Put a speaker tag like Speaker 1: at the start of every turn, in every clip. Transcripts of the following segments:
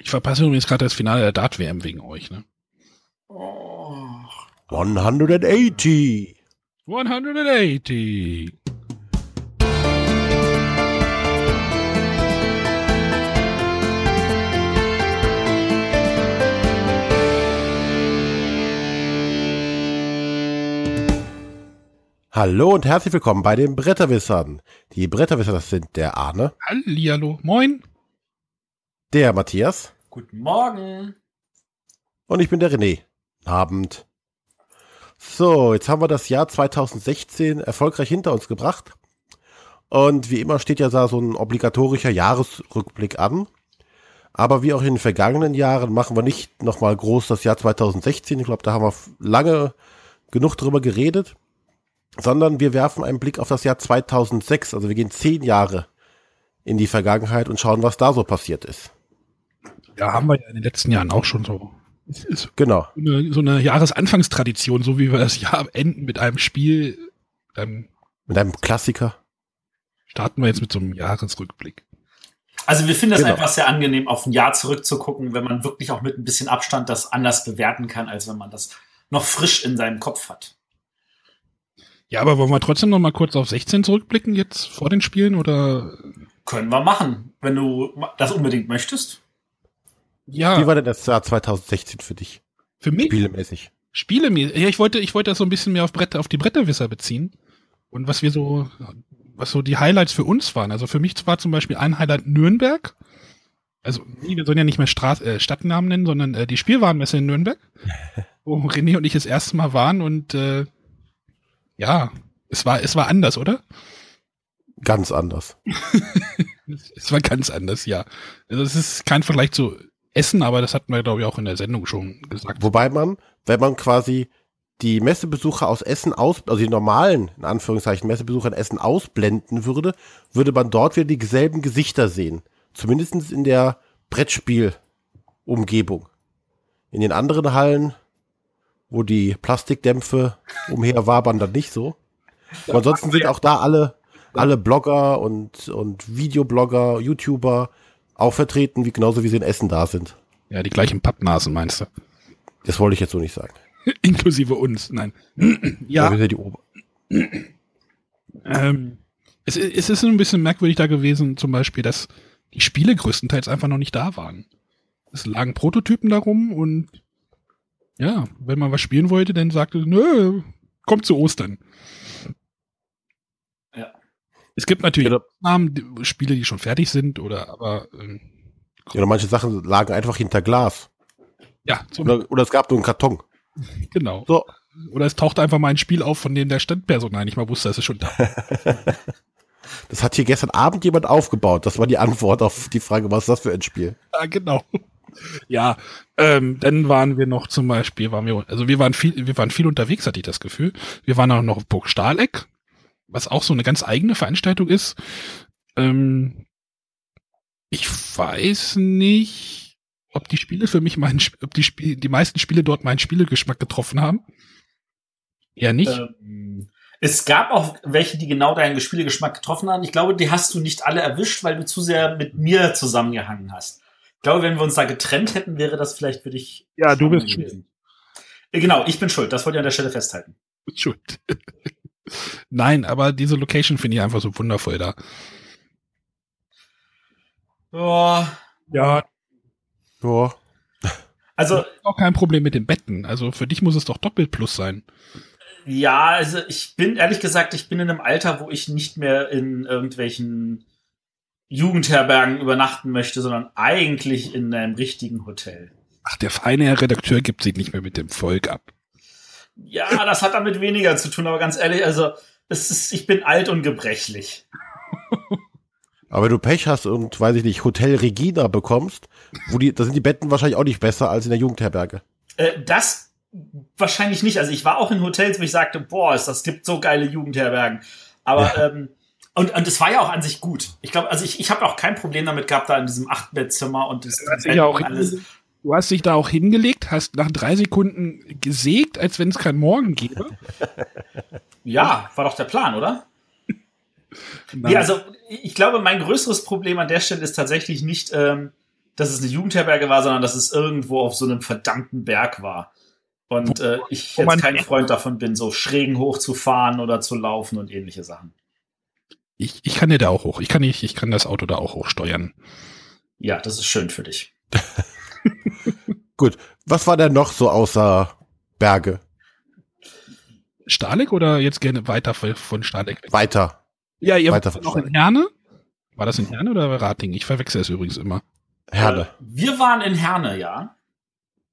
Speaker 1: Ich verpasse übrigens gerade das Finale der Dart-WM wegen euch, ne?
Speaker 2: Oh.
Speaker 3: 180.
Speaker 1: 180.
Speaker 3: Hallo und herzlich willkommen bei den Bretterwissern. Die Bretterwisser, das sind der Arne,
Speaker 1: Hallihallo. Moin.
Speaker 3: Der Matthias
Speaker 2: Guten Morgen.
Speaker 3: und ich bin der René. Abend. So, jetzt haben wir das Jahr 2016 erfolgreich hinter uns gebracht. Und wie immer steht ja da so ein obligatorischer Jahresrückblick an. Aber wie auch in den vergangenen Jahren machen wir nicht nochmal groß das Jahr 2016. Ich glaube, da haben wir lange genug drüber geredet. Sondern wir werfen einen Blick auf das Jahr 2006. Also wir gehen zehn Jahre in die Vergangenheit und schauen, was da so passiert ist.
Speaker 1: Ja, haben wir ja in den letzten Jahren auch schon so. Es ist
Speaker 3: Genau.
Speaker 1: so eine, so eine Jahresanfangstradition, so wie wir das Jahr enden mit einem Spiel. Dann
Speaker 3: Mit einem Klassiker.
Speaker 1: starten wir jetzt mit so einem Jahresrückblick.
Speaker 2: Also wir finden es
Speaker 3: Genau.
Speaker 2: einfach sehr angenehm, auf ein Jahr zurückzugucken, wenn man wirklich auch mit ein bisschen Abstand das anders bewerten kann, als wenn man das noch frisch in seinem Kopf hat.
Speaker 1: Ja, aber wollen wir trotzdem noch mal kurz auf 16 zurückblicken jetzt vor den Spielen oder?
Speaker 2: Können wir machen, wenn du das unbedingt möchtest.
Speaker 1: Ja,
Speaker 3: Wie war denn das Jahr 2016 für dich?
Speaker 1: für mich
Speaker 3: Spielemäßig.
Speaker 1: Spiele mir. Ja, ich wollte, ich wollte das so ein bisschen mehr auf Bretter, auf die Bretterwisser beziehen und was wir so, was so die Highlights für uns waren. Also für mich war zum Beispiel ein Highlight Nürnberg. Also wir sollen ja nicht mehr Straß, äh, Stadtnamen nennen, sondern äh, die Spielwarenmesse in Nürnberg, wo René und ich das erste Mal waren und äh, ja, es war, es war anders, oder?
Speaker 3: Ganz anders.
Speaker 1: Es war ganz anders, ja. Also es ist kein Vergleich zu Essen, aber das hatten wir, glaube ich, auch in der Sendung schon gesagt.
Speaker 3: Wobei man, wenn man quasi die Messebesucher aus Essen aus, also die normalen, in Anführungszeichen, Messebesucher in Essen ausblenden würde, würde man dort wieder dieselben Gesichter sehen. Zumindest in der Brettspiel-Umgebung. In den anderen Hallen, wo die Plastikdämpfe umherwabern, dann nicht so. Aber ansonsten sind auch da alle, alle Blogger und, und Videoblogger, YouTuber auch vertreten, wie genauso wie sie in Essen da sind.
Speaker 1: Ja, die gleichen Pappnasen, meinst du?
Speaker 3: Das wollte ich jetzt so nicht sagen.
Speaker 1: Inklusive uns, nein.
Speaker 3: Ja.
Speaker 1: ja,
Speaker 3: Wir sind die Ober
Speaker 1: ähm, es, es ist ein bisschen merkwürdig da gewesen, zum Beispiel, dass die Spiele größtenteils einfach noch nicht da waren. Es lagen Prototypen darum und ja, wenn man was spielen wollte, dann sagte, nö, kommt zu Ostern.
Speaker 2: Ja.
Speaker 1: Es gibt natürlich. Ausnahmen, die- Spiele, die schon fertig sind oder aber ähm,
Speaker 3: Ja, oder manche Sachen lagen einfach hinter Glas.
Speaker 1: ja, zum,
Speaker 3: Oder, oder es gab nur einen Karton.
Speaker 1: genau.
Speaker 3: So.
Speaker 1: Oder es tauchte einfach mal ein Spiel auf, von dem der Standpersonal nicht mal wusste, dass es schon da
Speaker 3: Das hat hier gestern Abend jemand aufgebaut. Das war die Antwort auf die Frage, was ist das für ein Spiel?
Speaker 1: Ja, genau. Ja, ähm, dann waren wir noch zum Beispiel, waren wir, also wir waren viel, wir waren viel unterwegs, hatte ich das Gefühl. Wir waren auch noch auf Burg Stahleck, was auch so eine ganz eigene Veranstaltung ist. Ähm, ich weiß nicht, ob die Spiele für mich meinen, ob die Spiel, die meisten Spiele dort meinen Spielegeschmack getroffen haben. Eher nicht.
Speaker 2: Ähm, es gab auch welche, die genau deinen Spielegeschmack getroffen haben. Ich glaube, die hast du nicht alle erwischt, weil du zu sehr mit mir zusammengehangen hast. Ich glaube, wenn wir uns da getrennt hätten, wäre das vielleicht für dich.
Speaker 1: Ja, du bist
Speaker 2: gewesen. Äh, Genau, ich bin schuld. Das wollte ich an der Stelle festhalten.
Speaker 1: Schuld. Nein, aber diese Location finde ich einfach so wundervoll da.
Speaker 2: Oh,
Speaker 1: Ja,
Speaker 3: Ja.
Speaker 2: also
Speaker 1: auch kein Problem mit den Betten. Also für dich muss es doch doppelt plus sein.
Speaker 2: Ja, also ich bin ehrlich gesagt, ich bin in einem Alter, wo ich nicht mehr in irgendwelchen Jugendherbergen übernachten möchte, sondern eigentlich in einem richtigen Hotel.
Speaker 1: Ach, der feine Herr Redakteur gibt sich nicht mehr mit dem Volk ab.
Speaker 2: Ja, das hat damit weniger zu tun, aber ganz ehrlich, also es ist, ich bin alt und gebrechlich.
Speaker 3: Aber wenn du Pech hast und, weiß ich nicht, Hotel Regina bekommst, wo die, da sind die Betten wahrscheinlich auch nicht besser als in der Jugendherberge.
Speaker 2: Äh, das wahrscheinlich nicht. Also ich war auch in Hotels, wo ich sagte, boah, es das gibt so geile Jugendherbergen. Aber ähm, und und es war ja auch an sich gut. Ich glaube, also ich, ich habe auch kein Problem damit gehabt, da in diesem Achtbettzimmer und das
Speaker 1: dich ja auch
Speaker 2: alles.
Speaker 1: Du hast dich da auch hingelegt, hast nach drei Sekunden gesägt, als wenn es keinen Morgen gäbe.
Speaker 2: Ja, war doch der Plan, oder? Ja, also ich glaube, mein größeres Problem an der Stelle ist tatsächlich nicht ähm, dass es eine Jugendherberge war, sondern dass es irgendwo auf so einem verdammten Berg war. Und äh, ich jetzt kein Freund davon bin, so schrägen hochzufahren oder zu laufen und ähnliche Sachen.
Speaker 1: Ich, ich kann ja da auch hoch. Ich kann nicht, ich kann das Auto da auch hochsteuern.
Speaker 2: Ja, das ist schön für dich.
Speaker 3: Gut. Was war denn noch so außer Berge?
Speaker 1: Stahleck oder jetzt gerne weiter von weg?
Speaker 3: Weiter.
Speaker 1: Ja, ihr
Speaker 3: weiter
Speaker 1: wart
Speaker 3: von
Speaker 1: noch in Herne? War das in Herne oder Rating? Ich verwechsel es übrigens immer.
Speaker 3: Herne.
Speaker 2: Äh, wir waren in Herne, ja.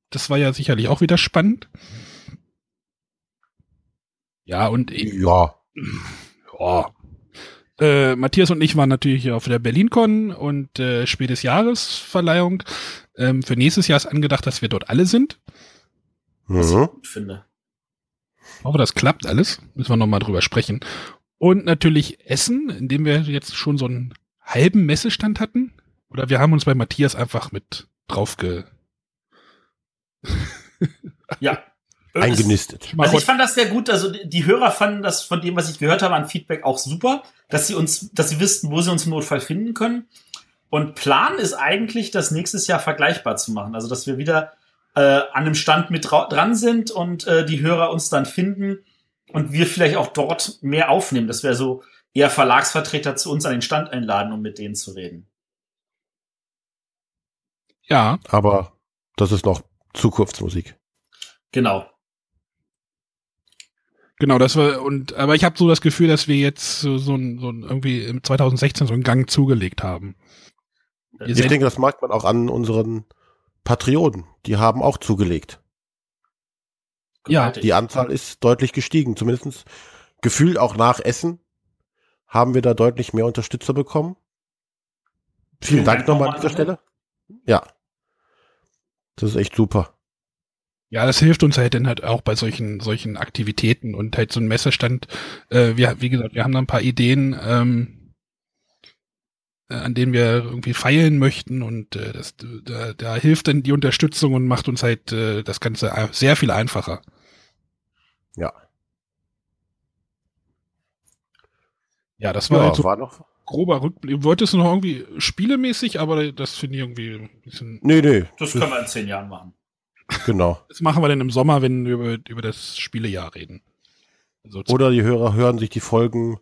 Speaker 1: Das war ja sicherlich auch wieder spannend. Ja, und ich,
Speaker 3: Ja.
Speaker 1: ja. Äh, Matthias und ich waren natürlich auf der BerlinCon und äh, Spiel des Jahresverleihung. Ähm, für nächstes Jahr ist angedacht, dass wir dort alle sind.
Speaker 2: Was
Speaker 3: Mhm.
Speaker 2: ich gut finde.
Speaker 1: Hoffe, das klappt alles. Müssen wir nochmal drüber sprechen. Und natürlich Essen, in dem wir jetzt schon so einen halben Messestand hatten. Oder wir haben uns bei Matthias einfach mit drauf ge...
Speaker 2: Ja.
Speaker 3: Eingenistet.
Speaker 2: Also ich fand das sehr gut. Also die- Hörer fanden das von dem, was ich gehört habe, an Feedback auch super, dass sie uns, dass sie wüssten, wo sie uns im Notfall finden können. Und Plan ist eigentlich, das nächstes Jahr vergleichbar zu machen. Also dass wir wieder äh, an einem Stand mit dra- dran sind und äh, die Hörer uns dann finden und wir vielleicht auch dort mehr aufnehmen. Das wäre so eher Verlagsvertreter zu uns an den Stand einladen, um mit denen zu reden.
Speaker 1: Ja,
Speaker 3: Aber das ist noch Zukunftsmusik.
Speaker 2: Genau.
Speaker 1: Genau, das war, und, aber ich habe so das Gefühl, dass wir jetzt so, so, ein, so ein, irgendwie im 2016 so einen Gang zugelegt haben. Ihr
Speaker 3: Ich denke, das merkt man auch an unseren Patrioten. Die haben auch zugelegt.
Speaker 1: Ja,
Speaker 3: Die Anzahl ist deutlich gestiegen. Zumindest gefühlt auch nach Essen haben wir da deutlich mehr Unterstützer bekommen. Vielen
Speaker 2: Vielen
Speaker 3: Dank
Speaker 2: Dank
Speaker 3: nochmal an dieser Stelle. Ja. Das ist echt super.
Speaker 1: Ja, das hilft uns halt dann halt auch bei solchen solchen Aktivitäten und halt so ein Messestand. Äh, wir, wie gesagt, wir haben da ein paar Ideen, ähm, äh, an denen wir irgendwie feilen möchten und äh, das, da, da hilft dann die Unterstützung und macht uns halt äh, das Ganze sehr viel einfacher.
Speaker 3: Ja.
Speaker 1: Ja, das war
Speaker 3: Ja,
Speaker 1: halt so
Speaker 3: war noch.
Speaker 1: grober Rückblick. Wolltest du noch irgendwie spielemäßig, aber das finde ich irgendwie ein bisschen.
Speaker 3: Nee, nee.
Speaker 2: Das können wir in zehn Jahren machen.
Speaker 3: Genau.
Speaker 1: Das machen wir dann im Sommer, wenn wir über, über das Spielejahr reden. Also
Speaker 3: Oder die Hörer hören sich die Folgen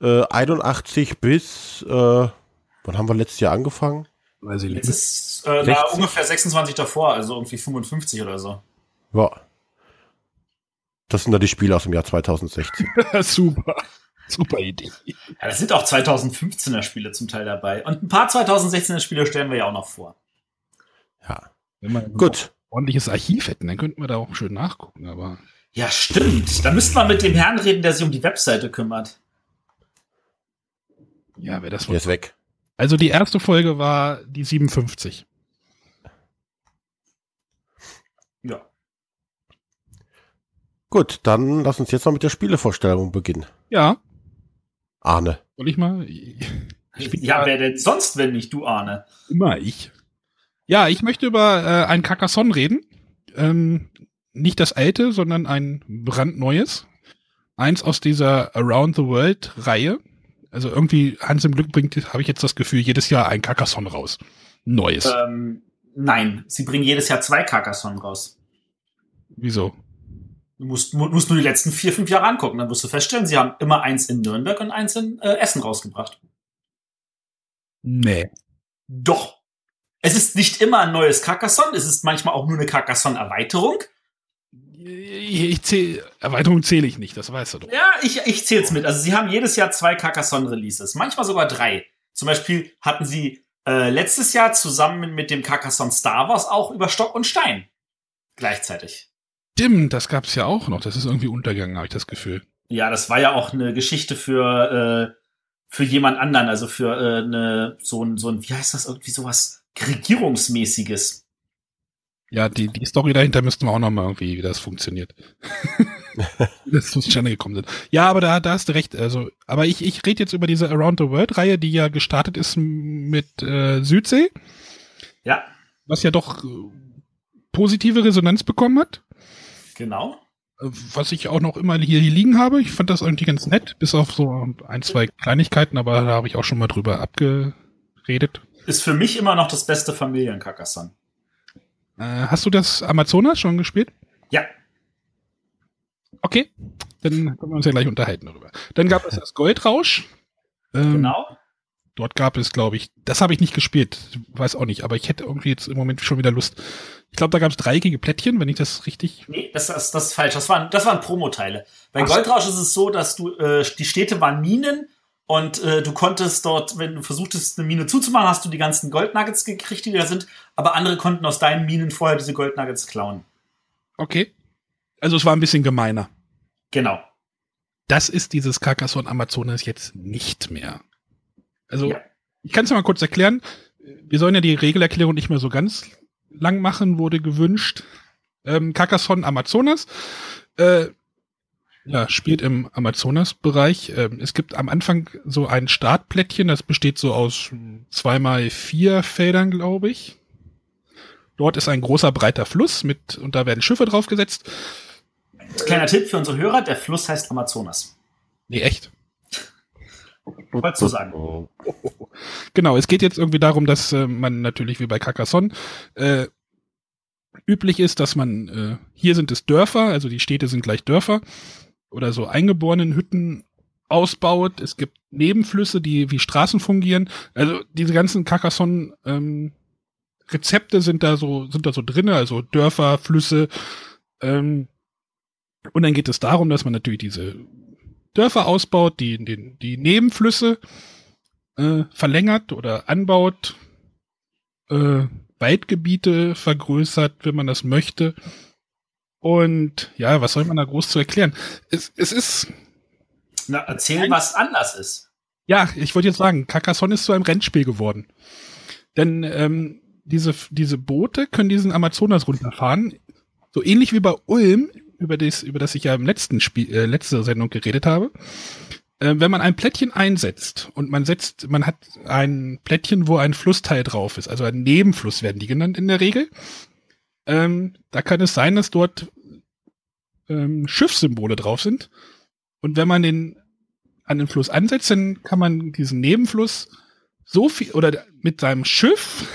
Speaker 3: äh, 81 bis, äh, wann haben wir letztes Jahr angefangen?
Speaker 1: weiß ich nicht.
Speaker 2: ist äh, da
Speaker 3: 60.
Speaker 2: ungefähr 26 davor, also irgendwie 55 oder so.
Speaker 3: Ja. Das sind da die Spiele aus dem Jahr 2016.
Speaker 1: Super. Super Idee.
Speaker 2: Ja, das sind auch 2015er Spiele zum Teil dabei. Und ein paar 2016er Spiele stellen wir ja auch noch vor.
Speaker 3: Ja. Gut.
Speaker 1: Ordentliches Archiv hätten, dann könnten wir da auch schön nachgucken, aber.
Speaker 2: Ja, stimmt. Da müssten wir mit dem Herrn reden, der sich um die Webseite kümmert.
Speaker 1: Ja, wäre das
Speaker 3: Der
Speaker 1: wohl.
Speaker 3: ist weg.
Speaker 1: Also die erste Folge war die 57.
Speaker 2: Ja.
Speaker 3: Gut, dann lass uns jetzt noch mit der Spielevorstellung beginnen.
Speaker 1: Ja,
Speaker 3: Arne.
Speaker 1: soll ich mal? Ich
Speaker 2: Ja, wer denn sonst, wenn nicht du, Arne?
Speaker 1: immer ich. Ja, ich möchte über äh, ein Carcassonne reden. Ähm, nicht das alte, sondern ein brandneues. Eins aus dieser Around the World Reihe. Also irgendwie Hans im Glück bringt, habe ich jetzt das Gefühl, jedes Jahr ein Carcassonne raus. Neues.
Speaker 2: Ähm, nein, sie bringen jedes Jahr zwei Carcassonne raus.
Speaker 1: Wieso?
Speaker 2: Du musst, mu- musst nur die letzten vier, fünf Jahre angucken. Dann wirst du feststellen, sie haben immer eins in Nürnberg und eins in äh, Essen rausgebracht.
Speaker 1: Nee.
Speaker 2: Doch. Es ist nicht immer ein neues Carcassonne, es ist manchmal auch nur eine Carcassonne-Erweiterung.
Speaker 1: Ich, zähl, Erweiterung zähle ich nicht, das weißt du doch.
Speaker 2: Ja, ich, ich zähle es mit. Also sie haben jedes Jahr zwei Carcassonne-Releases, manchmal sogar drei. Zum Beispiel hatten sie äh, letztes Jahr zusammen mit dem Carcassonne Star Wars auch über Stock und Stein. Gleichzeitig.
Speaker 1: Stimmt, das gab's ja auch noch. Das ist irgendwie untergegangen, habe ich das Gefühl.
Speaker 2: Ja, das war ja auch eine Geschichte für, äh, für jemand anderen, also für äh, eine, so ein, so ein, wie heißt das, irgendwie sowas Regierungsmäßiges.
Speaker 1: Ja, die, die Story dahinter müssten wir auch noch mal irgendwie, wie das funktioniert. wie das zustande gekommen sind. Ja, aber da, da hast du recht. Also, aber ich, ich rede jetzt über diese Around the World Reihe, die ja gestartet ist mit äh, Südsee,
Speaker 2: Ja,
Speaker 1: was ja doch äh, positive Resonanz bekommen hat.
Speaker 2: genau.
Speaker 1: Was ich auch noch immer hier, hier liegen habe. Ich fand das irgendwie ganz nett, bis auf so ein, zwei Kleinigkeiten, aber da habe ich auch schon mal drüber abgeredet.
Speaker 2: Ist für mich immer noch das beste Familien-Carcassonne.
Speaker 1: Äh, hast du das Amazonas schon gespielt?
Speaker 2: Ja.
Speaker 1: Okay, dann können wir uns ja gleich unterhalten darüber. Dann gab es das Goldrausch.
Speaker 2: Ähm, genau.
Speaker 1: Dort gab es, glaube ich, das habe ich nicht gespielt, weiß auch nicht, aber ich hätte irgendwie jetzt im Moment schon wieder Lust. Ich glaube, da gab es dreieckige Plättchen, wenn ich das richtig.
Speaker 2: Nee, das, das, das ist falsch. Das waren, das waren Promoteile. Bei Ach. Goldrausch ist es so, dass du, äh, die Städte waren Minen und äh, du konntest dort, wenn du versuchtest, eine Mine zuzumachen, hast du die ganzen Goldnuggets gekriegt, die da sind, aber andere konnten aus deinen Minen vorher diese Goldnuggets klauen.
Speaker 1: Okay. Also es war ein bisschen gemeiner.
Speaker 2: Genau.
Speaker 1: Das ist dieses Carcassonne Amazonas jetzt nicht mehr. Also, ja. ich kann es mal kurz erklären. Wir sollen ja die Regelerklärung nicht mehr so ganz lang machen, wurde gewünscht. Ähm, Carcassonne Amazonas äh, ja, spielt im Amazonas-Bereich. Ähm, es gibt am Anfang so ein Startplättchen, das besteht so aus zweimal vier Feldern, glaube ich. Dort ist ein großer breiter Fluss mit und da werden Schiffe draufgesetzt.
Speaker 2: Kleiner Tipp für unsere Hörer: Der Fluss heißt Amazonas.
Speaker 1: Nee, echt.
Speaker 2: Wolltest du sagen?
Speaker 1: Genau, es geht jetzt irgendwie darum, dass äh, man natürlich wie bei Carcassonne äh, üblich ist, dass man äh, hier sind es Dörfer, also die Städte sind gleich Dörfer oder so eingeborenen Hütten ausbaut. Es gibt Nebenflüsse, die wie Straßen fungieren. Also diese ganzen Carcassonne ähm, Rezepte sind da so sind da so drinne, also Dörfer, Flüsse. Ähm, und dann geht es darum, dass man natürlich diese Dörfer ausbaut, die, die, die Nebenflüsse äh, verlängert oder anbaut, äh, Waldgebiete vergrößert, wenn man das möchte. Und ja, was soll man da groß zu erklären? Es, es ist.
Speaker 2: Na, erzähl, was anders ist.
Speaker 1: Ja, ich wollte jetzt sagen, Carcassonne ist zu einem Rennspiel geworden. Denn ähm, diese, diese Boote können diesen Amazonas runterfahren. So ähnlich wie bei Ulm über das, über das ich ja im letzten Spiel, äh, letzte Sendung geredet habe. Äh, wenn man ein Plättchen einsetzt und man setzt, man hat ein Plättchen, wo ein Flussteil drauf ist, also ein Nebenfluss werden die genannt in der Regel. Ähm, da kann es sein, dass dort ähm, Schiffssymbole drauf sind. Und wenn man den an den Fluss ansetzt, dann kann man diesen Nebenfluss so viel oder mit seinem Schiff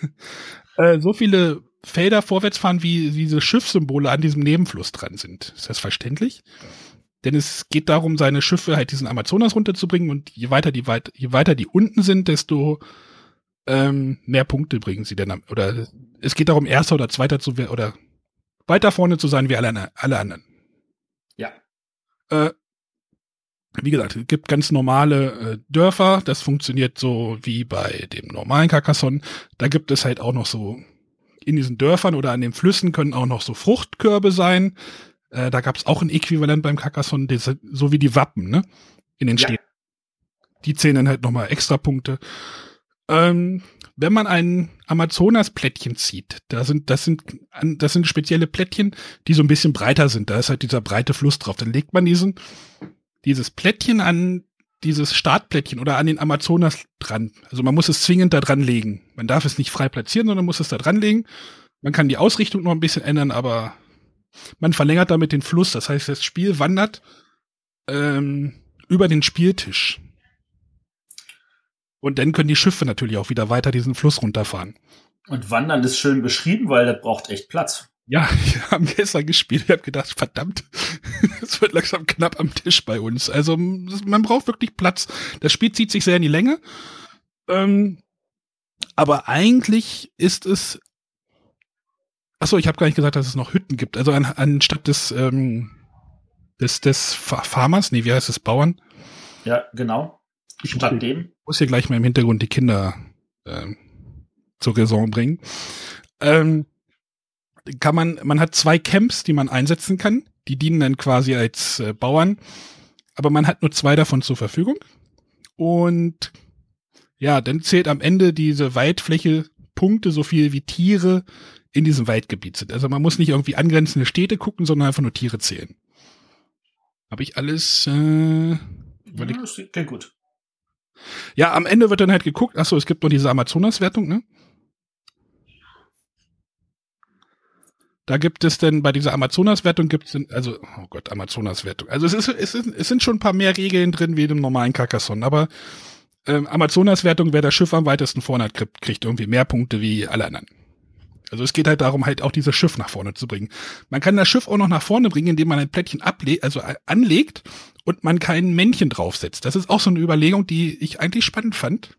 Speaker 1: äh, so viele Felder vorwärts fahren, wie diese Schiffssymbole an diesem Nebenfluss dran sind. Ist das verständlich? Denn es geht darum, seine Schiffe halt diesen Amazonas runterzubringen und je weiter die weit, je weiter die unten sind, desto ähm, mehr Punkte bringen sie dann. Oder es geht darum, erster oder zweiter zu werden oder weiter vorne zu sein wie alle, alle anderen.
Speaker 2: Ja.
Speaker 1: Äh, wie gesagt, es gibt ganz normale äh, Dörfer. Das funktioniert so wie bei dem normalen Carcassonne. Da gibt es halt auch noch so in diesen Dörfern oder an den Flüssen können auch noch so Fruchtkörbe sein. Äh, da gab es auch ein Äquivalent beim Carcassonne, so wie die Wappen, ne? In den ja. Städten. Die zählen dann halt nochmal extra Punkte. Ähm, wenn man ein Amazonas-Plättchen zieht, da sind, das sind, das sind spezielle Plättchen, die so ein bisschen breiter sind. Da ist halt dieser breite Fluss drauf. Dann legt man diesen, dieses Plättchen an dieses Startplättchen oder an den Amazonas dran. Also man muss es zwingend da dran legen. Man darf es nicht frei platzieren, sondern muss es da dran legen. Man kann die Ausrichtung noch ein bisschen ändern, aber man verlängert damit den Fluss. Das heißt, das Spiel wandert ähm, über den Spieltisch. Und dann können die Schiffe natürlich auch wieder weiter diesen Fluss runterfahren.
Speaker 2: Und Wandern ist schön beschrieben, weil das braucht echt Platz.
Speaker 1: Ja, wir haben gestern gespielt. Ich habe gedacht, verdammt, es wird langsam knapp am Tisch bei uns. Also man braucht wirklich Platz. Das Spiel zieht sich sehr in die Länge. Ähm, aber eigentlich ist es. Achso, ich habe gar nicht gesagt, dass es noch Hütten gibt. Also an, anstatt des, ähm, des, des Farmers, nee, wie heißt es, Bauern?
Speaker 2: Ja, genau.
Speaker 1: Statt dem. Ich muss hier gleich mal im Hintergrund die Kinder ähm, zur Raison bringen. Ähm, kann man, man hat zwei Camps, die man einsetzen kann. Die dienen dann quasi als äh, Bauern. Aber man hat nur zwei davon zur Verfügung. Und ja, dann zählt am Ende diese Waldfläche Punkte so viel wie Tiere in diesem Waldgebiet sind. Also man muss nicht irgendwie angrenzende Städte gucken, sondern einfach nur Tiere zählen. Habe ich alles. Äh, ja,
Speaker 2: das klingt gut.
Speaker 1: Ja, am Ende wird dann halt geguckt. Achso, es gibt noch diese Amazonas-Wertung, ne? Da gibt es denn bei dieser Amazonas-Wertung gibt es, also, oh Gott, Amazonas-Wertung. Also es, ist, es, ist, es sind schon ein paar mehr Regeln drin wie in dem normalen Carcassonne, aber ähm, Amazonas-Wertung, wer das Schiff am weitesten vorne hat, kriegt, kriegt irgendwie mehr Punkte wie alle anderen. Also es geht halt darum, halt auch dieses Schiff nach vorne zu bringen. Man kann das Schiff auch noch nach vorne bringen, indem man ein Plättchen ablegt, also anlegt und man kein Männchen draufsetzt. Das ist auch so eine Überlegung, die ich eigentlich spannend fand.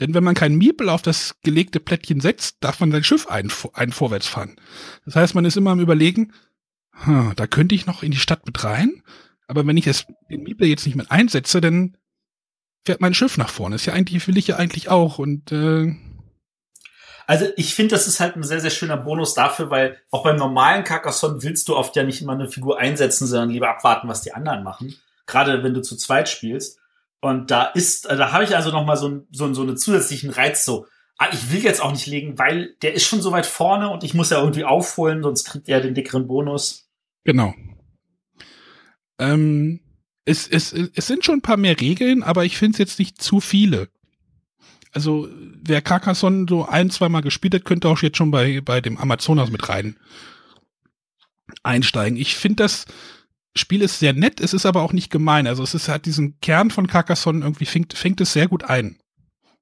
Speaker 1: Denn wenn man kein Miepel auf das gelegte Plättchen setzt, darf man sein Schiff ein, ein vorwärts fahren. Das heißt, man ist immer am überlegen, hm, da könnte ich noch in die Stadt mit rein, aber wenn ich das, den Miepel jetzt nicht mit einsetze, dann fährt mein Schiff nach vorne. ist ja eigentlich, will ich ja eigentlich auch und äh,
Speaker 2: also ich finde, das ist halt ein sehr, sehr schöner Bonus dafür, weil auch beim normalen Carcassonne willst du oft ja nicht immer eine Figur einsetzen, sondern lieber abwarten, was die anderen machen. Gerade wenn du zu zweit spielst. Und da ist, da habe ich also noch mal so, so, so einen zusätzlichen Reiz so. Ah, ich will jetzt auch nicht legen, weil der ist schon so weit vorne und ich muss ja irgendwie aufholen, sonst kriegt er den dickeren Bonus.
Speaker 1: Genau. Ähm, es, es, es sind schon ein paar mehr Regeln, aber ich finde es jetzt nicht zu viele. Also, wer Carcassonne so ein, zweimal gespielt hat, könnte auch jetzt schon bei, bei dem Amazonas mit rein einsteigen. Ich finde das Spiel ist sehr nett, es ist aber auch nicht gemein. Also es ist halt diesen Kern von Carcassonne irgendwie fängt, fängt es sehr gut ein.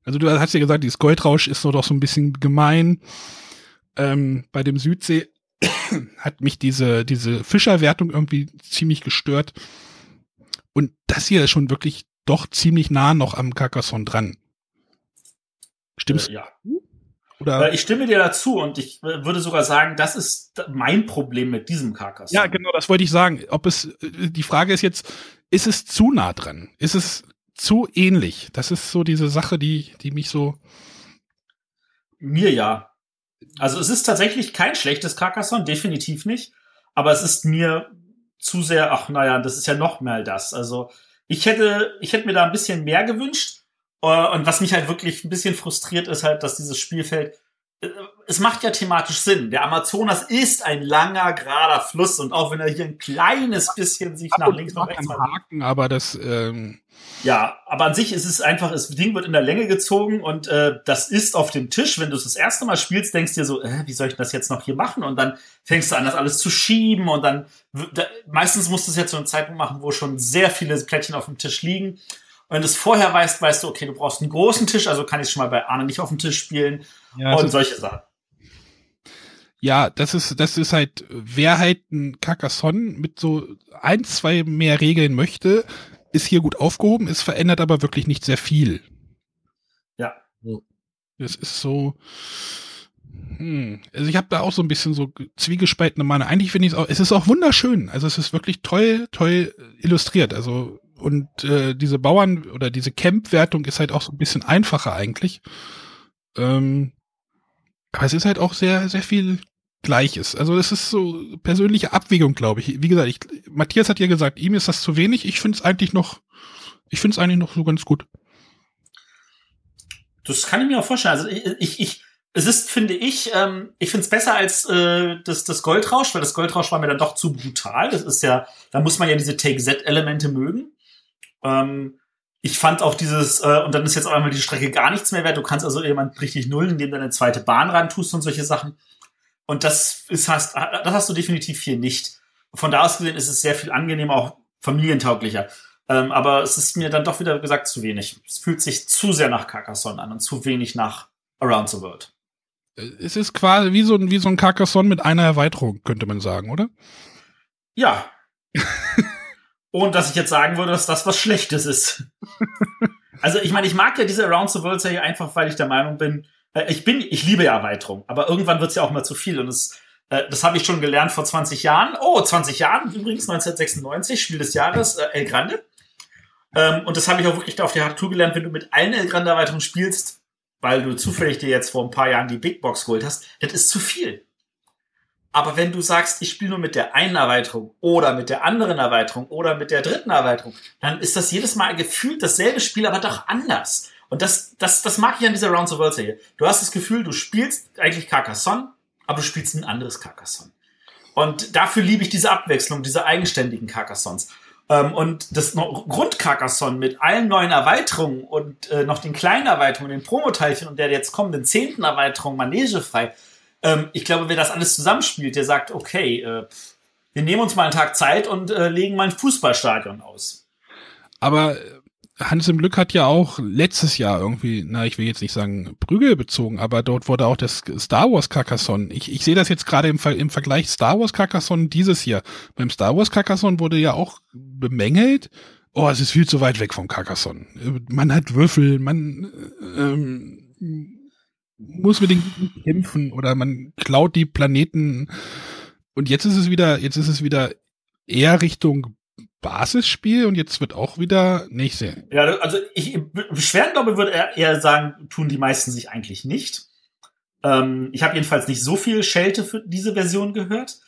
Speaker 1: Also du hast ja gesagt, dieses Goldrausch ist doch so ein bisschen gemein. Ähm, bei dem Südsee hat mich diese, diese Fischerwertung irgendwie ziemlich gestört. Und das hier ist schon wirklich doch ziemlich nah noch am Carcassonne dran. Stimmst
Speaker 2: äh, ja. Oder? Äh, ich stimme dir dazu und ich äh, würde sogar sagen, das ist mein Problem mit diesem Carcassonne.
Speaker 1: Ja, genau, das wollte ich sagen. Ob es, äh, die Frage ist jetzt, ist es zu nah dran? Ist es zu ähnlich? Das ist so diese Sache, die, die mich so.
Speaker 2: Mir ja. Also es ist tatsächlich kein schlechtes Carcassonne, definitiv nicht. Aber es ist mir zu sehr, ach naja, das ist ja noch mehr das. Also ich hätte, ich hätte mir da ein bisschen mehr gewünscht. Äh, und was mich halt wirklich ein bisschen frustriert ist halt, dass dieses Spielfeld äh, es macht ja thematisch Sinn. Der Amazonas ist ein langer, gerader Fluss und auch wenn er hier ein kleines bisschen sich nach links und rechts
Speaker 1: Haken, aber das ähm
Speaker 2: ja, aber an sich ist es einfach, das Ding wird in der Länge gezogen und äh, das ist auf dem Tisch. Wenn du es das erste Mal spielst, denkst du dir so, äh, wie soll ich das jetzt noch hier machen? Und dann fängst du an, das alles zu schieben und dann da, meistens musst du es jetzt zu einem Zeitpunkt machen, wo schon sehr viele Plättchen auf dem Tisch liegen wenn du es vorher weißt, weißt du, okay, du brauchst einen großen Tisch, also kann ich es schon mal bei Arne nicht auf dem Tisch spielen ja, und solche Sachen.
Speaker 1: Ja, das ist, das ist halt, wer halt ein Carcassonne mit so ein, zwei mehr Regeln möchte, ist hier gut aufgehoben, es verändert aber wirklich nicht sehr viel.
Speaker 2: Ja.
Speaker 1: Das ist so, hm. Also ich habe da auch so ein bisschen so zwiegespaltene Meinung. Eigentlich finde ich es auch, es ist auch wunderschön. Also es ist wirklich toll, toll illustriert. Also und äh, diese Bauern oder diese Camp-Wertung ist halt auch so ein bisschen einfacher eigentlich. Ähm, aber es ist halt auch sehr, sehr viel Gleiches. Also es ist so persönliche Abwägung, glaube ich. Wie gesagt, ich, Matthias hat ja gesagt, ihm ist das zu wenig. Ich finde es eigentlich noch, ich finde es eigentlich noch so ganz gut.
Speaker 2: Das kann ich mir auch vorstellen. Also ich, ich, ich es ist, finde ich, ähm, ich finde es besser als äh, das, das Goldrausch, weil das Goldrausch war mir dann doch zu brutal. Das ist ja, da muss man ja diese Take-Z-Elemente mögen. Ähm, ich fand auch dieses, äh, und dann ist jetzt auch einmal die Strecke gar nichts mehr wert. Du kannst also jemand richtig nullen, indem du eine zweite Bahn ran tust und solche Sachen. Und das ist, hast, das hast du definitiv hier nicht. Von da aus gesehen ist es sehr viel angenehmer, auch familientauglicher. Ähm, aber es ist mir dann doch wieder gesagt zu wenig. Es fühlt sich zu sehr nach Carcassonne an und zu wenig nach Around the World.
Speaker 1: Es ist quasi wie so ein, wie so ein Carcassonne mit einer Erweiterung, könnte man sagen, oder?
Speaker 2: Ja. Und dass ich jetzt sagen würde, dass das was Schlechtes ist. also ich meine, ich mag ja diese Around the World Serie einfach, weil ich der Meinung bin, äh, ich bin, ich liebe ja Erweiterung, aber irgendwann wird's ja auch mal zu viel und es, äh, das habe ich schon gelernt vor 20 Jahren. Oh, 20 Jahren übrigens, 1996, Spiel des Jahres, äh, El Grande. Ähm, und das habe ich auch wirklich auf die Hardtour gelernt, wenn du mit allen El Grande Erweiterungen spielst, weil du zufällig dir jetzt vor ein paar Jahren die Big Box geholt hast, das ist zu viel. Aber wenn du sagst, ich spiele nur mit der einen Erweiterung oder mit der anderen Erweiterung oder mit der dritten Erweiterung, dann ist das jedes Mal gefühlt dasselbe Spiel, aber doch anders. Und das, das, das mag ich an dieser Rounds of World Serie. Du hast das Gefühl, du spielst eigentlich Carcassonne, aber du spielst ein anderes Carcassonne. Und dafür liebe ich diese Abwechslung, diese eigenständigen Carcassons. Ähm, und das Grund Carcassonne mit allen neuen Erweiterungen und äh, noch den kleinen Erweiterungen, den Promoteilchen und der jetzt kommenden zehnten Erweiterung manegefrei, ähm, ich glaube, wer das alles zusammenspielt, der sagt, okay, äh, wir nehmen uns mal einen Tag Zeit und äh, legen mal ein Fußballstadion aus.
Speaker 1: Aber Hans im Glück hat ja auch letztes Jahr irgendwie, na, ich will jetzt nicht sagen Prügel bezogen, aber dort wurde auch das Star Wars Carcassonne. Ich, ich sehe das jetzt gerade im, im Vergleich Star Wars Carcassonne dieses Jahr. Beim Star Wars Carcassonne wurde ja auch bemängelt, oh, es ist viel zu weit weg vom Carcassonne. Man hat Würfel, man ähm, muss mit den kämpfen oder man klaut die Planeten. Und jetzt ist es wieder, jetzt ist es wieder eher Richtung Basisspiel und jetzt wird auch wieder nicht sehen.
Speaker 2: Ja, also ich beschweren glaube, würde er eher sagen, tun die meisten sich eigentlich nicht. Ähm, ich habe jedenfalls nicht so viel Schelte für diese Version gehört.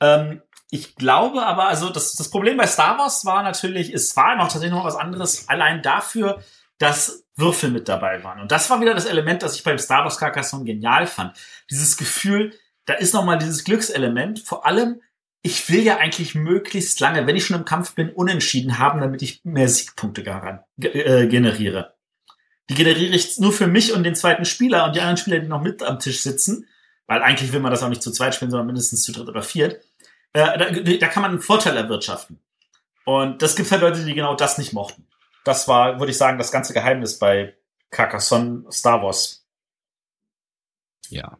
Speaker 2: Ähm, ich glaube aber, also das, das Problem bei Star Wars war natürlich, es war noch tatsächlich noch was anderes, allein dafür, dass Würfel mit dabei waren. Und das war wieder das Element, das ich beim Star Wars Carcassonne genial fand. Dieses Gefühl, da ist noch mal dieses Glückselement. Vor allem, ich will ja eigentlich möglichst lange, wenn ich schon im Kampf bin, unentschieden haben, damit ich mehr Siegpunkte äh, generiere. Die generiere ich nur für mich und den zweiten Spieler und die anderen Spieler, die noch mit am Tisch sitzen, weil eigentlich will man das auch nicht zu zweit spielen, sondern mindestens zu dritt oder viert. Äh, da, da kann man einen Vorteil erwirtschaften. Und das gibt halt Leute, die genau das nicht mochten. Das war, würde ich sagen, das ganze Geheimnis bei Carcassonne Star Wars.
Speaker 1: Ja.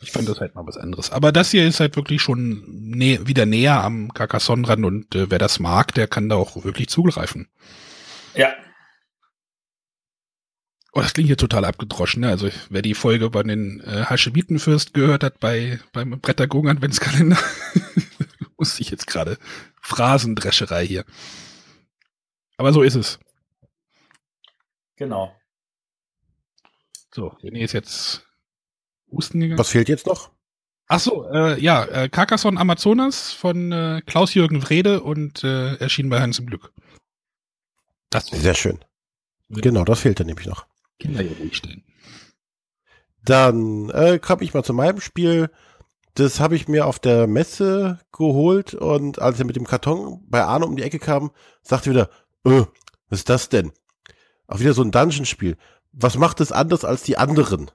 Speaker 1: Ich fand das halt mal was anderes. Aber das hier ist halt wirklich schon nä wieder näher am Carcassonne ran und äh, wer das mag, der kann da auch wirklich zugreifen.
Speaker 2: Ja.
Speaker 1: Oh, das klingt hier total abgedroschen. Ne? Also wer die Folge bei den äh, Haschemitenfürst gehört hat bei beim Brettergung Adventskalender, muss ich jetzt gerade Phrasendrescherei hier. Aber so ist es.
Speaker 2: Genau.
Speaker 1: So, René ist jetzt Husten gegangen.
Speaker 3: Was fehlt jetzt noch?
Speaker 1: Ach so, äh, ja, äh, Carcassonne Amazonas von äh, Klaus-Jürgen Wrede und äh, erschien bei Hans im Glück.
Speaker 3: Das Sehr schön. Genau, das fehlt dann nämlich noch.
Speaker 1: Kinder hier ruhig stehen.
Speaker 3: Dann äh, komme ich mal zu meinem Spiel. Das habe ich mir auf der Messe geholt und als er mit dem Karton bei Arno um die Ecke kam, sagte wieder, öh, was ist das denn? Auch wieder so ein Dungeon-Spiel. Was macht es anders als die anderen?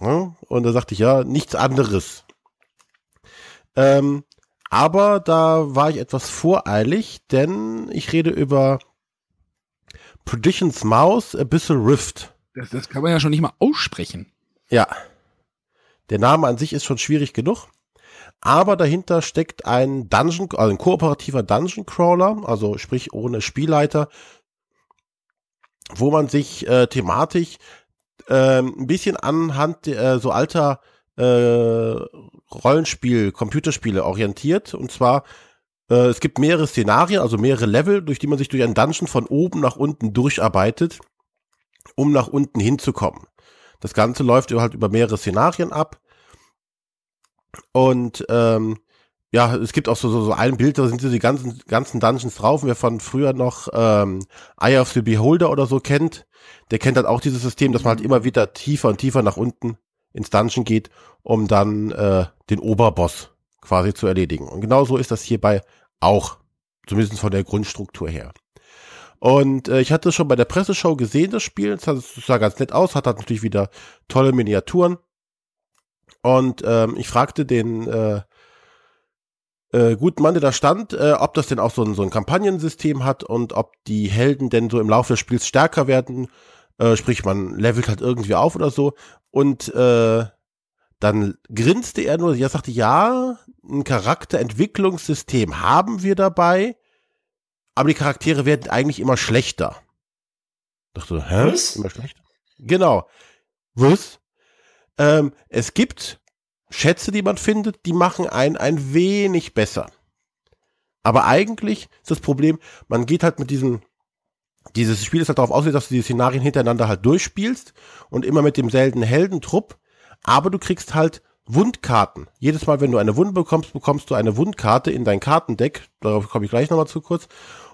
Speaker 3: Ja, und da sagte ich, ja, nichts anderes. Ähm, aber da war ich etwas voreilig, denn ich rede über Preditions Mouse Abyssal Rift.
Speaker 1: Das, das kann man ja schon nicht mal aussprechen.
Speaker 3: Ja. Der Name an sich ist schon schwierig genug. Aber dahinter steckt ein Dungeon, also ein kooperativer Dungeon Crawler, also sprich ohne Spielleiter, wo man sich äh, thematisch äh, ein bisschen anhand äh, so alter äh, Rollenspiel, Computerspiele orientiert. Und zwar, äh, es gibt mehrere Szenarien, also mehrere Level, durch die man sich durch ein Dungeon von oben nach unten durcharbeitet, um nach unten hinzukommen. Das Ganze läuft halt über mehrere Szenarien ab. Und ähm, ja, es gibt auch so, so, so ein Bild, da sind so die ganzen, ganzen Dungeons drauf. Wer von früher noch ähm, Eye of the Beholder oder so kennt, der kennt halt auch dieses System, dass man halt immer wieder tiefer und tiefer nach unten ins Dungeon geht, um dann äh, den Oberboss quasi zu erledigen. Und genau so ist das hierbei auch, zumindest von der Grundstruktur her. Und äh, ich hatte schon bei der Presseshow gesehen, das Spiel. Es sah ganz nett aus, hat, hat natürlich wieder tolle Miniaturen. Und ähm, ich fragte den äh, äh, guten Mann, der da stand, äh, ob das denn auch so ein, so ein Kampagnensystem hat und ob die Helden denn so im Laufe des Spiels stärker werden. Äh, sprich, man levelt halt irgendwie auf oder so. Und äh, dann grinste er nur, ja, sagte, ja, ein Charakterentwicklungssystem haben wir dabei, aber die Charaktere werden eigentlich immer schlechter. Ich dachte, hä? Was? Immer schlechter? Genau. Was? Ähm, es gibt Schätze, die man findet, die machen einen ein wenig besser. Aber eigentlich ist das Problem, man geht halt mit diesem, dieses Spiel ist halt darauf ausgelegt, dass du die Szenarien hintereinander halt durchspielst und immer mit demselben Heldentrupp, aber du kriegst halt Wundkarten. Jedes Mal, wenn du eine Wunde bekommst, bekommst du eine Wundkarte in dein Kartendeck. Darauf komme ich gleich nochmal zu kurz.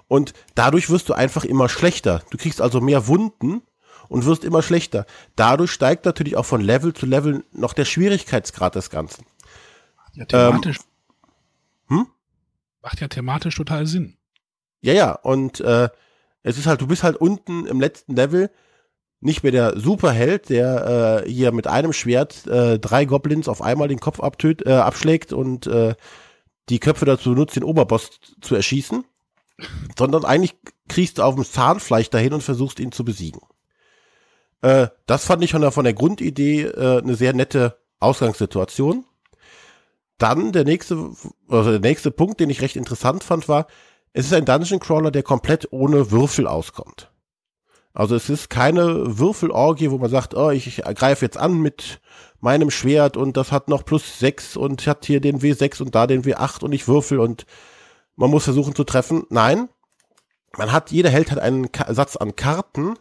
Speaker 3: Und dadurch wirst du einfach immer schlechter. Du kriegst also mehr Wunden und wirst immer schlechter. Dadurch steigt natürlich auch von Level zu Level noch der Schwierigkeitsgrad des Ganzen.
Speaker 1: Ja, thematisch. Ähm, hm? Macht ja thematisch total Sinn.
Speaker 3: Ja, ja, und äh, es ist halt, du bist halt unten im letzten Level nicht mehr der Superheld, der äh, hier mit einem Schwert äh, drei Goblins auf einmal den Kopf abtöt, äh, abschlägt und äh, die Köpfe dazu nutzt, den Oberboss zu erschießen, sondern eigentlich kriegst du auf dem Zahnfleisch dahin und versuchst ihn zu besiegen. Äh, das fand ich von der, von der Grundidee äh, eine sehr nette Ausgangssituation. Dann der nächste, also der nächste Punkt, den ich recht interessant fand, war, es ist ein Dungeon Crawler, der komplett ohne Würfel auskommt. Also es ist keine Würfelorgie, wo man sagt, oh, ich, ich greife jetzt an mit meinem Schwert und das hat noch plus sechs und hat hier den W6 und da den W8 und ich würfel und man muss versuchen zu treffen. Nein, man hat, jeder Held hat einen Ka Satz an Karten,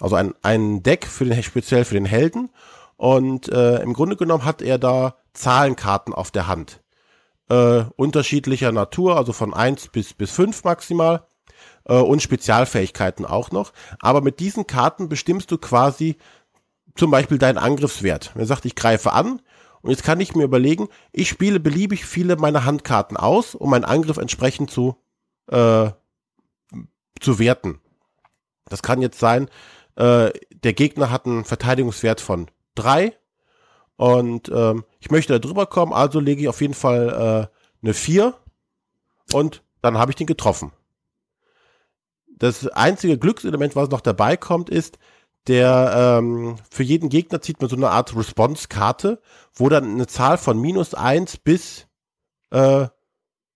Speaker 3: also ein, ein Deck für den, speziell für den Helden und äh, im Grunde genommen hat er da Zahlenkarten auf der Hand. Äh, unterschiedlicher Natur, also von eins bis, bis fünf maximal äh, und Spezialfähigkeiten auch noch. Aber mit diesen Karten bestimmst du quasi zum Beispiel deinen Angriffswert. Er sagt, ich greife an und jetzt kann ich mir überlegen, ich spiele beliebig viele meiner Handkarten aus, um meinen Angriff entsprechend zu, äh, zu werten. Das kann jetzt sein, äh, der Gegner hat einen Verteidigungswert von drei und ähm, ich möchte da drüber kommen, also lege ich auf jeden Fall äh, eine vier und dann habe ich den getroffen. Das einzige Glückselement, was noch dabei kommt, ist, der ähm, für jeden Gegner zieht man so eine Art Response-Karte, wo dann eine Zahl von minus eins bis äh,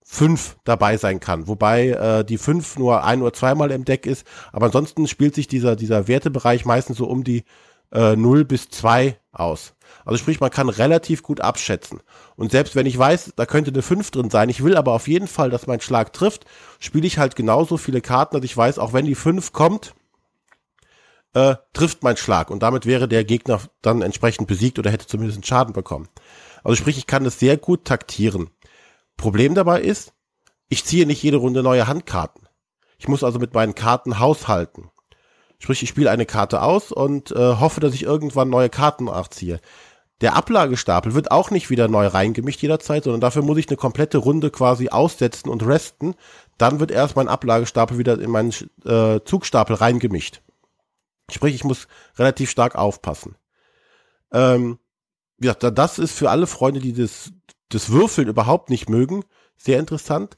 Speaker 3: fünf dabei sein kann. Wobei äh, die fünf nur ein oder zweimal im Deck ist. Aber ansonsten spielt sich dieser, dieser Wertebereich meistens so um die äh, 0 bis zwei aus. Also sprich, man kann relativ gut abschätzen. Und selbst wenn ich weiß, da könnte eine 5 drin sein, ich will aber auf jeden Fall, dass mein Schlag trifft, spiele ich halt genauso viele Karten, dass ich weiß, auch wenn die 5 kommt, äh, trifft mein Schlag. Und damit wäre der Gegner dann entsprechend besiegt oder hätte zumindest einen Schaden bekommen. Also sprich, ich kann es sehr gut taktieren. Problem dabei ist, ich ziehe nicht jede Runde neue Handkarten. Ich muss also mit meinen Karten haushalten. Sprich, ich spiele eine Karte aus und äh, hoffe, dass ich irgendwann neue Karten nachziehe. Der Ablagestapel wird auch nicht wieder neu reingemischt jederzeit, sondern dafür muss ich eine komplette Runde quasi aussetzen und resten. Dann wird erst mein Ablagestapel wieder in meinen äh, Zugstapel reingemischt. Sprich, ich muss relativ stark aufpassen. Ähm, ja, das ist für alle Freunde, die das, das Würfeln überhaupt nicht mögen, sehr interessant.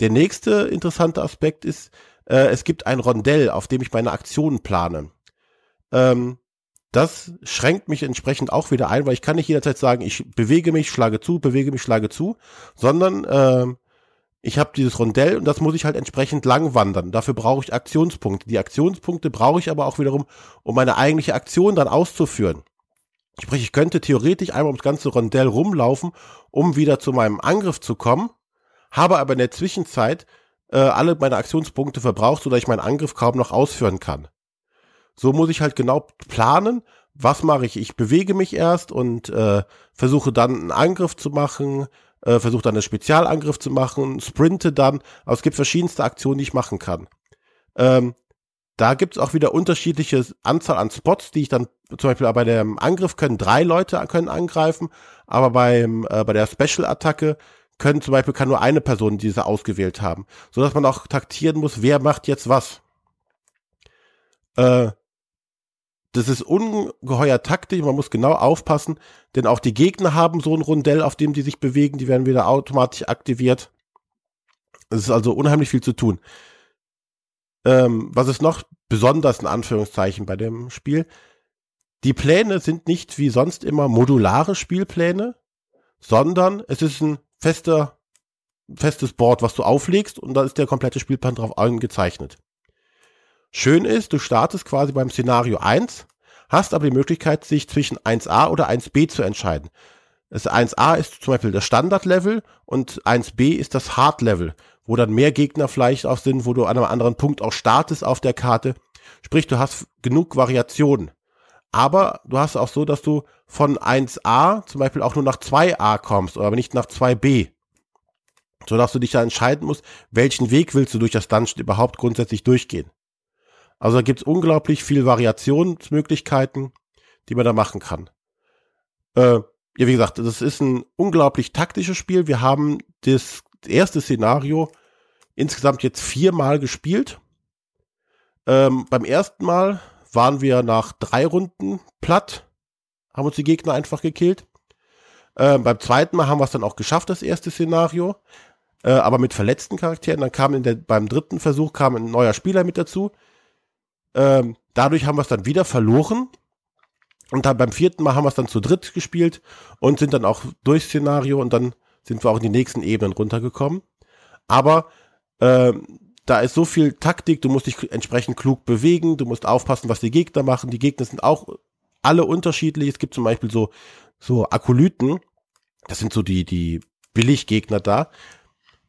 Speaker 3: Der nächste interessante Aspekt ist, äh, es gibt ein Rondell, auf dem ich meine Aktionen plane. Ähm, das schränkt mich entsprechend auch wieder ein, weil ich kann nicht jederzeit sagen, ich bewege mich, schlage zu, bewege mich, schlage zu, sondern äh, ich habe dieses Rondell und das muss ich halt entsprechend lang wandern. Dafür brauche ich Aktionspunkte. Die Aktionspunkte brauche ich aber auch wiederum, um meine eigentliche Aktion dann auszuführen. Sprich, ich könnte theoretisch einmal ums ganze Rondell rumlaufen, um wieder zu meinem Angriff zu kommen, habe aber in der Zwischenzeit äh, alle meine Aktionspunkte verbraucht, sodass ich meinen Angriff kaum noch ausführen kann. So muss ich halt genau planen, was mache ich. Ich bewege mich erst und äh, versuche dann einen Angriff zu machen, äh, versuche dann einen Spezialangriff zu machen, sprinte dann. Aber es gibt verschiedenste Aktionen, die ich machen kann. Ähm, da gibt es auch wieder unterschiedliche Anzahl an Spots, die ich dann zum Beispiel bei dem Angriff können drei Leute können angreifen, aber beim äh, bei der Special-Attacke können zum Beispiel kann nur eine Person diese ausgewählt haben, so dass man auch taktieren muss, wer macht jetzt was. Äh, das ist ungeheuer taktisch, man muss genau aufpassen, denn auch die Gegner haben so ein Rundell, auf dem die sich bewegen, die werden wieder automatisch aktiviert. Es ist also unheimlich viel zu tun. Ähm, was ist noch besonders in Anführungszeichen bei dem Spiel? Die Pläne sind nicht wie sonst immer modulare Spielpläne, sondern es ist ein fester, festes Board, was du auflegst und da ist der komplette Spielplan drauf angezeichnet. Schön ist, du startest quasi beim Szenario 1, hast aber die Möglichkeit, sich zwischen 1a oder 1b zu entscheiden. Das 1a ist zum Beispiel das Standard-Level und 1b ist das Hard-Level, wo dann mehr Gegner vielleicht auch sind, wo du an einem anderen Punkt auch startest auf der Karte. Sprich, du hast genug Variationen. Aber du hast auch so, dass du von 1a zum Beispiel auch nur nach 2a kommst, aber nicht nach 2b. So dass du dich da entscheiden musst, welchen Weg willst du durch das Dungeon überhaupt grundsätzlich durchgehen. Also da gibt's unglaublich viel Variationsmöglichkeiten, die man da machen kann. Äh, ja, wie gesagt, das ist ein unglaublich taktisches Spiel. Wir haben das erste Szenario insgesamt jetzt viermal gespielt. Ähm, beim ersten Mal waren wir nach drei Runden platt, haben uns die Gegner einfach gekillt. Ähm, beim zweiten Mal haben wir es dann auch geschafft, das erste Szenario. äh, aber mit verletzten Charakteren. Dann kam in der, beim dritten Versuch kam ein neuer Spieler mit dazu. Ähm, dadurch haben wir es dann wieder verloren. Und dann beim vierten Mal haben wir es dann zu dritt gespielt und sind dann auch durch Szenario und dann sind wir auch in die nächsten Ebenen runtergekommen. Aber äh, da ist so viel Taktik, du musst dich entsprechend klug bewegen, du musst aufpassen, was die Gegner machen. Die Gegner sind auch alle unterschiedlich. Es gibt zum Beispiel so, so Akolyten, das sind so die, die Billiggegner da.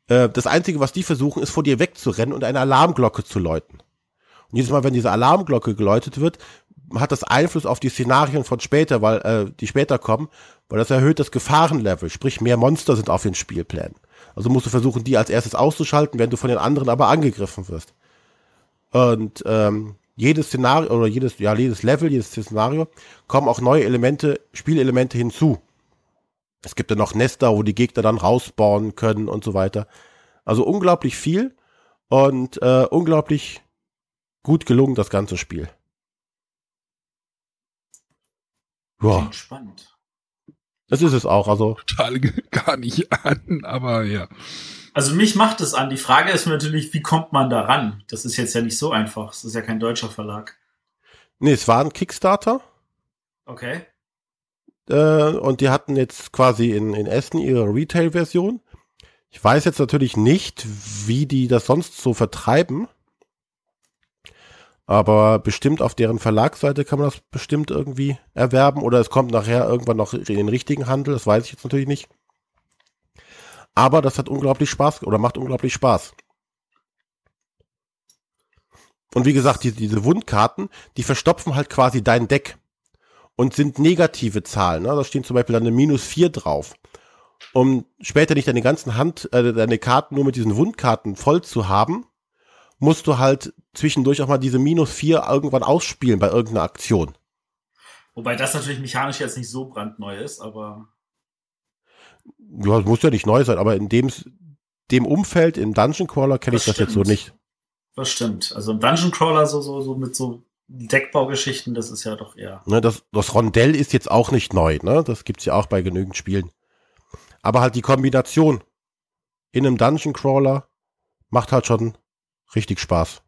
Speaker 3: Äh, das Einzige, was die versuchen, ist vor dir wegzurennen und eine Alarmglocke zu läuten. Und jedes Mal, wenn diese Alarmglocke geläutet wird, hat das Einfluss auf die Szenarien von später, weil äh, die später kommen, weil das erhöht das Gefahrenlevel, sprich mehr Monster sind auf den Spielplänen. Also musst du versuchen, die als erstes auszuschalten, wenn du von den anderen aber angegriffen wirst. Und ähm, jedes Szenario oder jedes, ja, jedes Level, jedes Szenario kommen auch neue Elemente, Spielelemente hinzu. Es gibt dann noch Nester, wo die Gegner dann rausbauen können und so weiter. Also unglaublich viel und äh, unglaublich gut gelungen, das ganze Spiel.
Speaker 2: Ja. Spannend.
Speaker 3: Das ist es auch, also.
Speaker 1: Total gar nicht an, aber ja.
Speaker 2: Also mich macht es an. Die Frage ist natürlich, wie kommt man da ran? Das ist jetzt ja nicht so einfach. Es ist ja kein deutscher Verlag.
Speaker 3: Nee, es war ein Kickstarter.
Speaker 2: Okay.
Speaker 3: Äh, und die hatten jetzt quasi in, in Essen ihre Retail-Version. Ich weiß jetzt natürlich nicht, wie die das sonst so vertreiben. Aber bestimmt auf deren Verlagsseite kann man das bestimmt irgendwie erwerben oder es kommt nachher irgendwann noch in den richtigen Handel, das weiß ich jetzt natürlich nicht. Aber das hat unglaublich Spaß oder macht unglaublich Spaß. Und wie gesagt, die, diese Wundkarten, die verstopfen halt quasi dein Deck und sind negative Zahlen. Ne? Da stehen zum Beispiel dann eine minus vier drauf. Um später nicht deine ganzen Hand, äh, deine Karten nur mit diesen Wundkarten voll zu haben, musst du halt zwischendurch auch mal diese minus vier irgendwann ausspielen bei irgendeiner Aktion.
Speaker 2: Wobei das natürlich mechanisch jetzt nicht so brandneu ist, aber.
Speaker 3: Ja, es muss ja nicht neu sein, aber in dem, dem Umfeld, im Dungeon Crawler kenne ich das jetzt so nicht.
Speaker 2: Das stimmt. Also im Dungeon Crawler so, so, so mit so Deckbaugeschichten, das ist ja doch eher.
Speaker 3: Ne, das, das Rondell ist jetzt auch nicht neu, ne? Das gibt's ja auch bei genügend Spielen. Aber halt die Kombination in einem Dungeon Crawler macht halt schon richtig Spaß.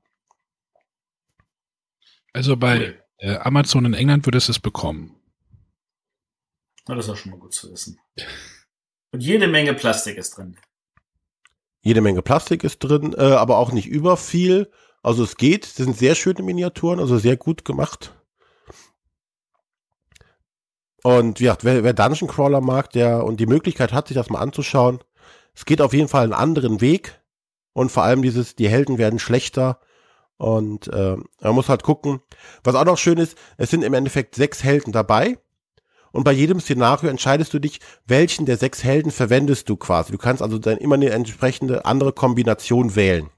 Speaker 1: Also bei äh, Amazon in England würdest du es bekommen.
Speaker 2: Na, das ist ja schon mal gut zu wissen. Und jede Menge Plastik ist drin.
Speaker 3: Jede Menge Plastik ist drin, äh, aber auch nicht über viel. Also es geht, das sind sehr schöne Miniaturen, also sehr gut gemacht. Und ja, wer, wer Dungeon Crawler mag, der und die Möglichkeit hat, sich das mal anzuschauen, es geht auf jeden Fall einen anderen Weg und vor allem dieses, die Helden werden schlechter und äh, man muss halt gucken. Was auch noch schön ist, es sind im Endeffekt sechs Helden dabei und bei jedem Szenario entscheidest du dich, welchen der sechs Helden verwendest du quasi. Du kannst also dann immer eine entsprechende andere Kombination wählen.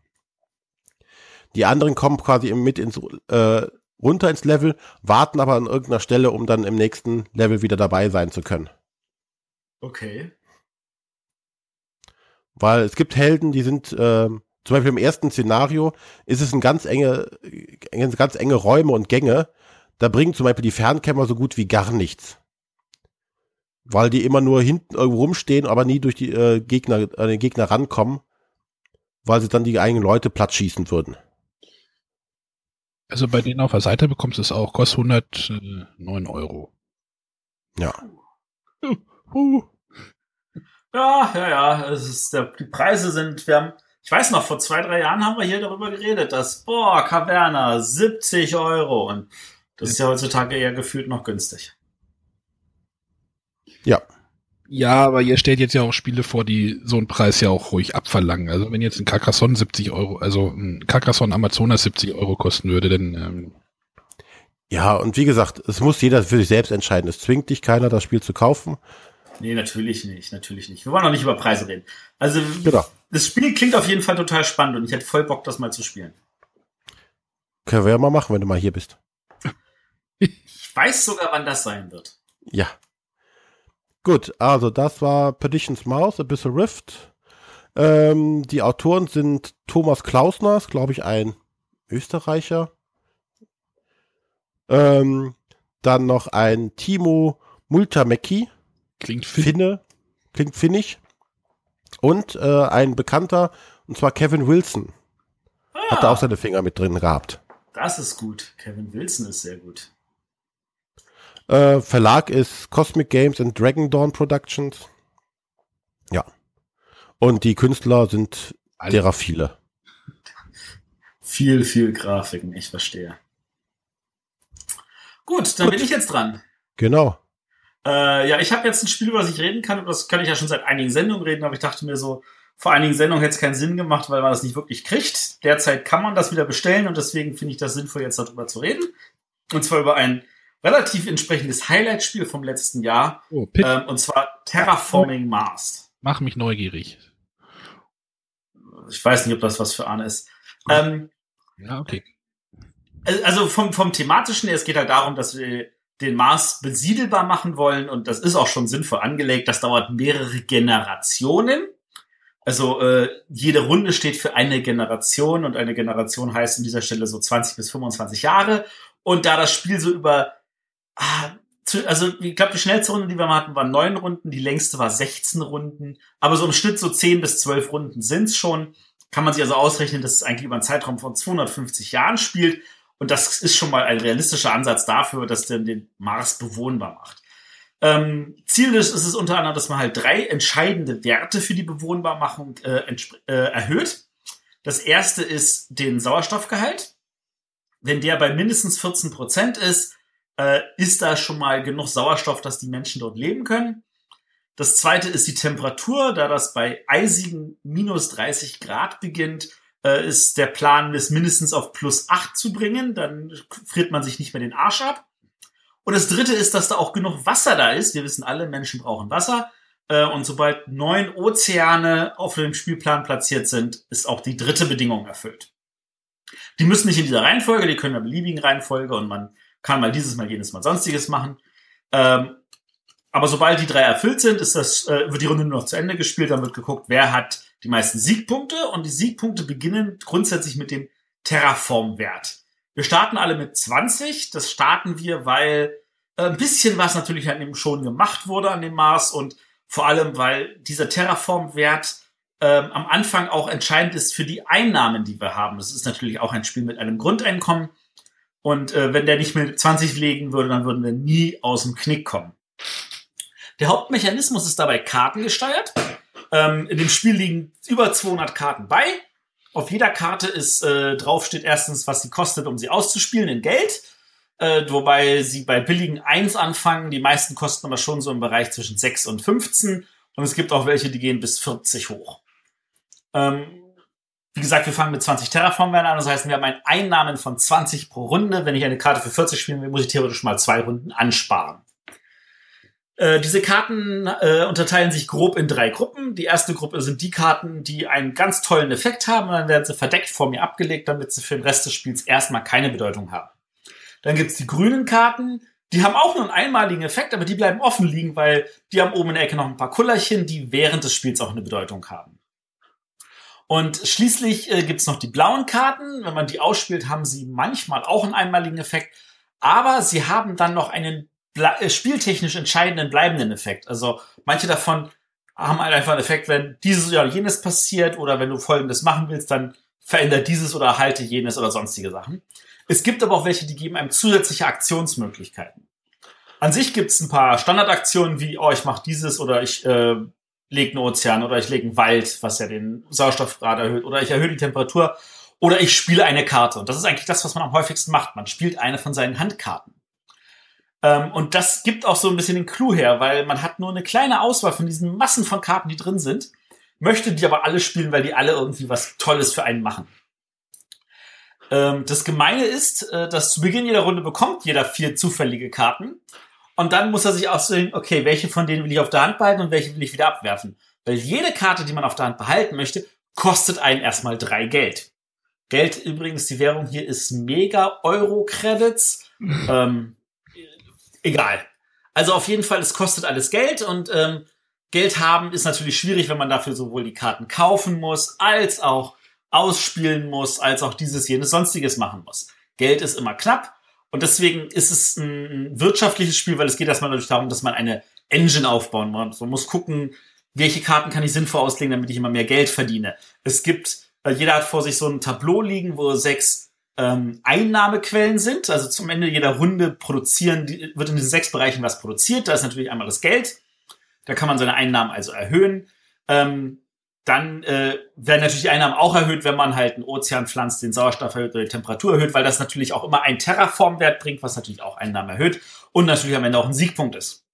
Speaker 3: Die anderen kommen quasi mit ins äh, runter ins Level, warten aber an irgendeiner Stelle, um dann im nächsten Level wieder dabei sein zu können.
Speaker 2: Okay.
Speaker 3: Weil es gibt Helden, die sind, äh, zum Beispiel im ersten Szenario ist es ein ganz enge, ganz enge Räume und Gänge. Da bringen zum Beispiel die Fernkämmer so gut wie gar nichts. Weil die immer nur hinten irgendwo rumstehen, aber nie durch die äh, Gegner, äh, den Gegner rankommen, weil sie dann die eigenen Leute platt schießen würden.
Speaker 1: Also bei denen auf der Seite bekommst du es auch, kostet 109 Euro.
Speaker 3: Ja.
Speaker 2: Uh, uh. Ja, ja, ja. Es ist, der, die Preise sind, wir haben, ich weiß noch, vor zwei, drei Jahren haben wir hier darüber geredet, dass, boah, Caverna, 70 Euro. Und das ist ja heutzutage eher gefühlt noch günstig.
Speaker 3: Ja.
Speaker 1: Ja, aber ihr stellt jetzt ja auch Spiele vor, die so einen Preis ja auch ruhig abverlangen. Also wenn jetzt ein Carcassonne 70 Euro, also ein Carcassonne Amazonas 70 Euro kosten würde, dann ähm
Speaker 3: ja, und wie gesagt, es muss jeder für sich selbst entscheiden. Es zwingt dich keiner, das Spiel zu kaufen.
Speaker 2: Nee, natürlich nicht, natürlich nicht. Wir wollen auch nicht über Preise reden. Also,
Speaker 3: genau.
Speaker 2: das Spiel klingt auf jeden Fall total spannend und ich hätte voll Bock, das mal zu spielen.
Speaker 3: Können wir ja mal machen, wenn du mal hier bist.
Speaker 2: Ich weiß sogar, wann das sein wird.
Speaker 3: Ja. Gut, also das war Petitions Mouse, Abyssal Rift. Ähm, die Autoren sind Thomas Klausner, glaube ich, ein Österreicher. Ähm, dann noch ein Timo Multamecki.
Speaker 1: Klingt Fin
Speaker 3: Finne. Klingt finnisch. Und äh, ein Bekannter, und zwar Kevin Wilson, ah, hat da auch seine Finger mit drin gehabt.
Speaker 2: Das ist gut. Kevin Wilson ist sehr gut.
Speaker 3: Äh, Verlag ist Cosmic Games and Dragon Dawn Productions. Ja. Und die Künstler sind derer viele.
Speaker 2: Viel, viel Grafiken, ich verstehe. Gut, dann Gut. bin ich jetzt dran.
Speaker 3: Genau.
Speaker 2: Äh, ja, ich habe jetzt ein Spiel, über das ich reden kann, das kann ich ja schon seit einigen Sendungen reden, aber ich dachte mir so, vor einigen Sendungen hätte es keinen Sinn gemacht, weil man das nicht wirklich kriegt. Derzeit kann man das wieder bestellen und deswegen finde ich das sinnvoll, jetzt darüber zu reden. Und zwar über ein relativ entsprechendes Highlight-Spiel vom letzten Jahr. Oh, ähm, und zwar Terraforming Mars.
Speaker 1: Mach mich neugierig.
Speaker 2: Ich weiß nicht, ob das was für Arne ist. Ähm,
Speaker 1: ja, okay.
Speaker 2: Also vom, vom thematischen her, es geht halt darum, dass wir den Mars besiedelbar machen wollen und das ist auch schon sinnvoll angelegt. Das dauert mehrere Generationen. Also äh, jede Runde steht für eine Generation und eine Generation heißt an dieser Stelle so 20 bis 25 Jahre. Und da das Spiel so über, ah, zu, also ich glaube, die schnellste Runde, die wir hatten, war neun Runden, die längste war 16 Runden, aber so im Schnitt so 10 bis 12 Runden sind's schon. Kann man sich also ausrechnen, dass es eigentlich über einen Zeitraum von 250 Jahren spielt. Und das ist schon mal ein realistischer Ansatz dafür, dass der den Mars bewohnbar macht. Ähm, Ziel ist, ist es unter anderem, dass man halt drei entscheidende Werte für die Bewohnbarmachung äh, äh, erhöht. Das erste ist den Sauerstoffgehalt. Wenn der bei mindestens 14 Prozent ist, äh, ist da schon mal genug Sauerstoff, dass die Menschen dort leben können. Das zweite ist die Temperatur, da das bei eisigen minus 30 Grad beginnt, äh, ist der Plan, es mindestens auf plus 8 zu bringen. Dann friert man sich nicht mehr den Arsch ab. Und das dritte ist, dass da auch genug Wasser da ist. Wir wissen alle, Menschen brauchen Wasser. Äh, und sobald neun Ozeane auf dem Spielplan platziert sind, ist auch die dritte Bedingung erfüllt. Die müssen nicht in dieser Reihenfolge, die können in einer beliebigen Reihenfolge und man kann mal dieses, mal jenes, mal sonstiges machen. Ähm, aber sobald die drei erfüllt sind, ist das, äh, wird die Runde nur noch zu Ende gespielt, dann wird geguckt, wer hat die meisten Siegpunkte und die Siegpunkte beginnen grundsätzlich mit dem Terraform-Wert. Wir starten alle mit 20. Das starten wir, weil äh, ein bisschen was natürlich an dem schon gemacht wurde an dem Mars und vor allem, weil dieser Terraform-Wert ähm, am Anfang auch entscheidend ist für die Einnahmen, die wir haben. Das ist natürlich auch ein Spiel mit einem Grundeinkommen. Und äh, wenn der nicht mit 20 legen würde, dann würden wir nie aus dem Knick kommen. Der Hauptmechanismus ist dabei kartengesteuert. Ähm, in dem Spiel liegen über 200 Karten bei. Auf jeder Karte ist äh, drauf steht erstens, was sie kostet, um sie auszuspielen in Geld. Äh, wobei sie bei billigen 1 anfangen. Die meisten kosten aber schon so im Bereich zwischen 6 und 15. Und es gibt auch welche, die gehen bis 40 hoch. Ähm, wie gesagt, wir fangen mit 20 Terraform-Werten an. Das heißt, wir haben ein Einnahmen von 20 pro Runde. Wenn ich eine Karte für 40 spielen will, muss ich theoretisch mal zwei Runden ansparen. Äh, diese Karten äh, unterteilen sich grob in drei Gruppen. Die erste Gruppe sind die Karten, die einen ganz tollen Effekt haben und dann werden sie verdeckt vor mir abgelegt, damit sie für den Rest des Spiels erstmal keine Bedeutung haben. Dann gibt's die grünen Karten, die haben auch nur einen einmaligen Effekt, aber die bleiben offen liegen, weil die haben oben in der Ecke noch ein paar Kullerchen, die während des Spiels auch eine Bedeutung haben. Und schließlich äh, gibt's noch die blauen Karten. Wenn man die ausspielt, haben sie manchmal auch einen einmaligen Effekt, aber sie haben dann noch einen spieltechnisch entscheidenden bleibenden Effekt. Also manche davon haben halt einfach einen Effekt, wenn dieses oder jenes passiert oder wenn du folgendes machen willst, dann verändert dieses oder halte jenes oder sonstige Sachen. Es gibt aber auch welche, die geben einem zusätzliche Aktionsmöglichkeiten. An sich gibt es ein paar Standardaktionen wie, oh, ich mache dieses oder ich äh, lege einen Ozean oder ich lege einen Wald, was ja den Sauerstoffgrad erhöht oder ich erhöhe die Temperatur oder ich spiele eine Karte. Und das ist eigentlich das, was man am häufigsten macht. Man spielt eine von seinen Handkarten. Ähm, und das gibt auch so ein bisschen den Clou her, weil man hat nur eine kleine Auswahl von diesen Massen von Karten, die drin sind, möchte die aber alle spielen, weil die alle irgendwie was Tolles für einen machen. Ähm, das Gemeine ist, äh, dass zu Beginn jeder Runde bekommt jeder vier zufällige Karten. Und dann muss er sich aussuchen, okay, welche von denen will ich auf der Hand behalten und welche will ich wieder abwerfen. Weil jede Karte, die man auf der Hand behalten möchte, kostet einen erstmal drei Geld. Geld übrigens, die Währung hier ist mega Euro-Credits. ähm, egal. Also auf jeden Fall, es kostet alles Geld und ähm, Geld haben ist natürlich schwierig, wenn man dafür sowohl die Karten kaufen muss, als auch ausspielen muss, als auch dieses, jenes, sonstiges machen muss. Geld ist immer knapp und deswegen ist es ein wirtschaftliches Spiel, weil es geht erstmal natürlich darum, dass man eine Engine aufbauen muss. Man muss gucken, welche Karten kann ich sinnvoll auslegen, damit ich immer mehr Geld verdiene. Es gibt, äh, jeder hat vor sich so ein Tableau liegen, wo sechs ähm, Einnahmequellen sind. Also zum Ende jeder Runde produzieren, die, wird in diesen sechs Bereichen was produziert. Da ist natürlich einmal das Geld. Da kann man seine Einnahmen also erhöhen. Ähm, dann äh, werden natürlich die Einnahmen auch erhöht, wenn man halt einen Ozean pflanzt, den Sauerstoff erhöht oder die Temperatur erhöht, weil das natürlich auch immer einen Terraformwert bringt, was natürlich auch Einnahmen erhöht und natürlich am Ende auch ein Siegpunkt ist.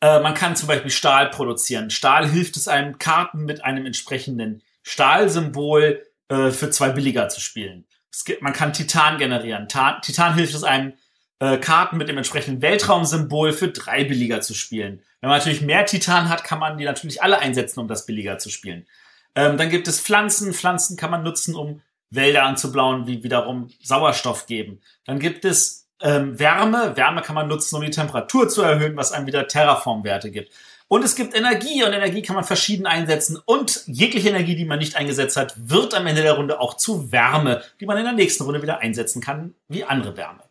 Speaker 2: Äh, man kann zum Beispiel Stahl produzieren. Stahl hilft es einem, Karten mit einem entsprechenden Stahlsymbol äh, für zwei billiger zu spielen. Gibt, man kann Titan generieren. Ta Titan hilft es einem, äh, Karten mit dem entsprechenden Weltraumsymbol für drei billiger zu spielen. Wenn man natürlich mehr Titan hat, kann man die natürlich alle einsetzen, um das billiger zu spielen. Ähm, dann gibt es Pflanzen. Pflanzen kann man nutzen, um Wälder anzublauen, die wiederum Sauerstoff geben. Dann gibt es ähm, Wärme. Wärme kann man nutzen, um die Temperatur zu erhöhen, was einem wieder Terraformwerte gibt. Und es gibt Energie und Energie kann man verschieden einsetzen und jegliche Energie, die man nicht eingesetzt hat, wird am Ende der Runde auch zu Wärme, die man in der nächsten Runde wieder einsetzen kann, wie andere Wärme.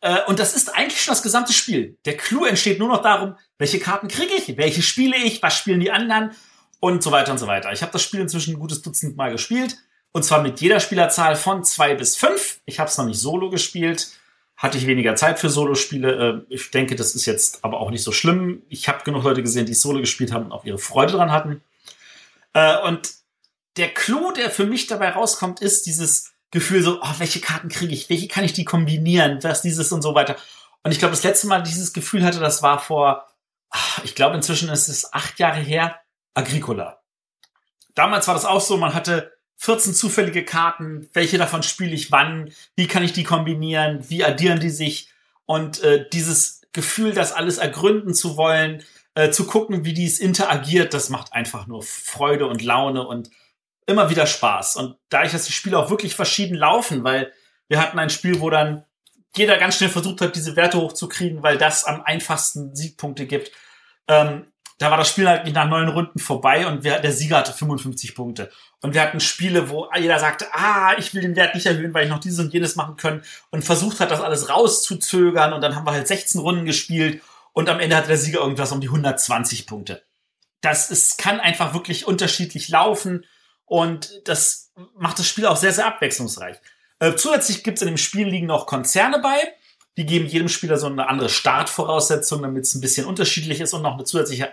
Speaker 2: Äh, und das ist eigentlich schon das gesamte Spiel. Der Clou entsteht nur noch darum, welche Karten kriege ich, welche spiele ich, was spielen die anderen und so weiter und so weiter. Ich habe das Spiel inzwischen ein gutes Dutzend Mal gespielt. Und zwar mit jeder Spielerzahl von zwei bis fünf. Ich habe es noch nicht solo gespielt. Hatte ich weniger Zeit für Solo-Spiele. Äh, ich denke, das ist jetzt aber auch nicht so schlimm. Ich habe genug Leute gesehen, die Solo gespielt haben und auch ihre Freude dran hatten. Äh, und der Clou, der für mich dabei rauskommt, ist dieses, Gefühl so, oh, welche Karten kriege ich, welche kann ich die kombinieren, was dieses und so weiter. Und ich glaube, das letzte Mal dieses Gefühl hatte, das war vor, ach, ich glaube, inzwischen ist es acht Jahre her, Agricola. Damals war das auch so, man hatte 14 zufällige Karten, welche davon spiele ich wann, wie kann ich die kombinieren, wie addieren die sich und äh, dieses Gefühl, das alles ergründen zu wollen, äh, zu gucken, wie dies interagiert, das macht einfach nur Freude und Laune und immer wieder Spaß. Und dadurch, dass die Spiele auch wirklich verschieden laufen, weil wir hatten ein Spiel, wo dann jeder ganz schnell versucht hat, diese Werte hochzukriegen, weil das am einfachsten Siegpunkte gibt. Ähm, da war das Spiel halt nach neun Runden vorbei und wir, der Sieger hatte 55 Punkte. Und wir hatten Spiele, wo jeder sagte, ah, ich will den Wert nicht erhöhen, weil ich noch dieses und jenes machen können und versucht hat, das alles rauszuzögern und dann haben wir halt 16 Runden gespielt und am Ende hatte der Sieger irgendwas um die 120 Punkte. Das ist, kann einfach wirklich unterschiedlich laufen und das macht das Spiel auch sehr, sehr abwechslungsreich. Äh, zusätzlich gibt es in dem Spiel liegen noch Konzerne bei. Die geben jedem Spieler so eine andere Startvoraussetzung, damit es ein bisschen unterschiedlich ist und noch eine zusätzliche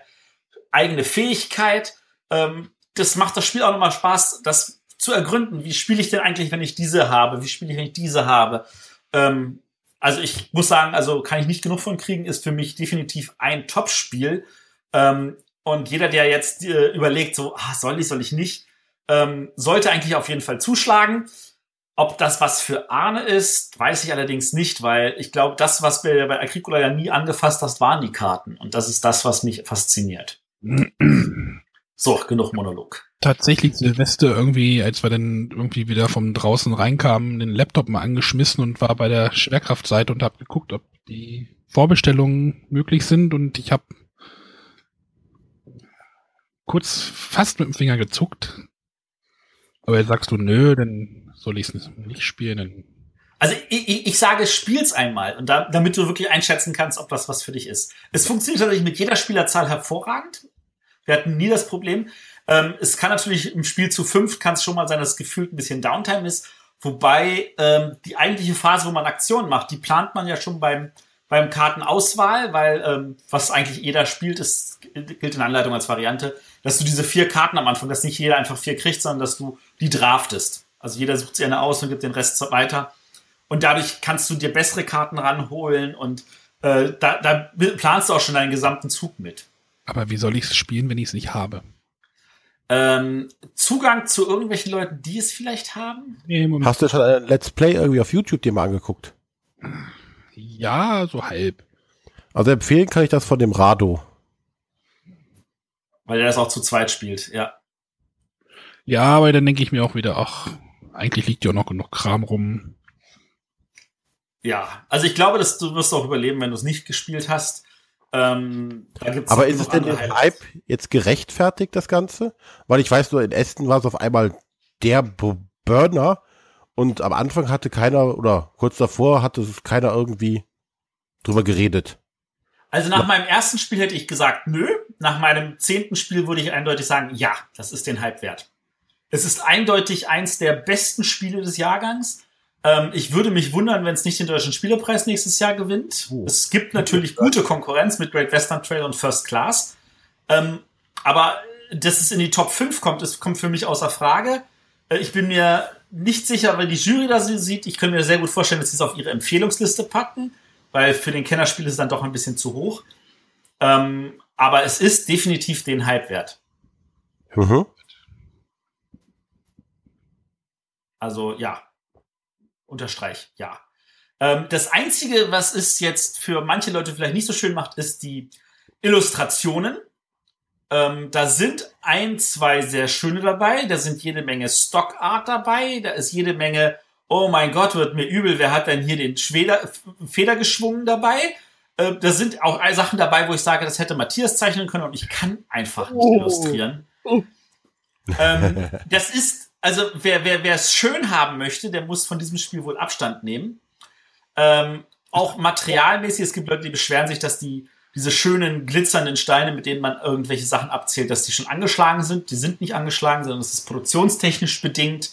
Speaker 2: eigene Fähigkeit. Ähm, das macht das Spiel auch nochmal Spaß, das zu ergründen. Wie spiele ich denn eigentlich, wenn ich diese habe? Wie spiele ich, wenn ich diese habe? Ähm, also ich muss sagen, also kann ich nicht genug von kriegen, ist für mich definitiv ein Top-Spiel. Ähm, und jeder, der jetzt äh, überlegt, so, ah, soll ich, soll ich nicht, ähm, sollte eigentlich auf jeden Fall zuschlagen. Ob das was für Arne ist, weiß ich allerdings nicht, weil ich glaube, das, was wir bei Agricola ja nie angefasst hast, waren die Karten. Und das ist das, was mich fasziniert. So, genug Monolog.
Speaker 1: Tatsächlich Silvester irgendwie, als wir dann irgendwie wieder vom draußen reinkamen, den Laptop mal angeschmissen und war bei der Schwerkraftseite und habe geguckt, ob die Vorbestellungen möglich sind und ich habe kurz fast mit dem Finger gezuckt, aber jetzt sagst du, nö, dann soll ich es nicht spielen.
Speaker 2: Also ich, ich, ich sage, spiel's einmal und da, damit du wirklich einschätzen kannst, ob das was für dich ist. Es funktioniert natürlich mit jeder Spielerzahl hervorragend. Wir hatten nie das Problem. Ähm, es kann natürlich im Spiel zu fünf kann es schon mal sein, dass es gefühlt ein bisschen Downtime ist. Wobei ähm, die eigentliche Phase, wo man Aktionen macht, die plant man ja schon beim, beim Kartenauswahl, weil ähm, was eigentlich jeder spielt, ist, gilt in Anleitung als Variante, dass du diese vier Karten am Anfang, dass nicht jeder einfach vier kriegt, sondern dass du die draftest. Also jeder sucht sich eine aus und gibt den Rest weiter. Und dadurch kannst du dir bessere Karten ranholen und äh, da, da planst du auch schon deinen gesamten Zug mit.
Speaker 1: Aber wie soll ich es spielen, wenn ich es nicht habe?
Speaker 2: Ähm, Zugang zu irgendwelchen Leuten, die es vielleicht haben?
Speaker 3: Nee, Hast du schon ein Let's Play irgendwie auf YouTube dir mal angeguckt?
Speaker 1: Ja, so halb.
Speaker 3: Also empfehlen kann ich das von dem Rado.
Speaker 2: Weil er das auch zu zweit spielt, ja.
Speaker 1: Ja, aber dann denke ich mir auch wieder, ach, eigentlich liegt ja auch noch genug Kram rum.
Speaker 2: Ja, also ich glaube, dass du wirst auch überleben, wenn du es nicht gespielt hast. Ähm,
Speaker 3: aber ist es denn der Hype jetzt gerechtfertigt, das Ganze? Weil ich weiß nur, in Essen war es auf einmal der Burner und am Anfang hatte keiner, oder kurz davor hatte es keiner irgendwie drüber geredet.
Speaker 2: Also nach ja. meinem ersten Spiel hätte ich gesagt, nö. Nach meinem zehnten Spiel würde ich eindeutig sagen, ja, das ist den Hype wert. Es ist eindeutig eins der besten Spiele des Jahrgangs. Ähm, ich würde mich wundern, wenn es nicht den deutschen Spielerpreis nächstes Jahr gewinnt. Oh. Es gibt natürlich gute Konkurrenz mit Great Western Trail und First Class. Ähm, aber dass es in die Top 5 kommt, das kommt für mich außer Frage. Äh, ich bin mir nicht sicher, weil die Jury da sieht. Ich könnte mir sehr gut vorstellen, dass sie es auf ihre Empfehlungsliste packen weil für den Kennerspiel ist es dann doch ein bisschen zu hoch. Ähm, aber es ist definitiv den Hype wert. Mhm. Also ja, unterstreich, ja. Ähm, das Einzige, was es jetzt für manche Leute vielleicht nicht so schön macht, ist die Illustrationen. Ähm, da sind ein, zwei sehr schöne dabei. Da sind jede Menge Stock Art dabei. Da ist jede Menge oh mein Gott, wird mir übel, wer hat denn hier den Schweder, Feder geschwungen dabei? Äh, da sind auch Sachen dabei, wo ich sage, das hätte Matthias zeichnen können und ich kann einfach nicht oh. illustrieren. Oh. Ähm, das ist, also wer, wer, wer es schön haben möchte, der muss von diesem Spiel wohl Abstand nehmen. Ähm, auch materialmäßig, es gibt Leute, die beschweren sich, dass die diese schönen glitzernden Steine, mit denen man irgendwelche Sachen abzählt, dass die schon angeschlagen sind. Die sind nicht angeschlagen, sondern es ist produktionstechnisch bedingt.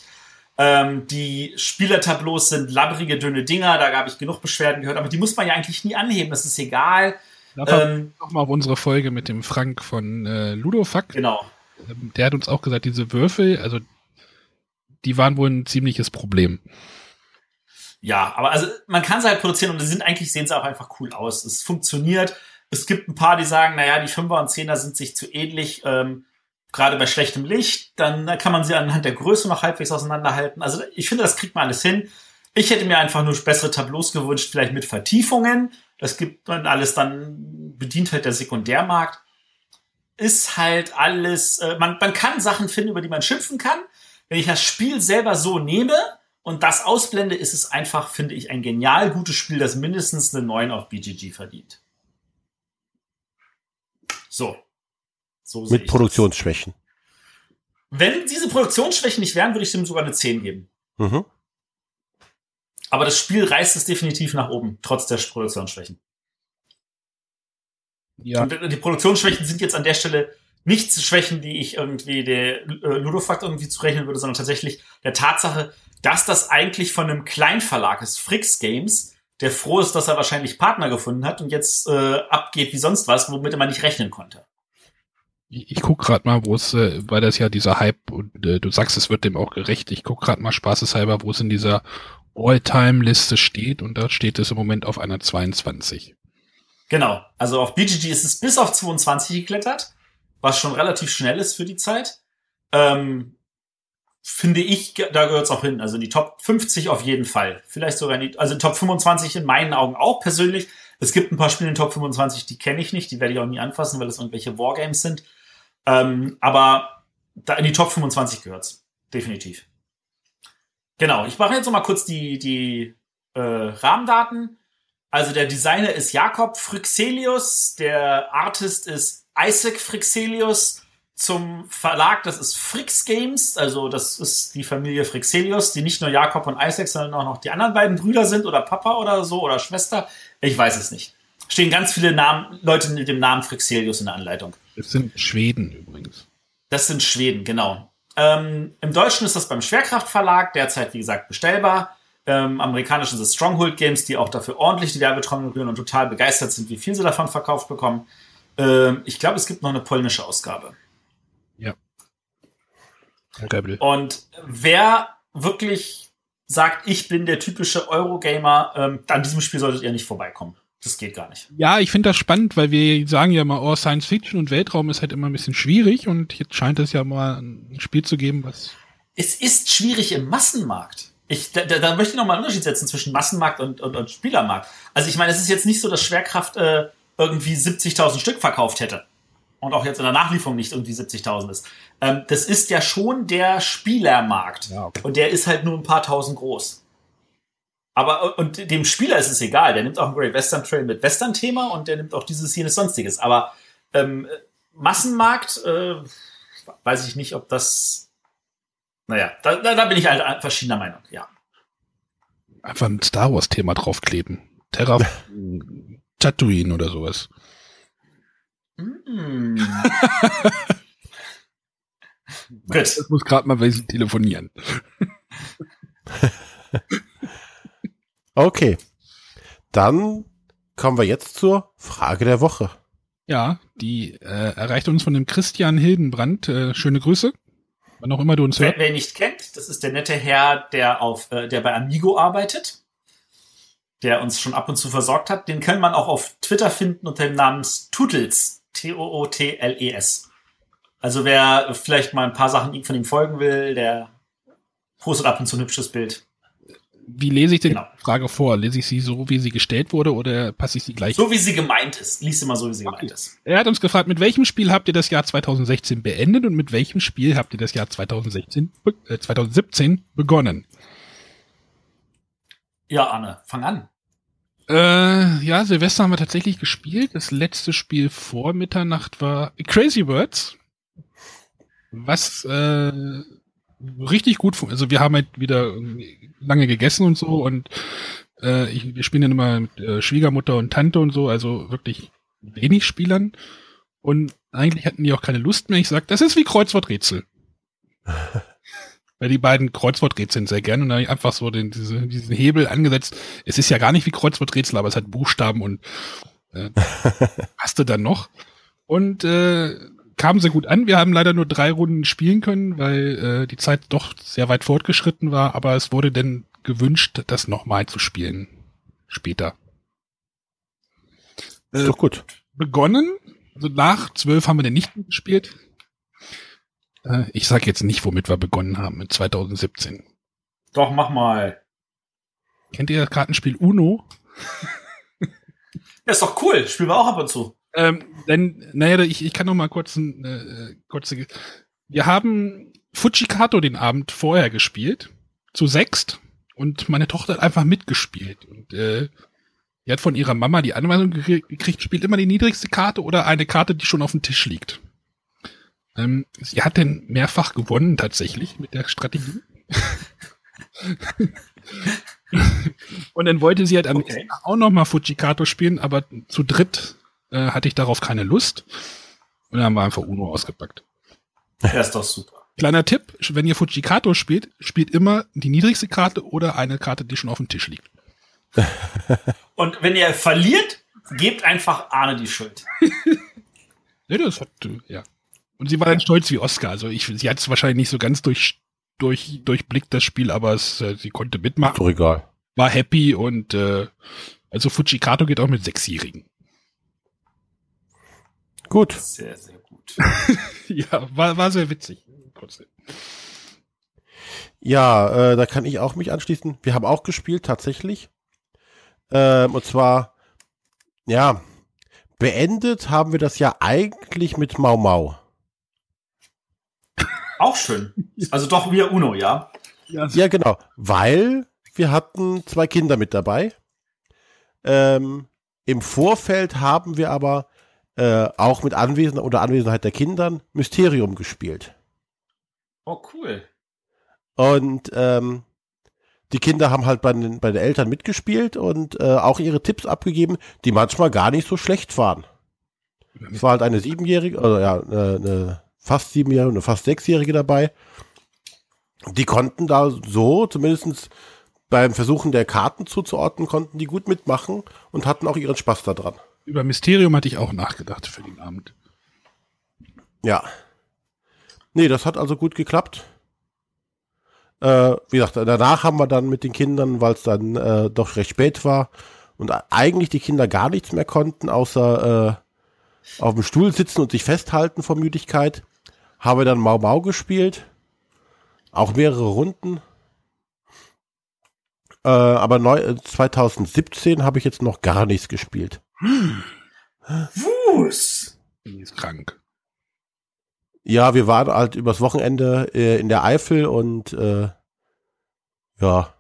Speaker 2: Ähm, die Spielertableaus sind labbrige, dünne Dinger, da habe ich genug Beschwerden gehört, aber die muss man ja eigentlich nie anheben, das ist egal.
Speaker 1: Ähm, Nochmal auf unsere Folge mit dem Frank von äh, Ludofuck.
Speaker 2: Genau.
Speaker 1: Ähm, der hat uns auch gesagt, diese Würfel, also die waren wohl ein ziemliches Problem.
Speaker 2: Ja, aber also man kann sie halt produzieren und die sind eigentlich, sehen sie auch einfach cool aus. Es funktioniert. Es gibt ein paar, die sagen, naja, die Fünfer und Zehner sind sich zu ähnlich. Ähm, gerade bei schlechtem Licht, dann kann man sie anhand der Größe noch halbwegs auseinanderhalten. Also ich finde, das kriegt man alles hin. Ich hätte mir einfach nur bessere Tableaus gewünscht, vielleicht mit Vertiefungen. Das gibt man alles dann, bedient halt der Sekundärmarkt. Ist halt alles, äh, man, man kann Sachen finden, über die man schimpfen kann. Wenn ich das Spiel selber so nehme und das ausblende, ist es einfach, finde ich, ein genial gutes Spiel, das mindestens eine 9 auf BGG verdient. So,
Speaker 3: so Mit Produktionsschwächen.
Speaker 2: Das. Wenn diese Produktionsschwächen nicht wären, würde ich dem sogar eine 10 geben. Mhm. Aber das Spiel reißt es definitiv nach oben, trotz der Produktionsschwächen. Ja. Und die Produktionsschwächen sind jetzt an der Stelle nicht Schwächen, die ich irgendwie der äh, Ludofakt irgendwie zurechnen würde, sondern tatsächlich der Tatsache, dass das eigentlich von einem Kleinverlag ist, Frix Games, der froh ist, dass er wahrscheinlich Partner gefunden hat und jetzt äh, abgeht wie sonst was, womit er mal nicht rechnen konnte.
Speaker 1: Ich, ich guck gerade mal, wo es, äh, weil das ja dieser Hype und äh, du sagst, es wird dem auch gerecht. Ich guck gerade mal spaßeshalber, wo es in dieser All-Time-Liste steht und da steht es im Moment auf einer 22.
Speaker 2: Genau. Also auf BGG ist es bis auf 22 geklettert, was schon relativ schnell ist für die Zeit. Ähm, finde ich, da gehört es auch hin. Also die Top 50 auf jeden Fall. Vielleicht sogar in die, also Top 25 in meinen Augen auch persönlich. Es gibt ein paar Spiele in Top 25, die kenne ich nicht, die werde ich auch nie anfassen, weil das irgendwelche Wargames sind. Ähm, aber da in die Top 25 gehört's. Definitiv. Genau, ich mache jetzt noch mal kurz die, die äh, Rahmendaten. Also der Designer ist Jakob Fryxelius, der Artist ist Isaac Fryxelius. Zum Verlag, das ist Frix Games, also das ist die Familie Fryxelius, die nicht nur Jakob und Isaac, sondern auch noch die anderen beiden Brüder sind oder Papa oder so oder Schwester. Ich weiß es nicht. Stehen ganz viele Namen, Leute mit dem Namen Fryxelius in der Anleitung.
Speaker 1: Das sind Schweden übrigens.
Speaker 2: Das sind Schweden, genau. Ähm, Im Deutschen ist das beim Schwerkraft Verlag, derzeit wie gesagt bestellbar. Ähm, amerikanisch sind es Stronghold Games, die auch dafür ordentlich die Werbetrommel rühren und total begeistert sind, wie viel sie davon verkauft bekommen. Ähm, ich glaube, es gibt noch eine polnische Ausgabe.
Speaker 1: Ja.
Speaker 2: Und wer wirklich sagt, ich bin der typische Eurogamer, ähm, an diesem Spiel solltet ihr nicht vorbeikommen. Das geht gar nicht.
Speaker 1: Ja, ich finde das spannend, weil wir sagen ja mal, oh, Science Fiction und Weltraum ist halt immer ein bisschen schwierig und jetzt scheint es ja mal ein Spiel zu geben, was.
Speaker 2: Es ist schwierig im Massenmarkt. Ich, da, da möchte ich noch mal einen Unterschied setzen zwischen Massenmarkt und, und, und Spielermarkt. Also ich meine, es ist jetzt nicht so, dass Schwerkraft äh, irgendwie 70.000 Stück verkauft hätte und auch jetzt in der Nachlieferung nicht irgendwie 70.000 ist. Ähm, das ist ja schon der Spielermarkt ja, und der ist halt nur ein paar tausend groß. Aber und dem Spieler ist es egal. Der nimmt auch ein Great Western Trail mit Western-Thema und der nimmt auch dieses jenes sonstiges. Aber ähm, Massenmarkt, äh, weiß ich nicht, ob das. Naja, da, da, da bin ich halt verschiedener Meinung, ja.
Speaker 1: Einfach ein Star Wars-Thema draufkleben. Terra Tatooine oder sowas.
Speaker 2: Mm. Gut.
Speaker 1: Das muss gerade mal sie telefonieren.
Speaker 3: Okay. Dann kommen wir jetzt zur Frage der Woche.
Speaker 1: Ja, die äh, erreicht uns von dem Christian Hildenbrand. Äh, schöne Grüße. Wann auch immer du uns
Speaker 2: Wer,
Speaker 1: hörst.
Speaker 2: wer ihn nicht kennt, das ist der nette Herr, der auf, äh, der bei Amigo arbeitet, der uns schon ab und zu versorgt hat. Den kann man auch auf Twitter finden unter dem Namen Tootles. T-O-O-T-L-E-S. Also wer vielleicht mal ein paar Sachen von ihm folgen will, der postet ab und zu ein hübsches Bild.
Speaker 1: Wie lese ich denn
Speaker 2: Genau.
Speaker 1: die Frage vor? Lese ich sie so, wie sie gestellt wurde, oder passe ich sie gleich?
Speaker 2: So wie sie gemeint ist. Lies sie mal so, wie sie
Speaker 1: Okay.
Speaker 2: gemeint ist.
Speaker 1: Er hat uns gefragt, mit welchem Spiel habt ihr das Jahr 2016 beendet und mit welchem Spiel habt ihr das Jahr 2016, be äh, 2017 begonnen?
Speaker 2: Ja, Arne, fang an.
Speaker 1: Äh, ja, Silvester haben wir tatsächlich gespielt. Das letzte Spiel vor Mitternacht war Crazy Words. Was äh, richtig gut, fun- also wir haben halt wieder lange gegessen und so und äh, ich, wir spielen dann immer mit äh, Schwiegermutter und Tante und so, also wirklich wenig Spielern. Und eigentlich hatten die auch keine Lust mehr. Ich sag, das ist wie Kreuzworträtsel. Weil die beiden Kreuzworträtseln sehr gern und dann hab ich einfach so den, diese, diesen Hebel angesetzt. Es ist ja gar nicht wie Kreuzworträtsel, aber es hat Buchstaben und äh, passte dann noch. Und äh, kam sehr gut an. Wir haben leider nur drei Runden spielen können, weil äh, die Zeit doch sehr weit fortgeschritten war, aber es wurde denn gewünscht, das nochmal zu spielen. Später.
Speaker 3: Ist doch gut.
Speaker 1: Begonnen, also nach zwölf haben wir den nicht gespielt. Äh, ich sag jetzt nicht, womit wir begonnen haben, in 2017.
Speaker 2: Doch, mach mal.
Speaker 1: Kennt ihr das Kartenspiel Uno?
Speaker 2: Ja, ist doch cool. Spielen wir auch ab und zu.
Speaker 1: Ähm, denn, naja, ich, ich kann noch mal kurz ein, äh, kurze, wir haben Fujikato den Abend vorher gespielt, zu sechst, und meine Tochter hat einfach mitgespielt. Und äh, die hat von ihrer Mama die Anweisung gekriegt, spielt immer die niedrigste Karte oder eine Karte, die schon auf dem Tisch liegt. Ähm, sie hat denn mehrfach gewonnen tatsächlich mit der Strategie. und dann wollte sie halt am
Speaker 2: Okay.
Speaker 1: nächsten auch noch mal Fujikato spielen, aber zu dritt äh, hatte ich darauf keine Lust. Und dann haben wir einfach Uno ausgepackt.
Speaker 2: Ja, ist doch super.
Speaker 1: Kleiner Tipp, wenn ihr Fujikato spielt, spielt immer die niedrigste Karte oder eine Karte, die schon auf dem Tisch liegt.
Speaker 2: Und wenn ihr verliert, gebt einfach Arne die Schuld.
Speaker 1: Ja, das hat, äh, ja. Und sie war dann stolz wie Oscar. Also ich, sie hat es wahrscheinlich nicht so ganz durch, durch, durchblickt, das Spiel, aber es, äh, sie konnte mitmachen,
Speaker 3: doch egal.
Speaker 1: war happy und äh, also Fujikato geht auch mit Sechsjährigen.
Speaker 3: Gut.
Speaker 2: Sehr, sehr gut.
Speaker 1: ja, war, war sehr witzig. Trotzdem.
Speaker 3: Ja, äh, da kann ich auch mich anschließen. Wir haben auch gespielt, tatsächlich. Ähm, und zwar, ja, beendet haben wir das ja eigentlich mit Mau Mau.
Speaker 2: Auch schön. Also doch wieder Uno, ja?
Speaker 1: Ja,
Speaker 3: Ja, genau. Weil wir hatten zwei Kinder mit dabei. Ähm, Im Vorfeld haben wir aber äh, auch mit Anwesen oder Anwesenheit der Kindern Mysterium gespielt.
Speaker 2: Oh, cool.
Speaker 3: Und ähm, die Kinder haben halt bei den, bei den Eltern mitgespielt und äh, auch ihre Tipps abgegeben, die manchmal gar nicht so schlecht waren. Es war halt eine siebenjährige, oder ja, eine, eine fast siebenjährige, eine fast sechsjährige dabei. Die konnten da so, zumindest beim Versuchen der Karten zuzuordnen, konnten die gut mitmachen und hatten auch ihren Spaß daran.
Speaker 1: über Mysterium hatte ich auch nachgedacht für den Abend.
Speaker 3: Ja. Nee, das hat also gut geklappt. Äh, wie gesagt, danach haben wir dann mit den Kindern, weil es dann äh, doch recht spät war und eigentlich die Kinder gar nichts mehr konnten, außer äh, auf dem Stuhl sitzen und sich festhalten vor Müdigkeit, haben wir dann Mau Mau gespielt. Auch mehrere Runden. Äh, aber neu, äh, 2017 habe ich jetzt noch gar nichts gespielt.
Speaker 2: Wus!
Speaker 1: Die ist krank.
Speaker 3: Ja, wir waren halt übers Wochenende äh, in der Eifel und äh, ja,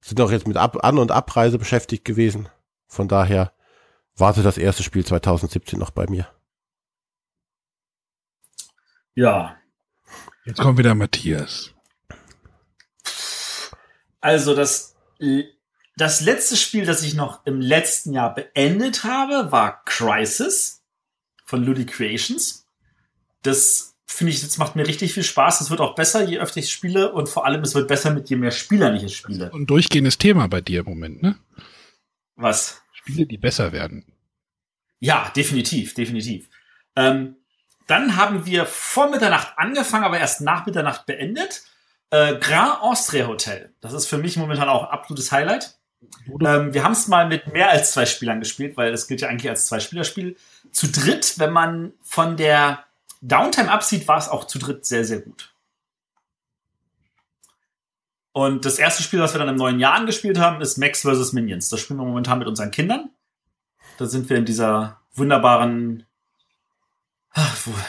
Speaker 3: sind auch jetzt mit Ab An- und Abreise beschäftigt gewesen. Von daher warte das erste Spiel 2017 noch bei mir.
Speaker 2: Ja.
Speaker 1: Jetzt kommt wieder Matthias.
Speaker 2: Also das das letzte Spiel, das ich noch im letzten Jahr beendet habe, war Crisis von Ludi Creations. Das finde ich, das macht mir richtig viel Spaß. Es wird auch besser, je öfter ich spiele und vor allem es wird besser mit je mehr Spielern ich es spiele.
Speaker 1: Ein durchgehendes Thema bei dir im Moment, ne?
Speaker 2: Was?
Speaker 1: Spiele, die besser werden.
Speaker 2: Ja, definitiv, definitiv. Ähm, dann haben wir vor Mitternacht angefangen, aber erst nach Mitternacht beendet. Äh, Grand Austria Hotel. Das ist für mich momentan auch ein absolutes Highlight. Ähm, wir haben es mal mit mehr als zwei Spielern gespielt, weil es gilt ja eigentlich als Zwei-Spieler-Spiel. Zu dritt, wenn man von der Downtime absieht, war es auch zu dritt sehr, sehr gut. Und das erste Spiel, was wir dann im neuen Jahr angespielt haben, ist Max vs. Minions. Das spielen wir momentan mit unseren Kindern. Da sind wir in dieser wunderbaren.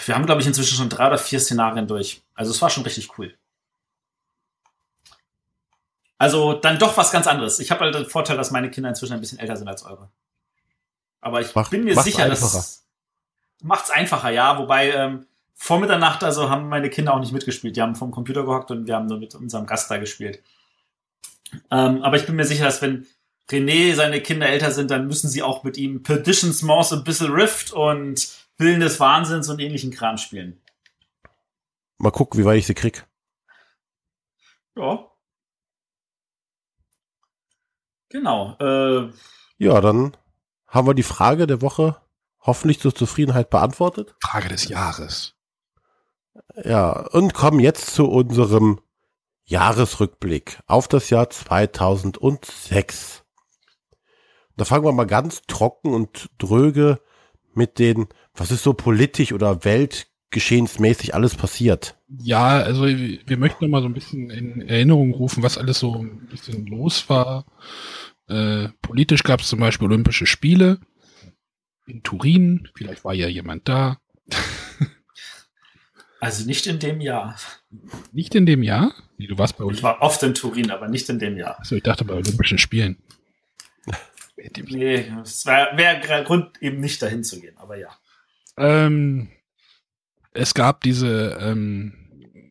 Speaker 2: Wir haben, glaube ich, inzwischen schon drei oder vier Szenarien durch. Also es war schon richtig cool. Also dann doch was ganz anderes. Ich habe halt den Vorteil, dass meine Kinder inzwischen ein bisschen älter sind als eure. Aber ich Mach, bin mir sicher, einfacher. dass macht's einfacher, ja. Wobei ähm, vor Mitternacht also haben meine Kinder auch nicht mitgespielt. Die haben vom Computer gehockt und wir haben nur mit unserem Gast da gespielt. Ähm, aber ich bin mir sicher, dass wenn René seine Kinder älter sind, dann müssen sie auch mit ihm Perdition's Mouse, Abyssal Rift und Willen des Wahnsinns und ähnlichen Kram spielen.
Speaker 3: Mal gucken, wie weit ich sie krieg.
Speaker 2: Ja. Genau. Äh,
Speaker 3: ja, dann haben wir die Frage der Woche hoffentlich zur Zufriedenheit beantwortet.
Speaker 1: Frage des Jahres.
Speaker 3: Ja, und kommen jetzt zu unserem Jahresrückblick auf das Jahr 2006. Da fangen wir mal ganz trocken und dröge mit den, was ist so politisch oder weltgeschehensmäßig alles passiert.
Speaker 1: Ja, also wir möchten noch mal so ein bisschen in Erinnerung rufen, was alles so ein bisschen los war. Äh, politisch gab es zum Beispiel Olympische Spiele in Turin. Vielleicht war ja jemand da.
Speaker 2: also nicht in dem Jahr.
Speaker 1: Nicht in dem Jahr?
Speaker 2: Wie, du warst bei Ich war oft in Turin, aber nicht in dem Jahr.
Speaker 1: Achso, ich dachte bei Olympischen Spielen.
Speaker 2: Nee, es wäre wär Grund, eben nicht dahin zu gehen, aber ja.
Speaker 1: Ähm, es gab diese ähm,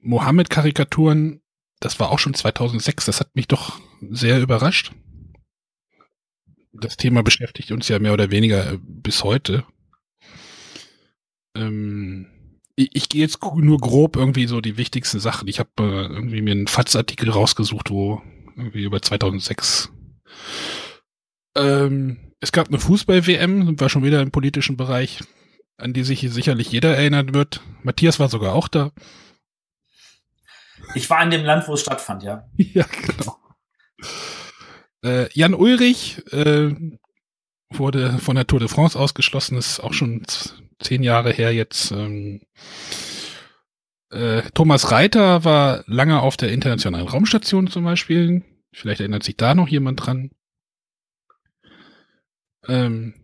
Speaker 1: Mohammed-Karikaturen, das war auch schon 2006, das hat mich doch sehr überrascht das Thema beschäftigt uns ja mehr oder weniger äh, bis heute. Ähm, ich, ich gehe jetzt nur grob irgendwie so die wichtigsten Sachen. Ich habe äh, irgendwie mir einen FATS-Artikel rausgesucht, wo irgendwie über 2006 ähm, es gab eine Fußball-WM, wir schon wieder im politischen Bereich, an die sich sicherlich jeder erinnern wird. Matthias war sogar auch da.
Speaker 2: Ich war in dem Land, wo es stattfand, ja.
Speaker 1: ja, genau. Äh, Jan Ulrich äh, wurde von der Tour de France ausgeschlossen, ist auch schon zehn Jahre her jetzt. Ähm, äh, Thomas Reiter war lange auf der internationalen Raumstation zum Beispiel. Vielleicht erinnert sich da noch jemand dran. Ähm,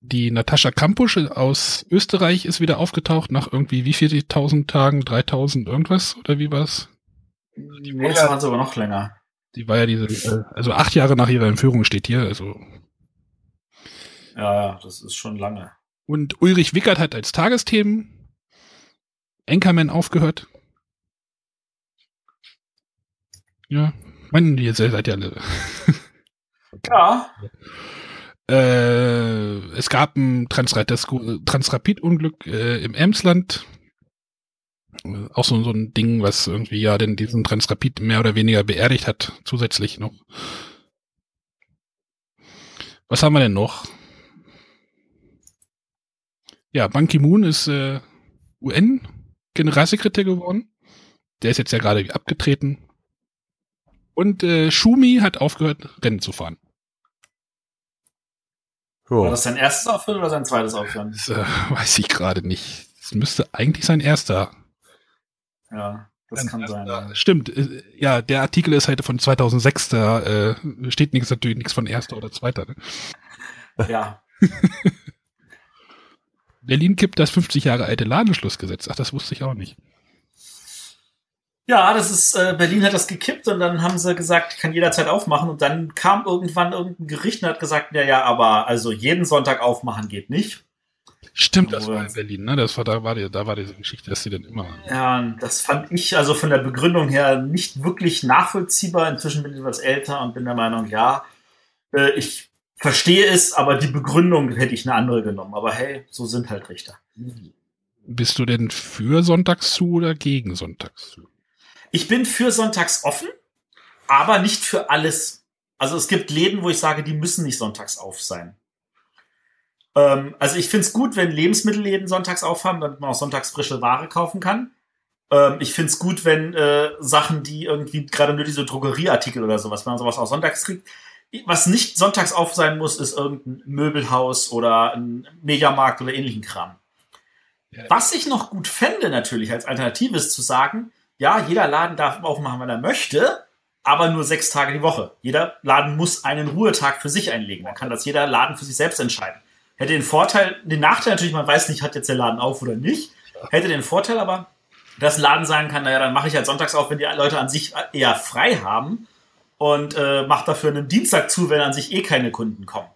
Speaker 1: die Natascha Kampusch aus Österreich ist wieder aufgetaucht nach irgendwie wie viel tausend Tagen, 3000 irgendwas oder wie war's?
Speaker 2: Die nee, das waren sogar noch länger.
Speaker 1: Die war ja diese, äh, also acht Jahre nach ihrer Entführung steht hier, also.
Speaker 2: Ja, das ist schon lange.
Speaker 1: Und Ulrich Wickert hat als Tagesthemen Anchorman aufgehört. Ja, meine, ihr seid ja alle.
Speaker 2: ja.
Speaker 1: Äh, es gab ein Transrapid-Unglück äh, im Emsland auch so, so ein Ding, was irgendwie ja denn diesen Transrapid mehr oder weniger beerdigt hat, zusätzlich noch. Was haben wir denn noch? Ja, Ban Ki-moon ist äh, UN-Generalsekretär geworden. Der ist jetzt ja gerade abgetreten. Und äh, Schumi hat aufgehört, Rennen zu fahren.
Speaker 2: War das sein erstes Aufhören oder sein zweites Aufhören?
Speaker 1: Das äh, weiß ich gerade nicht. Es müsste eigentlich sein erster
Speaker 2: ja, das kann sein. Ja.
Speaker 1: Stimmt, äh, ja, der Artikel ist halt von 2006, da äh, steht nichts natürlich nichts von erster oder zweiter. Ne?
Speaker 2: Ja.
Speaker 1: Berlin kippt das 50 Jahre alte Ladenschlussgesetz. Ach, das wusste ich auch nicht.
Speaker 2: Ja, das ist, äh, Berlin hat das gekippt und dann haben sie gesagt, kann jederzeit aufmachen und dann kam irgendwann irgendein Gericht und hat gesagt, ja, ja, aber also jeden Sonntag aufmachen geht nicht.
Speaker 1: Stimmt, das war in Berlin, ne? Das war, da war die, da war diese Geschichte, dass sie dann immer.
Speaker 2: Ja, das fand ich also von der Begründung her nicht wirklich nachvollziehbar. Inzwischen bin ich etwas älter und bin der Meinung, ja, Äh, ich verstehe es, aber die Begründung hätte ich eine andere genommen. Aber hey, so sind halt Richter.
Speaker 1: Bist du denn für Sonntags zu oder gegen Sonntags zu?
Speaker 2: Ich bin für Sonntags offen, aber nicht für alles. Also es gibt Läden, wo ich sage, die müssen nicht sonntags auf sein. Ähm, also ich finde es gut, wenn Lebensmittelläden sonntags aufhaben, damit man auch sonntags frische Ware kaufen kann. Ähm, ich finde es gut, wenn äh, Sachen, die irgendwie gerade nur diese Drogerieartikel oder sowas, wenn man sowas auch sonntags kriegt. Was nicht sonntags auf sein muss, ist irgendein Möbelhaus oder ein Mediamarkt oder ähnlichen Kram. Ja. Was ich noch gut fände, natürlich als Alternative, ist zu sagen, ja, jeder Laden darf aufmachen, wenn er möchte, aber nur sechs Tage die Woche. Jeder Laden muss einen Ruhetag für sich einlegen. Dann kann das jeder Laden für sich selbst entscheiden. Hätte den Vorteil, den Nachteil natürlich, man weiß nicht, hat jetzt der Laden auf oder nicht. Hätte den Vorteil aber, dass ein Laden sagen kann, naja, dann mache ich halt sonntags auf, wenn die Leute an sich eher frei haben und äh, mache dafür einen Dienstag zu, wenn an sich eh keine Kunden kommen.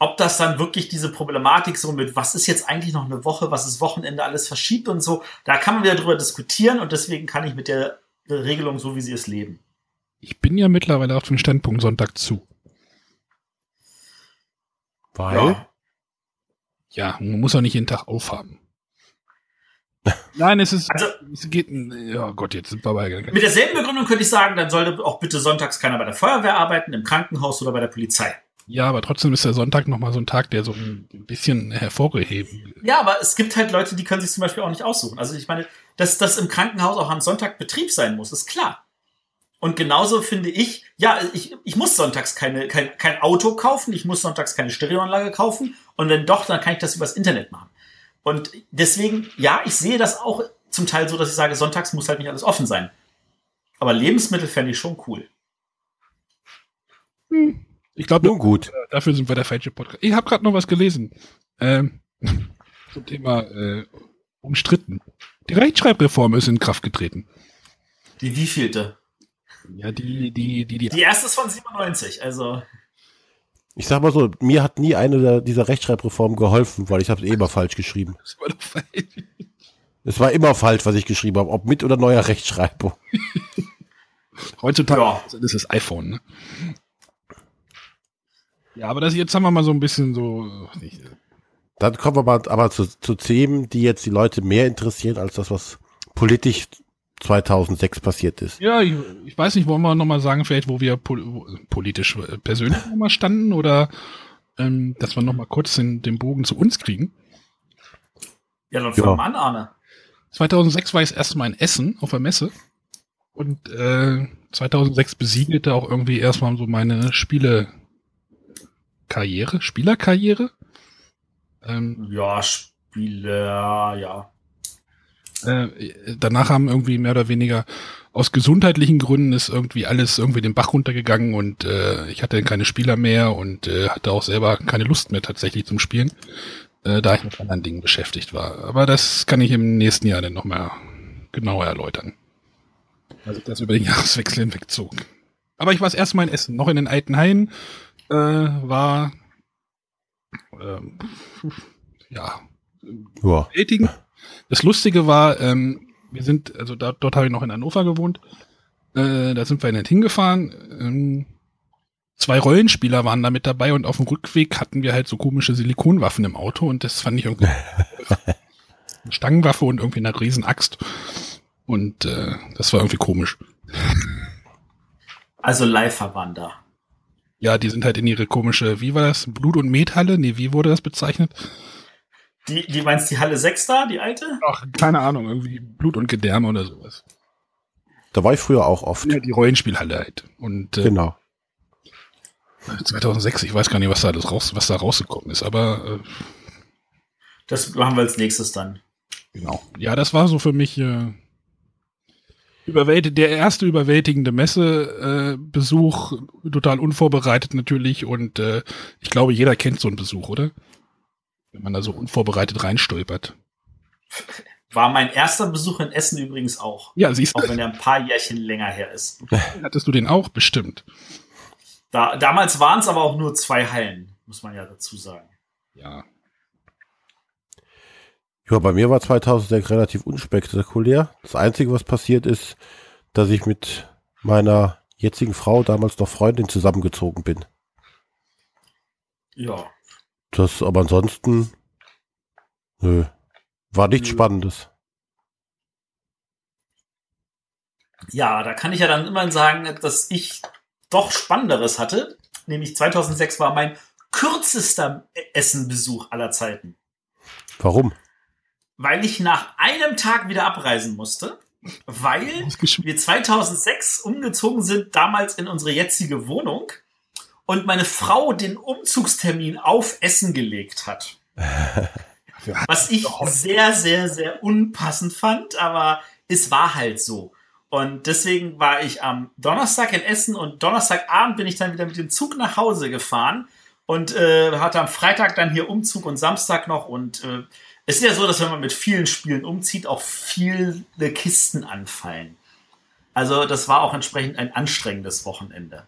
Speaker 2: Ob das dann wirklich diese Problematik so mit, was ist jetzt eigentlich noch eine Woche, was ist Wochenende alles verschiebt und so, da kann man wieder drüber diskutieren und deswegen kann ich mit der Regelung so, wie sie es leben.
Speaker 1: Ich bin ja mittlerweile auf dem Standpunkt Sonntag zu.
Speaker 3: Weil? Ja,
Speaker 1: ja man muss auch nicht jeden Tag aufhaben. Nein, es ist. Also, es geht. Ja Gott, jetzt sind wir bei.
Speaker 2: Mit derselben Begründung könnte ich sagen, dann sollte auch bitte sonntags keiner bei der Feuerwehr arbeiten, im Krankenhaus oder bei der Polizei.
Speaker 1: Ja, aber trotzdem ist der Sonntag nochmal so ein Tag, der so ein bisschen hervorgehoben.
Speaker 2: Ja, aber es gibt halt Leute, die können sich zum Beispiel auch nicht aussuchen. Also ich meine, dass das im Krankenhaus auch am Sonntag Betrieb sein muss, ist klar. Und genauso finde ich, ja, ich, ich muss sonntags keine, kein, kein Auto kaufen, ich muss sonntags keine Stereoanlage kaufen. Und wenn doch, dann kann ich das übers Internet machen. Und deswegen, ja, ich sehe das auch zum Teil so, dass ich sage, sonntags muss halt nicht alles offen sein. Aber Lebensmittel fände ich schon cool.
Speaker 1: Hm. Ich glaube, gut. Dafür sind wir der falsche Podcast. Ich habe gerade noch was gelesen. Ähm, zum Thema äh, umstritten. Die Rechtschreibreform ist in Kraft getreten.
Speaker 2: Die wievielte?
Speaker 1: Ja, die, die, die, die.
Speaker 2: Die erste ist von 97, also.
Speaker 3: Ich sag mal so, mir hat nie eine dieser Rechtschreibreformen geholfen, weil ich habe es eh immer falsch geschrieben. Das war doch falsch. Es war immer falsch, was ich geschrieben habe, ob mit oder neuer Rechtschreibung.
Speaker 1: Heutzutage ja. ist es iPhone, ne? Ja, aber das jetzt haben wir mal so ein bisschen so. Nicht,
Speaker 3: Dann kommen wir mal aber zu, zu Themen, die jetzt die Leute mehr interessieren als das, was politisch 2006 passiert ist.
Speaker 1: Ja, ich, ich weiß nicht, wollen wir nochmal sagen, vielleicht, wo wir pol politisch äh, persönlich nochmal standen oder ähm, dass wir nochmal kurz den, den Bogen zu uns kriegen.
Speaker 2: Ja, dann fangen wir an, Arne.
Speaker 1: 2006 war ich das erste Mal in Essen auf der Messe und äh, 2006 besiegelte auch irgendwie erstmal so meine Spiele Karriere, Spielerkarriere.
Speaker 2: Ähm, ja, Spieler, ja.
Speaker 1: Äh, danach haben irgendwie mehr oder weniger aus gesundheitlichen Gründen ist irgendwie alles irgendwie den Bach runtergegangen und äh, ich hatte keine Spieler mehr und äh, hatte auch selber keine Lust mehr tatsächlich zum Spielen, äh, da ich mit anderen Dingen beschäftigt war. Aber das kann ich im nächsten Jahr dann nochmal genauer erläutern. Also das über den Jahreswechsel hinwegzog. Aber ich war das erste Mal in Essen, noch in den alten Haien, äh, war ähm, ja, ja. Das Lustige war, ähm, wir sind, also da, dort habe ich noch in Hannover gewohnt, äh, da sind wir nicht hingefahren. Ähm, zwei Rollenspieler waren da mit dabei und auf dem Rückweg hatten wir halt so komische Silikonwaffen im Auto und das fand ich irgendwie eine Stangenwaffe und irgendwie eine Riesenaxt. Und äh, das war irgendwie komisch.
Speaker 2: Also da.
Speaker 1: Ja, die sind halt in ihre komische, wie war das? Blut- und Methalle? Nee, wie wurde das bezeichnet?
Speaker 2: Die, die meinst die Halle 6 da, die alte?
Speaker 1: Ach, keine Ahnung, irgendwie Blut und Gedärme oder sowas.
Speaker 3: Da war ich früher auch oft.
Speaker 1: Ja, die Rollenspielhalle halt. Und,
Speaker 3: äh, genau.
Speaker 1: 2006, ich weiß gar nicht, was da, das raus, was da rausgekommen ist, aber. Äh,
Speaker 2: das machen wir als nächstes dann.
Speaker 1: Genau. Ja, das war so für mich äh, überwältigt, der erste überwältigende Messebesuch, äh, total unvorbereitet natürlich und äh, ich glaube, jeder kennt so einen Besuch, oder? Wenn man da so unvorbereitet reinstolpert.
Speaker 2: War mein erster Besuch in Essen übrigens auch.
Speaker 1: Ja, siehst
Speaker 2: du. Auch wenn er ein paar Jährchen länger her ist.
Speaker 1: Hattest du den auch? Bestimmt.
Speaker 2: Da, damals waren es aber auch nur zwei Hallen, muss man ja dazu sagen.
Speaker 1: Ja.
Speaker 3: Ja, bei mir war 2006 relativ unspektakulär. Das Einzige, was passiert ist, dass ich mit meiner jetzigen Frau, damals noch Freundin, zusammengezogen bin.
Speaker 2: Ja.
Speaker 3: Das, aber ansonsten, nö, war nichts
Speaker 2: Nö.
Speaker 3: Spannendes.
Speaker 2: Ja, da kann ich ja dann immerhin sagen, dass ich doch Spannenderes hatte. Nämlich 2006 war mein kürzester Essenbesuch aller Zeiten.
Speaker 3: Warum?
Speaker 2: Weil ich nach einem Tag wieder abreisen musste. Weil wir 2006 umgezogen sind, damals in unsere jetzige Wohnung. Und meine Frau den Umzugstermin auf Essen gelegt hat. Was ich sehr, sehr, sehr unpassend fand, aber es war halt so. Und deswegen war ich am Donnerstag in Essen und Donnerstagabend bin ich dann wieder mit dem Zug nach Hause gefahren und äh, hatte am Freitag dann hier Umzug und Samstag noch. Und äh, es ist ja so, dass wenn man mit vielen Spielen umzieht, auch viele Kisten anfallen. Also das war auch entsprechend ein anstrengendes Wochenende.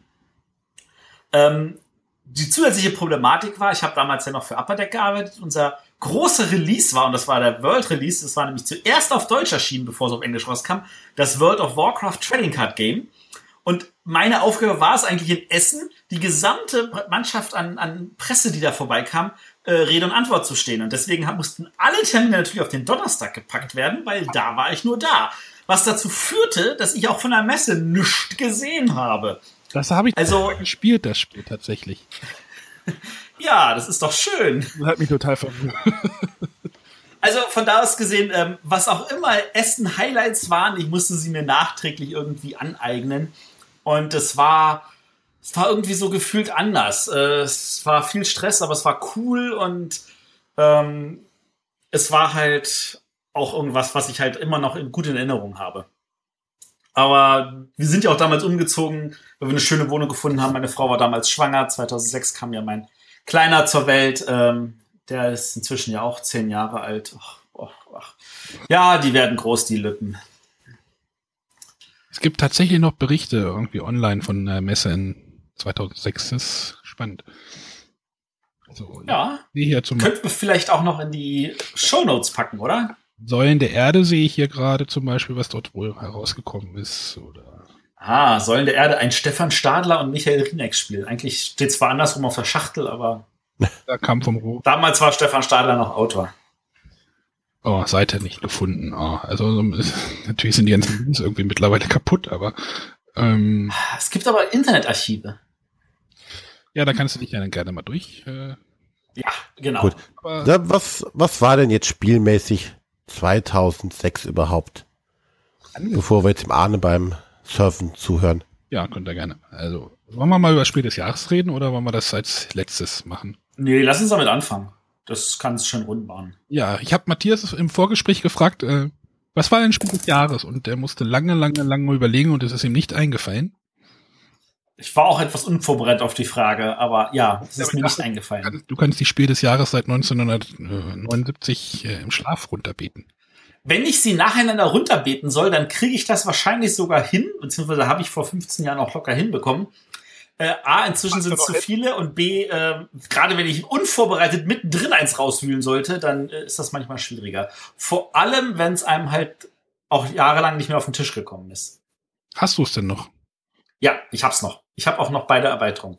Speaker 2: Ähm, die zusätzliche Problematik war, ich habe damals ja noch für Upper Deck gearbeitet, unser großer Release war, und das war der World Release, das war nämlich zuerst auf Deutsch erschienen, bevor es auf Englisch rauskam, das World of Warcraft Trading Card Game. Und meine Aufgabe war es eigentlich in Essen, die gesamte Mannschaft an, an Presse, die da vorbeikam, äh, Rede und Antwort zu stehen. Und deswegen mussten alle Termine natürlich auf den Donnerstag gepackt werden, weil da war ich nur da. Was dazu führte, dass ich auch von der Messe nichts gesehen habe.
Speaker 1: Das habe ich
Speaker 2: Also-
Speaker 1: gespielt, das Spiel tatsächlich.
Speaker 2: Ja, das ist doch schön.
Speaker 1: Das hat mich total verwirrt.
Speaker 2: Also von da aus gesehen, ähm, was auch immer Essen Highlights waren, ich musste sie mir nachträglich irgendwie aneignen. Und es war, es war irgendwie so gefühlt anders. Äh, es war viel Stress, aber es war cool und ähm, es war halt auch irgendwas, was ich halt immer noch in, gut in Erinnerung habe. Aber wir sind ja auch damals umgezogen, weil wir eine schöne Wohnung gefunden haben. Meine Frau war damals schwanger. 2006 kam ja mein Kleiner zur Welt. Ähm, der ist inzwischen ja auch zehn Jahre alt. Ach, ach, ach. Ja, die werden groß, die Lippen.
Speaker 1: Es gibt tatsächlich noch Berichte irgendwie online von der Messe in 2006. Das ist spannend. So,
Speaker 2: Ja,
Speaker 1: hier zum
Speaker 2: könnten wir vielleicht auch noch in die Shownotes packen, oder?
Speaker 1: Säulen der Erde sehe ich hier gerade zum Beispiel, was dort wohl herausgekommen ist. Oder
Speaker 2: Ah, Säulen der Erde, ein Stefan Stadler und Michael Rieneck-Spiel. Eigentlich steht zwar andersrum auf der Schachtel, aber
Speaker 1: da kam vom Ro
Speaker 2: damals war Stefan Stadler noch Autor.
Speaker 1: Oh, Seite nicht gefunden. Oh, also so- natürlich sind die ganzen Links irgendwie mittlerweile kaputt, aber ähm,
Speaker 2: Es gibt aber Internetarchive.
Speaker 1: Ja, da kannst du dich ja dann gerne mal durch. Äh,
Speaker 2: Ja, genau.
Speaker 3: Gut.
Speaker 1: aber
Speaker 3: Ja, was, was war denn jetzt spielmäßig 2006 überhaupt? Bevor wir jetzt im Ahne beim Surfen zuhören.
Speaker 1: ja, könnt ihr gerne. Also wollen wir mal über das Spiel des Jahres reden oder wollen wir das als letztes machen?
Speaker 2: Nee, lass uns damit anfangen. Das kann es schön rund machen.
Speaker 1: Ja, ich habe Matthias im Vorgespräch gefragt, äh, was war denn Spiel des Jahres? Und er musste lange, lange, lange überlegen und es ist ihm nicht eingefallen.
Speaker 2: Ich war auch etwas unvorbereitet auf die Frage, aber ja, es
Speaker 1: Ja,
Speaker 2: ist
Speaker 1: aber
Speaker 2: mir
Speaker 1: ich
Speaker 2: nicht eingefallen.
Speaker 1: Du kannst die Spiel des Jahres seit 1979 äh, im Schlaf runterbeten.
Speaker 2: Wenn ich sie nacheinander runterbeten soll, dann kriege ich das wahrscheinlich sogar hin, beziehungsweise habe ich vor 15 Jahren auch locker hinbekommen. Äh, A, inzwischen sind es zu viele und B, äh, gerade wenn ich unvorbereitet mittendrin eins rauswühlen sollte, dann äh, ist das manchmal schwieriger. Vor allem, wenn es einem halt auch jahrelang nicht mehr auf den Tisch gekommen ist.
Speaker 1: Hast du es denn noch?
Speaker 2: Ja, ich hab's noch. Ich habe auch noch beide Erweiterungen.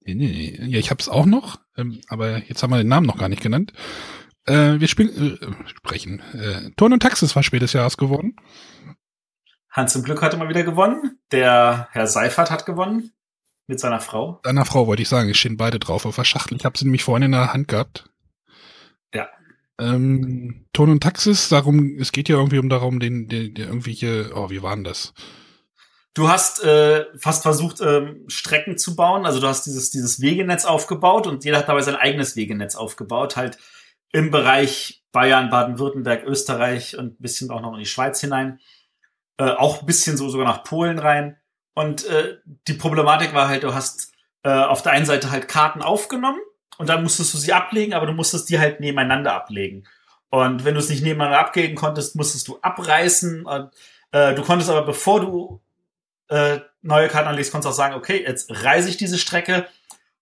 Speaker 1: Nee, nee, nee. Ja, ich habe es auch noch, ähm, aber jetzt haben wir den Namen noch gar nicht genannt. Äh, wir spielen, äh, sprechen. Äh, Turn und Taxis war Spiel des Jahres geworden.
Speaker 2: Hans zum Glück hatte mal wieder gewonnen. Der Herr Seifert hat gewonnen. Mit seiner Frau.
Speaker 1: Deiner Frau wollte ich sagen, es stehen beide drauf auf der Schachtel. Ich habe sie nämlich vorhin in der Hand gehabt.
Speaker 2: Ja.
Speaker 1: Ähm, Ton und Taxis, darum, es geht ja irgendwie um darum, den, den, den irgendwelche, oh, wie waren das?
Speaker 2: Du hast äh, fast versucht, ähm, Strecken zu bauen. Also du hast dieses, dieses Wegenetz aufgebaut und jeder hat dabei sein eigenes Wegenetz aufgebaut. Halt im Bereich Bayern, Baden-Württemberg, Österreich und ein bisschen auch noch in die Schweiz hinein. Äh, auch ein bisschen so sogar nach Polen rein. Und äh, die Problematik war halt, du hast äh, auf der einen Seite halt Karten aufgenommen und dann musstest du sie ablegen, aber du musstest die halt nebeneinander ablegen. Und wenn du es nicht nebeneinander ablegen konntest, musstest du abreißen. Und, äh, du konntest aber, bevor du äh, neue Karten anlegst, konntest du auch sagen, okay, jetzt reise ich diese Strecke.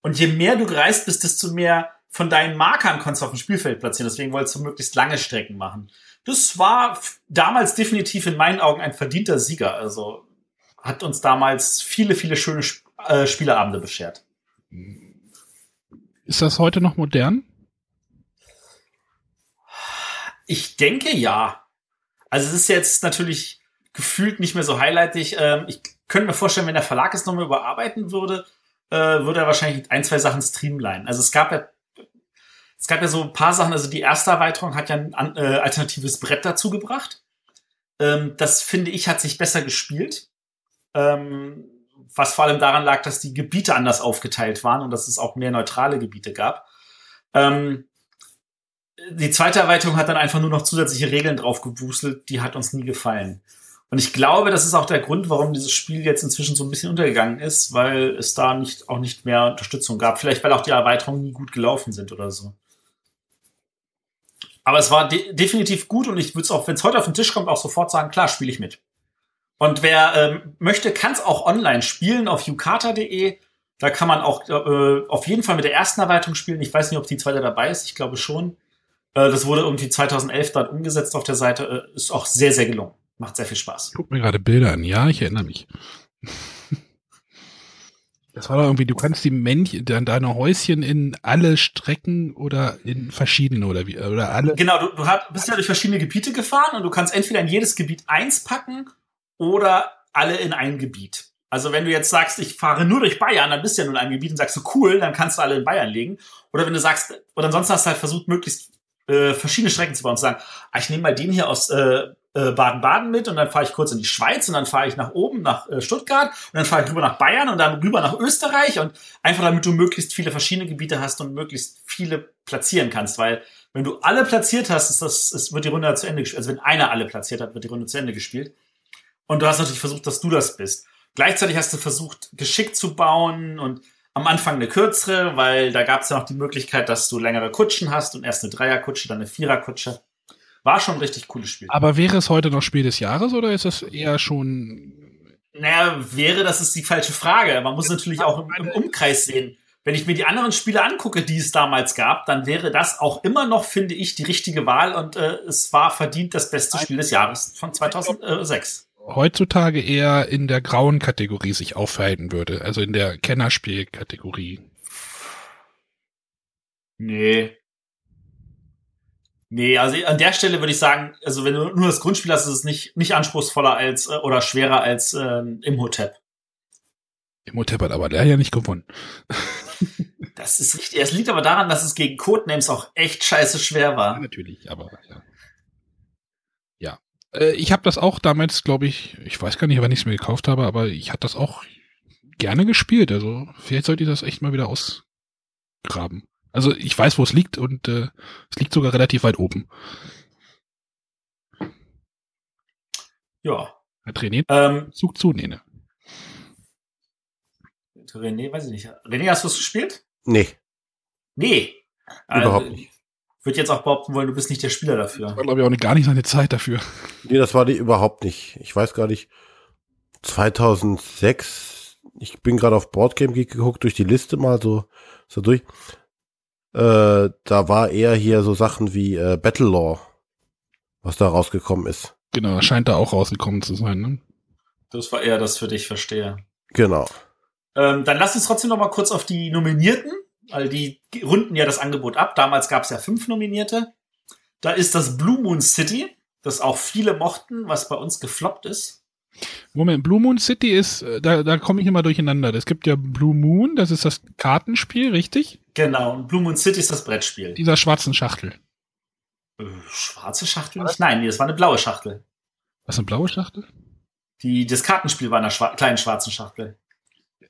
Speaker 2: Und je mehr du gereist bist, desto mehr von deinen Markern konntest du auf dem Spielfeld platzieren. Deswegen wolltest du möglichst lange Strecken machen. Das war damals definitiv in meinen Augen ein verdienter Sieger. Also hat uns damals viele, viele schöne Sp äh, Spieleabende beschert.
Speaker 1: Ist das heute noch modern?
Speaker 2: Ich denke ja. Also es ist jetzt natürlich gefühlt nicht mehr so highlightig. Ähm, ich könnte mir vorstellen, wenn der Verlag es nochmal überarbeiten würde, äh, würde er wahrscheinlich ein, zwei Sachen streamline. Also es gab ja es gab ja so ein paar Sachen, also die erste Erweiterung hat ja ein äh, alternatives Brett dazu gebracht. Ähm, das finde ich hat sich besser gespielt. Ähm, was vor allem daran lag, dass die Gebiete anders aufgeteilt waren und dass es auch mehr neutrale Gebiete gab. Ähm, die zweite Erweiterung hat dann einfach nur noch zusätzliche Regeln drauf gewuselt, die hat uns nie gefallen. Und ich glaube, das ist auch der Grund, warum dieses Spiel jetzt inzwischen so ein bisschen untergegangen ist, weil es da nicht, auch nicht mehr Unterstützung gab. Vielleicht, weil auch die Erweiterungen nie gut gelaufen sind oder so. Aber es war de definitiv gut und ich würde es auch, wenn es heute auf den Tisch kommt, auch sofort sagen, klar, spiele ich mit. Und wer ähm, möchte, kann es auch online spielen auf yukata.de. Da kann man auch äh, auf jeden Fall mit der ersten Erweiterung spielen. Ich weiß nicht, ob die zweite dabei ist. Ich glaube schon. Äh, das wurde irgendwie 2011 dort umgesetzt auf der Seite. Äh, ist auch sehr, sehr gelungen. Macht sehr viel Spaß.
Speaker 1: Guck mir gerade Bilder an. Ja, ich erinnere mich. Das war doch irgendwie, du kannst die Männchen, deine Häuschen in alle Strecken oder in verschiedene oder wie, oder alle.
Speaker 2: Genau, du, du bist ja durch verschiedene Gebiete gefahren und du kannst entweder in jedes Gebiet eins packen oder alle in ein Gebiet. Also wenn du jetzt sagst, ich fahre nur durch Bayern, dann bist du ja nur in einem Gebiet und sagst du, cool, dann kannst du alle in Bayern legen. Oder wenn du sagst, oder ansonsten hast du halt versucht, möglichst äh, verschiedene Strecken zu bauen und zu sagen, ah, ich nehme mal den hier aus äh, Baden-Baden mit und dann fahre ich kurz in die Schweiz und dann fahre ich nach oben nach äh, Stuttgart und dann fahre ich rüber nach Bayern und dann rüber nach Österreich und einfach damit du möglichst viele verschiedene Gebiete hast und möglichst viele platzieren kannst, weil wenn du alle platziert hast, ist das, es wird die Runde zu Ende gespielt. Also wenn einer alle platziert hat, wird die Runde zu Ende gespielt. Und du hast natürlich versucht, dass du das bist. Gleichzeitig hast du versucht, geschickt zu bauen und am Anfang eine kürzere, weil da gab es ja noch die Möglichkeit, dass du längere Kutschen hast und erst eine Dreierkutsche, dann eine Viererkutsche. War schon ein richtig cooles Spiel.
Speaker 1: Aber wäre es heute noch Spiel des Jahres oder ist es eher schon.
Speaker 2: Naja, wäre, das ist die falsche Frage. Man muss natürlich auch im, im Umkreis sehen. Wenn ich mir die anderen Spiele angucke, die es damals gab, dann wäre das auch immer noch, finde ich, die richtige Wahl und äh, es war verdient das beste Spiel des Jahres von 2006.
Speaker 1: Heutzutage eher in der grauen Kategorie sich aufhalten würde, also in der Kennerspiel-Kategorie.
Speaker 2: Nee, Nee, also an der Stelle würde ich sagen, also wenn du nur das Grundspiel hast, ist es nicht, nicht anspruchsvoller als äh, oder schwerer als ähm, Imhotep.
Speaker 1: Imhotep hat aber der ja nicht gewonnen.
Speaker 2: das ist richtig. Es liegt aber daran, dass es gegen Codenames auch echt scheiße schwer war.
Speaker 1: Ja, natürlich, aber ja. Ja. Äh, ich habe das auch damals, glaube ich, ich weiß gar nicht, wann ich es mir gekauft habe, aber ich hatte das auch gerne gespielt. Also vielleicht sollte ich das echt mal wieder ausgraben. Also ich weiß, wo es liegt und äh, es liegt sogar relativ weit oben.
Speaker 2: Ja.
Speaker 1: Hat René ähm, Zug zu, Nene.
Speaker 2: René, weiß ich nicht. René, hast du es gespielt?
Speaker 3: Nee.
Speaker 2: Nee.
Speaker 3: Überhaupt also, nicht.
Speaker 2: Ich würde jetzt auch behaupten wollen, du bist nicht der Spieler dafür.
Speaker 1: Das war, glaube ich, auch gar nicht seine Zeit dafür.
Speaker 3: Nee, das war die überhaupt nicht. Ich weiß gar nicht. 2006, ich bin gerade auf Boardgame geguckt, durch die Liste mal so, so durch. Äh, da war eher hier so Sachen wie äh, Battlelaw, was da rausgekommen ist.
Speaker 1: Genau, scheint da auch rausgekommen zu sein, ne?
Speaker 2: Das war eher das für dich, verstehe.
Speaker 3: Genau.
Speaker 2: Ähm, dann lass uns trotzdem noch mal kurz auf die Nominierten, weil die runden ja das Angebot ab. Damals gab es ja fünf Nominierte. Da ist das Blue Moon City, das auch viele mochten, was bei uns gefloppt ist.
Speaker 1: Moment, Blue Moon City ist, äh, da, da komme ich immer durcheinander. Es gibt ja Blue Moon, das ist das Kartenspiel, richtig?
Speaker 2: Genau, und Blue Moon City ist das Brettspiel.
Speaker 1: Dieser schwarzen Schachtel.
Speaker 2: Äh, schwarze Schachtel nicht? Nein, nee, das war eine blaue Schachtel.
Speaker 1: Was, eine blaue Schachtel?
Speaker 2: Die, das Kartenspiel war in einer schwa kleinen schwarzen Schachtel.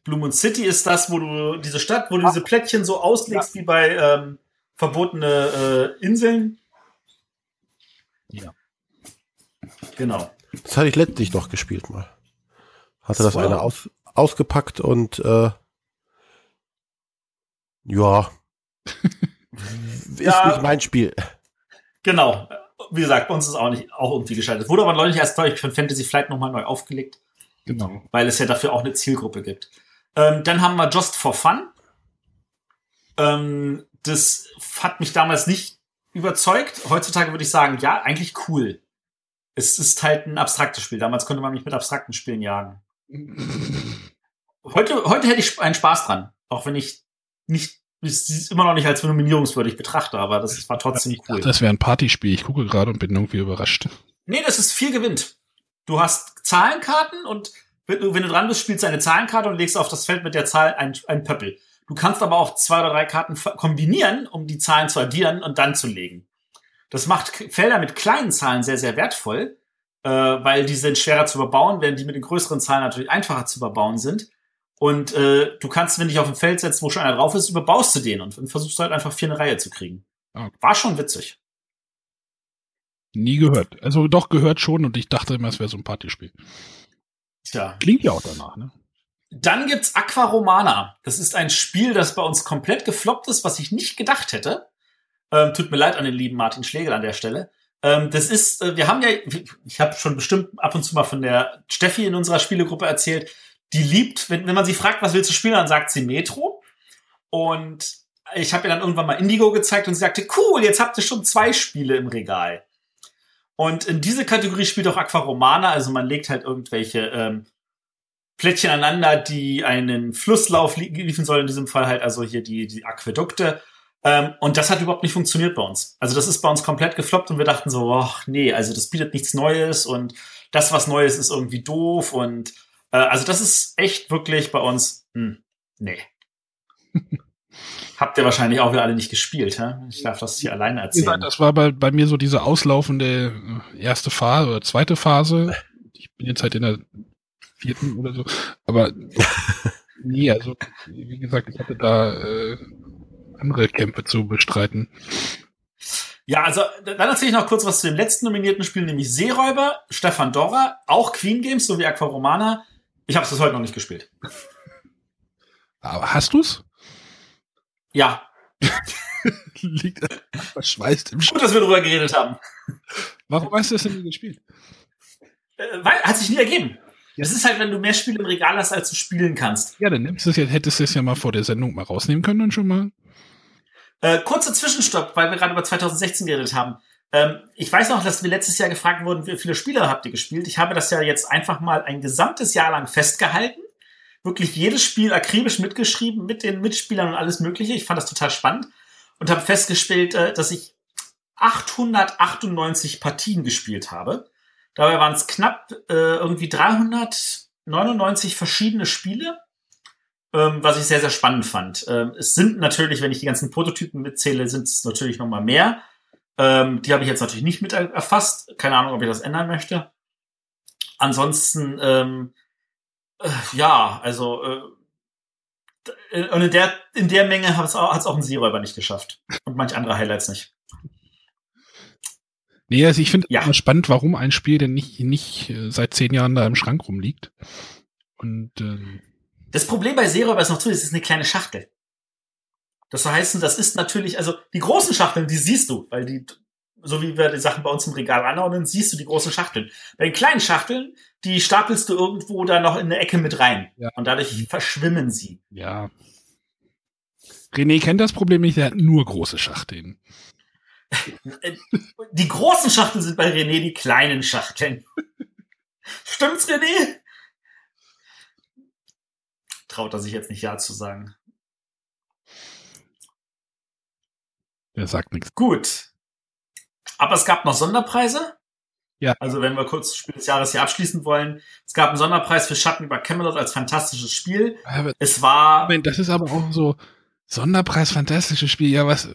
Speaker 2: Blue Moon City ist das, wo du diese Stadt, wo du diese Plättchen so auslegst ja. wie bei ähm, verbotene äh, Inseln.
Speaker 1: Ja.
Speaker 2: Genau.
Speaker 3: Das hatte ich letztlich doch gespielt mal. Hatte das, das eine aus, ausgepackt und äh, ja. ist ja, nicht mein Spiel.
Speaker 2: Genau. Wie gesagt, bei uns ist auch nicht auch irgendwie geschaltet. Wurde aber neulich erst ich von Fantasy Flight nochmal neu aufgelegt.
Speaker 1: Genau.
Speaker 2: Weil es ja dafür auch eine Zielgruppe gibt. Ähm, dann haben wir Just for Fun. Ähm, das hat mich damals nicht überzeugt. Heutzutage würde ich sagen, ja, eigentlich cool es ist halt ein abstraktes Spiel. Damals konnte man mich mit abstrakten Spielen jagen. Heute, heute hätte ich einen Spaß dran. Auch wenn ich nicht es immer noch nicht als nominierungswürdig betrachte, aber das war trotzdem cool.
Speaker 1: Das wäre ein Partyspiel. Ich gucke gerade und bin irgendwie überrascht.
Speaker 2: Nee, das ist viel gewinnt. Du hast Zahlenkarten und wenn du, wenn du dran bist, spielst du eine Zahlenkarte und legst auf das Feld mit der Zahl ein, ein Pöppel. Du kannst aber auch zwei oder drei Karten kombinieren, um die Zahlen zu addieren und dann zu legen. Das macht Felder mit kleinen Zahlen sehr, sehr wertvoll, äh, weil die sind schwerer zu überbauen, während die mit den größeren Zahlen natürlich einfacher zu überbauen sind. Und äh, du kannst, wenn dich auf ein Feld setzt, wo schon einer drauf ist, überbaust du den und versuchst halt einfach vier eine Reihe zu kriegen. Okay. War schon witzig.
Speaker 1: Nie gehört. Also doch gehört schon und ich dachte immer, es wäre so ein Partyspiel.
Speaker 2: Tja.
Speaker 1: Klingt ja auch danach, ne?
Speaker 2: Dann gibt's Aqua Romana. Das ist ein Spiel, das bei uns komplett gefloppt ist, was ich nicht gedacht hätte. Ähm, tut mir leid an den lieben Martin Schlegel an der Stelle. Ähm, das ist, äh, wir haben ja, ich habe schon bestimmt ab und zu mal von der Steffi in unserer Spielegruppe erzählt. Die liebt, wenn, wenn man sie fragt, was willst du spielen, dann sagt sie Metro. Und ich habe ihr dann irgendwann mal Indigo gezeigt und sie sagte, cool, jetzt habt ihr schon zwei Spiele im Regal. Und in diese Kategorie spielt auch Aquaromana, also man legt halt irgendwelche ähm, Plättchen aneinander, die einen Flusslauf liefern sollen, in diesem Fall halt also hier die, die Aquädukte. Ähm, und das hat überhaupt nicht funktioniert bei uns. Also das ist bei uns komplett gefloppt und wir dachten so, ach nee, also das bietet nichts Neues und das, was Neues, ist irgendwie doof und äh, also das ist echt wirklich bei uns, hm, nee. Habt ihr wahrscheinlich auch wieder alle nicht gespielt, hä? Ich darf das hier alleine erzählen.
Speaker 1: Das war bei, bei mir so diese auslaufende äh, erste Phase oder zweite Phase. Ich bin jetzt halt in der vierten oder so. Aber nee, also wie gesagt, ich hatte da äh, andere Kämpfe zu bestreiten.
Speaker 2: Ja, also dann erzähle ich noch kurz was zu dem letzten nominierten Spiel, nämlich Seeräuber, Stefan Dorra, auch Queen Games sowie Aquaromana. Ich habe es bis heute noch nicht gespielt.
Speaker 1: Aber hast du's?
Speaker 2: Ja.
Speaker 1: Liegt verschweißt im
Speaker 2: Gut, dass wir darüber geredet haben.
Speaker 1: Warum hast du das denn nie gespielt?
Speaker 2: Äh, weil, hat sich nie ergeben. Das ist halt, wenn du mehr Spiele im Regal hast, als du spielen kannst.
Speaker 1: Ja, dann nimmst du es ja, hättest du es ja mal vor der Sendung mal rausnehmen können und schon mal.
Speaker 2: Äh, kurzer Zwischenstopp, weil wir gerade über 2016 geredet haben. Ähm, ich weiß noch, dass wir letztes Jahr gefragt wurden, wie viele Spiele habt ihr gespielt? Ich habe das ja jetzt einfach mal ein gesamtes Jahr lang festgehalten wirklich jedes Spiel akribisch mitgeschrieben mit den Mitspielern und alles Mögliche. Ich fand das total spannend und habe festgestellt, äh, dass ich 898 Partien gespielt habe. Dabei waren es knapp äh, irgendwie 399 verschiedene Spiele, ähm, was ich sehr, sehr spannend fand. Ähm, es sind natürlich, wenn ich die ganzen Prototypen mitzähle, sind es natürlich noch mal mehr. Ähm, die habe ich jetzt natürlich nicht mit erfasst. Keine Ahnung, ob ich das ändern möchte. Ansonsten ähm, äh, ja, also äh, und in der, in der Menge hat es auch, auch ein Seeräuber nicht geschafft. Und manch andere Highlights nicht.
Speaker 1: Nee, also ich finde ja. spannend, warum ein Spiel denn nicht, nicht äh, seit zehn Jahren da im Schrank rumliegt. Und ähm,
Speaker 2: das Problem bei Seeräuber ist noch zu, es ist eine kleine Schachtel. Das heißt, das ist natürlich, also die großen Schachteln, die siehst du, weil die so wie wir die Sachen bei uns im Regal anordnen, siehst du die großen Schachteln. Bei den kleinen Schachteln, die stapelst du irgendwo da noch in eine Ecke mit rein. Ja. Und dadurch verschwimmen sie.
Speaker 1: Ja. René kennt das Problem nicht, er hat nur große Schachteln.
Speaker 2: die großen Schachteln sind bei René die kleinen Schachteln. Stimmt's, René? Traut er sich jetzt nicht Ja zu sagen.
Speaker 1: Er sagt nichts.
Speaker 2: Gut. Aber es gab noch Sonderpreise.
Speaker 1: Ja.
Speaker 2: Also wenn wir kurz das Spiel des Jahres hier abschließen wollen. Es gab einen Sonderpreis für Schatten über Camelot als fantastisches Spiel.
Speaker 1: Aber,
Speaker 2: es war.
Speaker 1: Moment, das ist aber auch so Sonderpreis fantastisches Spiel. Ja, was?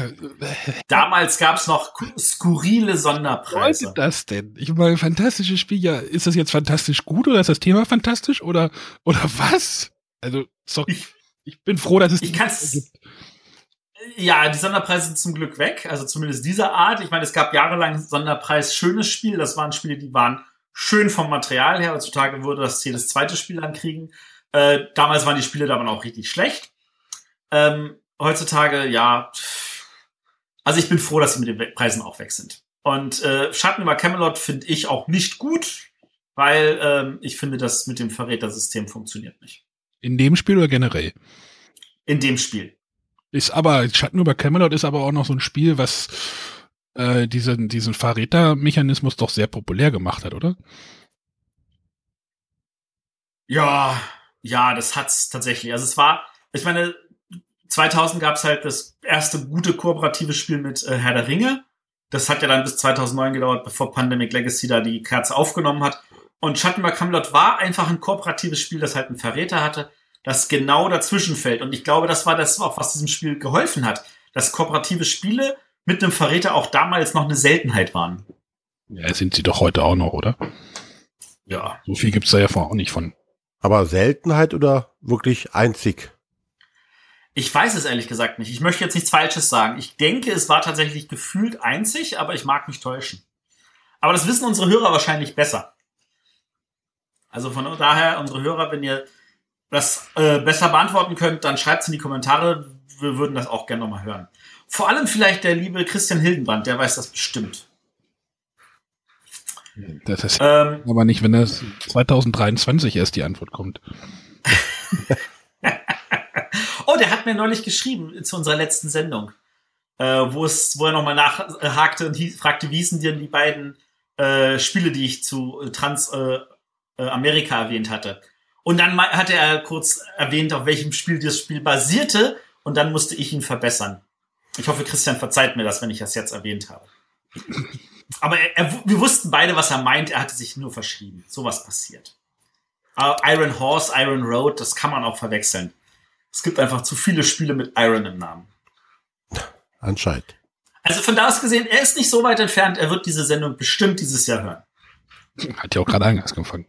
Speaker 2: Damals gab es noch skurrile Sonderpreise.
Speaker 1: Was ist das denn? Ich meine, fantastisches Spiel. Ja, ist das jetzt fantastisch gut oder ist das Thema fantastisch oder oder was? Also, sorry. Ich, ich bin froh, dass es
Speaker 2: ich kann's, gibt. Ja, die Sonderpreise sind zum Glück weg, also zumindest dieser Art. Ich meine, es gab jahrelang Sonderpreis schönes Spiel. Das waren Spiele, die waren schön vom Material her. Heutzutage würde das jedes zweite Spiel ankriegen. Äh, damals waren die Spiele da auch richtig schlecht. Ähm, heutzutage, ja. Also ich bin froh, dass sie mit den Preisen auch weg sind. Und äh, Schatten über Camelot finde ich auch nicht gut, weil ähm, ich finde, das mit dem Verrätersystem funktioniert nicht.
Speaker 1: In dem Spiel oder generell?
Speaker 2: In dem Spiel.
Speaker 1: Ist aber, Schatten über Camelot ist aber auch noch so ein Spiel, was äh, diesen, diesen Verräter-Mechanismus doch sehr populär gemacht hat, oder?
Speaker 2: Ja, ja, das hat's tatsächlich. Also es war, ich meine, 2000 gab es halt das erste gute kooperative Spiel mit äh, Herr der Ringe. Das hat ja dann bis 2009 gedauert, bevor Pandemic Legacy da die Kerze aufgenommen hat. Und Schatten bei Camelot war einfach ein kooperatives Spiel, das halt einen Verräter hatte, das genau dazwischen fällt. Und ich glaube, das war das, auch was diesem Spiel geholfen hat, dass kooperative Spiele mit einem Verräter auch damals noch eine Seltenheit waren.
Speaker 1: Ja, sind sie doch heute auch noch, oder?
Speaker 2: Ja.
Speaker 1: So viel gibt's da ja auch nicht von.
Speaker 3: Aber Seltenheit oder wirklich einzig?
Speaker 2: Ich weiß es ehrlich gesagt nicht. Ich möchte jetzt nichts Falsches sagen. Ich denke, es war tatsächlich gefühlt einzig, aber ich mag mich täuschen. Aber das wissen unsere Hörer wahrscheinlich besser. Also von daher, unsere Hörer, wenn ihr das äh, besser beantworten könnt, dann schreibt es in die Kommentare. Wir würden das auch gerne nochmal hören. Vor allem vielleicht der liebe Christian Hildenbrand, der weiß das bestimmt.
Speaker 1: Das ist ähm, aber nicht, wenn das 2023 erst die Antwort kommt.
Speaker 2: oh, der hat mir neulich geschrieben zu unserer letzten Sendung, äh, wo es, wo er nochmal nachhakte und hieß, fragte, wie hießen denn die beiden äh, Spiele, die ich zu Trans äh, äh, Amerika erwähnt hatte. Und dann hatte er kurz erwähnt, auf welchem Spiel das Spiel basierte, und dann musste ich ihn verbessern. Ich hoffe, Christian verzeiht mir das, wenn ich das jetzt erwähnt habe. Aber er, er, wir wussten beide, was er meint. Er hatte sich nur verschrieben. Sowas passiert. Uh, Iron Horse, Iron Road, das kann man auch verwechseln. Es gibt einfach zu viele Spiele mit Iron im Namen.
Speaker 3: Anscheinend.
Speaker 2: Also von da aus gesehen, er ist nicht so weit entfernt. Er wird diese Sendung bestimmt dieses Jahr hören.
Speaker 1: Hat ja auch gerade angefangen.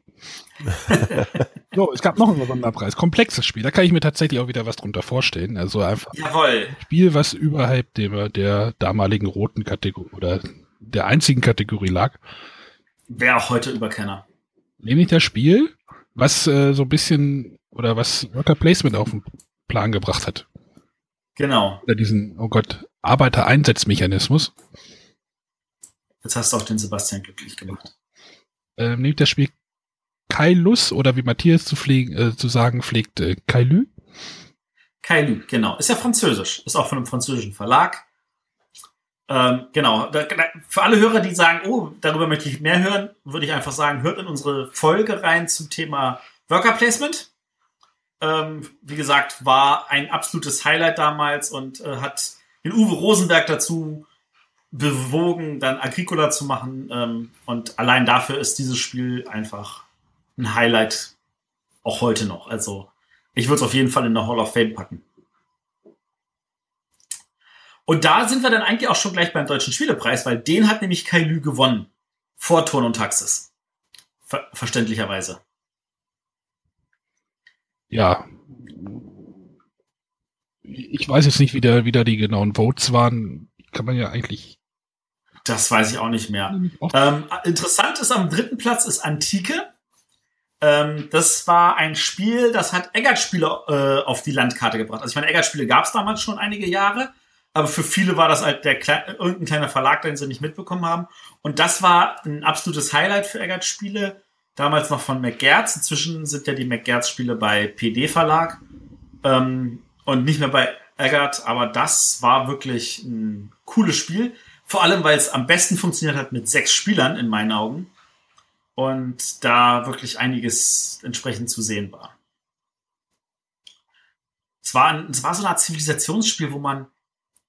Speaker 1: so, es gab noch einen Sonderpreis. Komplexes Spiel. Da kann ich mir tatsächlich auch wieder was drunter vorstellen. Also einfach
Speaker 2: Jawohl.
Speaker 1: ein Spiel, was überhalb der, der damaligen roten Kategorie oder der einzigen Kategorie lag.
Speaker 2: Wäre auch heute Überkenner.
Speaker 1: Nämlich das Spiel, was äh, so ein bisschen oder was Worker Placement auf den Plan gebracht hat.
Speaker 2: Genau.
Speaker 1: Oder diesen, oh Gott, Arbeitereinsatzmechanismus.
Speaker 2: Jetzt hast du auch den Sebastian glücklich gemacht.
Speaker 1: Ähm, nämlich das Spiel Kailus oder wie Matthias zu, pflegen, äh, zu sagen pflegt, äh, Kailu.
Speaker 2: Kailu, genau. Ist ja französisch. Ist auch von einem französischen Verlag. Ähm, genau. Da, da, für alle Hörer, die sagen, oh, darüber möchte ich mehr hören, würde ich einfach sagen, hört in unsere Folge rein zum Thema Worker Placement. Ähm, wie gesagt, war ein absolutes Highlight damals und äh, hat den Uwe Rosenberg dazu bewogen, dann Agricola zu machen. Ähm, und allein dafür ist dieses Spiel einfach ein Highlight auch heute noch. Also ich würde es auf jeden Fall in der Hall of Fame packen. Und da sind wir dann eigentlich auch schon gleich beim Deutschen Spielepreis, weil den hat nämlich Kai Lü gewonnen. Vor Turn und Taxis. Ver verständlicherweise.
Speaker 1: Ja. Ich weiß jetzt nicht, wie da, wie da die genauen Votes waren. Kann man ja eigentlich.
Speaker 2: Das weiß ich auch nicht mehr. Ähm, interessant ist, am dritten Platz ist Antike ähm, das war ein Spiel, das hat Eggert-Spiele äh, auf die Landkarte gebracht. Also ich meine, Eggert-Spiele gab es damals schon einige Jahre, aber für viele war das halt der Kle irgendein kleiner Verlag, den sie nicht mitbekommen haben. Und das war ein absolutes Highlight für Eggert-Spiele. Damals noch von McGertz. Inzwischen sind ja die McGertz-Spiele bei PD Verlag ähm, und nicht mehr bei Eggert. Aber das war wirklich ein cooles Spiel. Vor allem, weil es am besten funktioniert hat mit sechs Spielern in meinen Augen und da wirklich einiges entsprechend zu sehen war. Es war, ein, es war so eine Art Zivilisationsspiel, wo man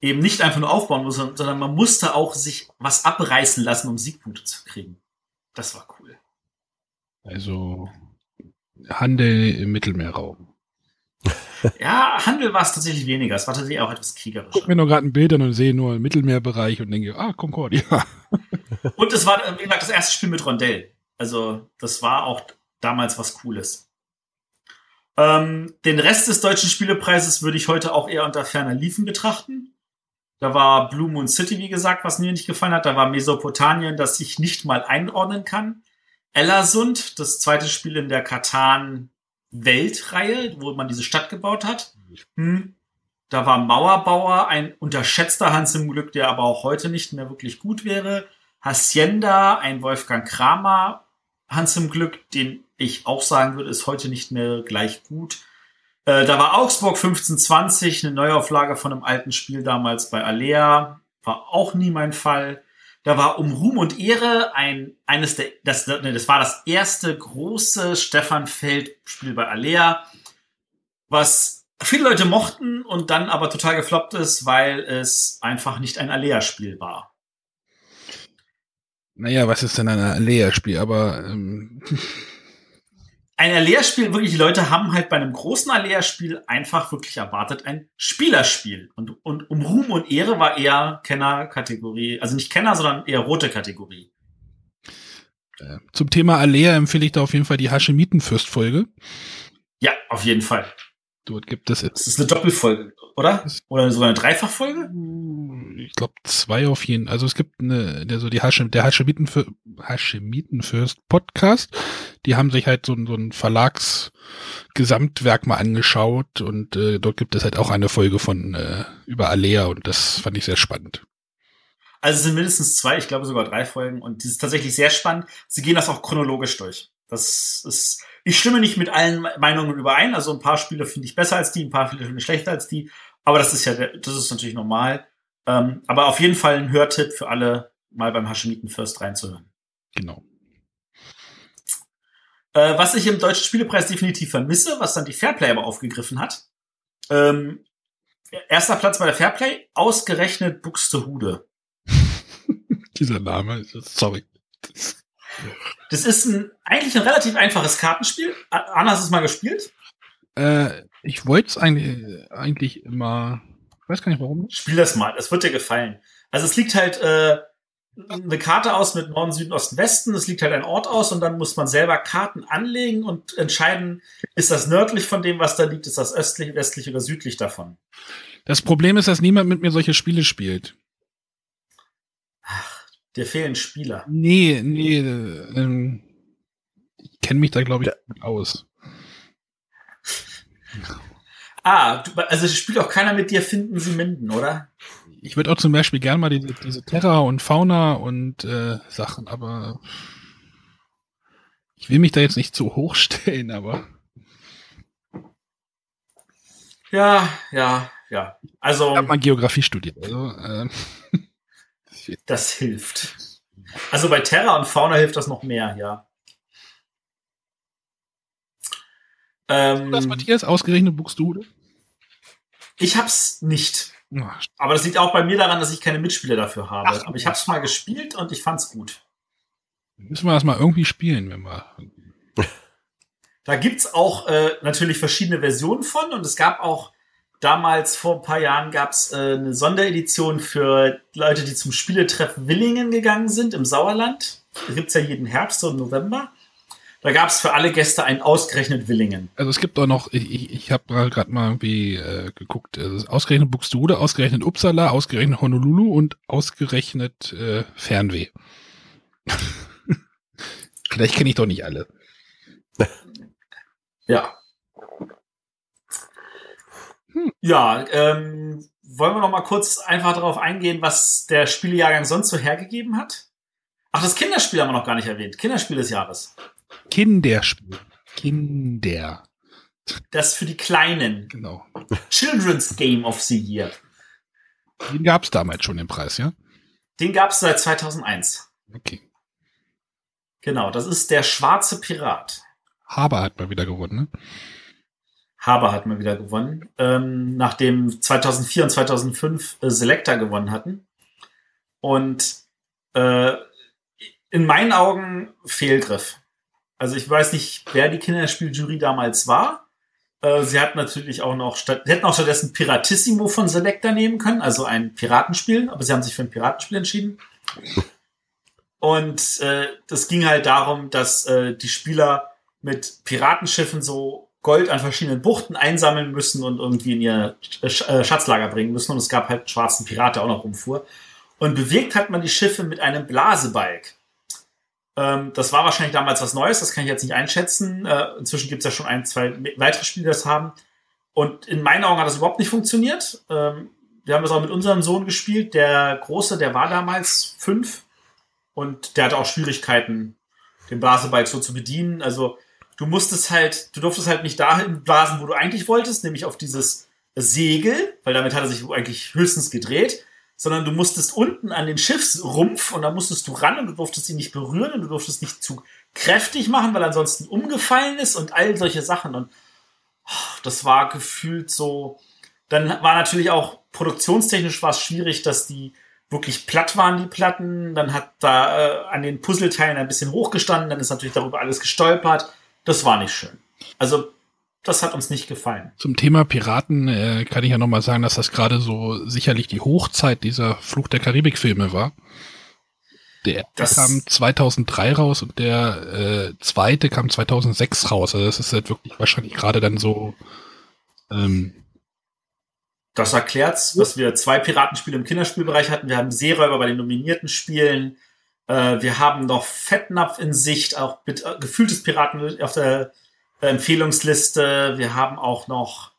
Speaker 2: eben nicht einfach nur aufbauen muss, sondern man musste auch sich was abreißen lassen, um Siegpunkte zu kriegen. Das war cool.
Speaker 1: Also Handel im Mittelmeerraum.
Speaker 2: ja, Handel war es tatsächlich weniger. Es war tatsächlich auch etwas kriegerisch. Ich
Speaker 1: gucke mir nur gerade ein Bild an und sehe nur Mittelmeerbereich und denke, ah, Concordia.
Speaker 2: und es war, wie gesagt, das erste Spiel mit Rondell. Also das war auch damals was Cooles. Ähm, den Rest des deutschen Spielepreises würde ich heute auch eher unter ferner Liefen betrachten. Da war Blue Moon City, wie gesagt, was mir nicht gefallen hat. Da war Mesopotamien, das ich nicht mal einordnen kann. Ellersund, das zweite Spiel in der Katan-Weltreihe, wo man diese Stadt gebaut hat. Hm. Da war Mauerbauer, ein unterschätzter Hans im Glück, der aber auch heute nicht mehr wirklich gut wäre. Hacienda, ein Wolfgang Kramer Hans im Glück, den ich auch sagen würde, ist heute nicht mehr gleich gut. Äh, da war Augsburg 1520, eine Neuauflage von einem alten Spiel damals bei Alea. War auch nie mein Fall. Da war um Ruhm und Ehre ein, eines der, das, ne, das war das erste große Stefan Feld Spiel bei Alea, was viele Leute mochten und dann aber total gefloppt ist, weil es einfach nicht ein Alea-Spiel war.
Speaker 1: Naja, was ist denn ein Alea-Spiel? Aber ähm,
Speaker 2: ein Alea-Spiel, wirklich, die Leute haben halt bei einem großen Alea-Spiel einfach wirklich erwartet ein Spielerspiel. Und, und um Ruhm und Ehre war eher Kenner-Kategorie, also nicht Kenner, sondern eher rote Kategorie.
Speaker 1: Zum Thema Alea empfehle ich da auf jeden Fall die Haschemitenfürst-Folge.
Speaker 2: Ja, auf jeden Fall.
Speaker 1: Dort gibt es.
Speaker 2: Das ist eine Doppelfolge, oder? Oder sogar eine Dreifachfolge?
Speaker 1: Ich glaube zwei auf jeden. Also es gibt eine, der so die Hashem, der Hashemitenfürst, Hashemitenfürst Podcast. Die haben sich halt so, so ein Verlagsgesamtwerk mal angeschaut und äh, dort gibt es halt auch eine Folge von äh, über Alea und das fand ich sehr spannend.
Speaker 2: Also es sind mindestens zwei, ich glaube sogar drei Folgen und die ist tatsächlich sehr spannend. Sie gehen das auch chronologisch durch. Das ist, ich stimme nicht mit allen Meinungen überein. Also ein paar Spiele finde ich besser als die, ein paar Spiele finde ich schlechter als die. Aber das ist ja, das ist natürlich normal. Ähm, aber auf jeden Fall ein Hörtipp für alle, mal beim Hashemiten First reinzuhören.
Speaker 1: Genau.
Speaker 2: Äh, was ich im Deutschen Spielepreis definitiv vermisse, was dann die Fairplay aber aufgegriffen hat. Ähm, erster Platz bei der Fairplay, ausgerechnet Buxtehude.
Speaker 1: Dieser Name, sorry.
Speaker 2: Das ist ein, eigentlich ein relativ einfaches Kartenspiel. Anna, hast du es mal gespielt?
Speaker 1: Äh, ich wollte es eigentlich, eigentlich immer, ich weiß gar nicht warum.
Speaker 2: Spiel das mal, es wird dir gefallen. Also es liegt halt äh, eine Karte aus mit Norden, Süden, Osten, Westen. Es liegt halt ein Ort aus und dann muss man selber Karten anlegen und entscheiden, ist das nördlich von dem, was da liegt, ist das östlich, westlich oder südlich davon.
Speaker 1: Das Problem ist, dass niemand mit mir solche Spiele spielt.
Speaker 2: Dir fehlen Spieler.
Speaker 1: Nee, nee, ähm, ich kenne mich da, glaube ich, ja. aus.
Speaker 2: Ah, du, also spielt auch keiner mit dir Finden sie Minden, oder?
Speaker 1: Ich würde auch zum Beispiel gerne mal diese, diese Terra und Fauna und äh, Sachen, aber ich will mich da jetzt nicht zu hoch stellen, aber.
Speaker 2: Ja, ja, ja. Also.
Speaker 1: Ich habe mal Geografie studiert. Also, äh,
Speaker 2: das hilft. Also bei Terra und Fauna hilft das noch mehr, ja.
Speaker 1: Ähm, das Matthias ausgerechnet Buxtehude?
Speaker 2: Ich hab's nicht. Aber das liegt auch bei mir daran, dass ich keine Mitspieler dafür habe. Ach, Aber ich hab's mal gespielt und ich fand's gut.
Speaker 1: Müssen wir das mal irgendwie spielen, wenn wir.
Speaker 2: Da gibt's auch äh, natürlich verschiedene Versionen von und es gab auch damals vor ein paar Jahren gab's äh, eine Sonderedition für Leute, die zum Spieletreff Willingen gegangen sind im Sauerland. Da gibt's ja jeden Herbst, so im November. Da gab es für alle Gäste ein ausgerechnet Willingen.
Speaker 1: Also es gibt auch noch, ich, ich, ich habe gerade mal irgendwie äh, geguckt, also ausgerechnet Buxtehude, ausgerechnet Uppsala, ausgerechnet Honolulu und ausgerechnet äh, Fernweh. Vielleicht kenne ich doch nicht alle.
Speaker 2: ja. Hm. Ja, ähm, wollen wir noch mal kurz einfach darauf eingehen, was der Spielejahrgang sonst so hergegeben hat? Ach, das Kinderspiel haben wir noch gar nicht erwähnt. Kinderspiel des Jahres.
Speaker 1: Kinderspiel. Kinder.
Speaker 2: Das für die Kleinen.
Speaker 1: Genau.
Speaker 2: Children's Game of the Year.
Speaker 1: Den gab es damals schon den Preis, ja?
Speaker 2: Den gab es seit 2001.
Speaker 1: Okay.
Speaker 2: Genau, das ist der schwarze Pirat.
Speaker 1: Haber hat mal wieder gewonnen, ne?
Speaker 2: Haber hat mal wieder gewonnen, ähm, nachdem 2004 und 2005 äh, Selecta gewonnen hatten. Und äh, in meinen Augen Fehlgriff. Also ich weiß nicht, wer die Kinderspieljury damals war. Äh, sie hat natürlich auch noch, statt, hätten auch stattdessen Piratissimo von Selecta nehmen können, also ein Piratenspiel, aber sie haben sich für ein Piratenspiel entschieden. Und äh, das ging halt darum, dass äh, die Spieler mit Piratenschiffen so Gold an verschiedenen Buchten einsammeln müssen und irgendwie in ihr äh, Schatzlager bringen müssen. Und es gab halt schwarzen Pirat, der auch noch rumfuhr. Und bewegt hat man die Schiffe mit einem Blasebalg. Ähm, das war wahrscheinlich damals was Neues, das kann ich jetzt nicht einschätzen. Äh, inzwischen gibt es ja schon ein, zwei weitere Spiele, die das haben. Und in meinen Augen hat das überhaupt nicht funktioniert. Ähm, wir haben das auch mit unserem Sohn gespielt. Der Große, der war damals fünf und der hatte auch Schwierigkeiten, den Blasebalg so zu bedienen. Also du musstest halt, du durftest halt nicht dahin blasen, wo du eigentlich wolltest, nämlich auf dieses Segel, weil damit hat er sich eigentlich höchstens gedreht, sondern du musstest unten an den Schiffsrumpf und da musstest du ran und du durftest ihn nicht berühren und du durftest nicht zu kräftig machen, weil ansonsten umgefallen ist und all solche Sachen und das war gefühlt so. Dann war natürlich auch produktionstechnisch war es schwierig, dass die wirklich platt waren, die Platten. Dann hat da äh, an den Puzzleteilen ein bisschen hochgestanden, dann ist natürlich darüber alles gestolpert. Das war nicht schön. Also das hat uns nicht gefallen.
Speaker 1: Zum Thema Piraten äh, kann ich ja nochmal sagen, dass das gerade so sicherlich die Hochzeit dieser Fluch der Karibik-Filme war. Der
Speaker 2: Das-
Speaker 1: kam 2003 raus und der äh, zweite kam 2006 raus. Also das ist halt wirklich wahrscheinlich gerade dann so ähm,
Speaker 2: Das erklärt's, dass wir zwei Piratenspiele im Kinderspielbereich hatten. Wir haben Seeräuber bei den nominierten Spielen. Äh, wir haben noch Fettnapf in Sicht, auch mit äh, gefühltes Piraten auf der Empfehlungsliste. Wir haben auch noch,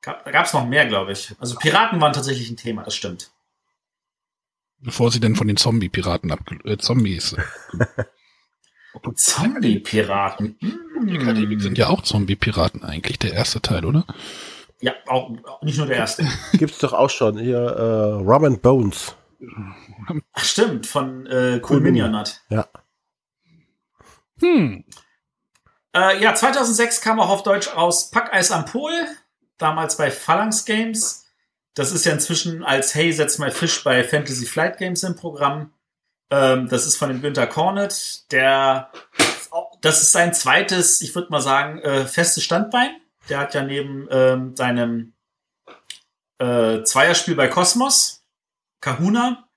Speaker 2: gab, da gab's noch mehr, glaube ich. Also Piraten waren tatsächlich ein Thema, das stimmt.
Speaker 1: bevor sie denn von den Zombie-Piraten abge äh, Zombies.
Speaker 2: Zombie-Piraten.
Speaker 1: Die Karibik sind ja auch Zombie-Piraten eigentlich, der erste Teil, oder?
Speaker 2: Ja, auch, auch nicht nur der erste.
Speaker 3: Gibt's doch auch schon. Hier, äh, Rum and Bones.
Speaker 2: Ach, stimmt, von äh, Cool
Speaker 3: Cool Minion.
Speaker 2: Hat.
Speaker 3: Ja.
Speaker 1: Hm.
Speaker 2: Äh, ja, 2006 kam auch auf Deutsch raus Packeis am Pol, damals bei Phalanx Games. Das ist ja inzwischen als Hey, setz mal Fisch bei Fantasy Flight Games im Programm. Ähm, das ist von dem Günther Cornet, der, das ist sein zweites, ich würde mal sagen, äh, festes Standbein. Der hat ja neben ähm, seinem äh, Zweierspiel bei Cosmos, Kahuna,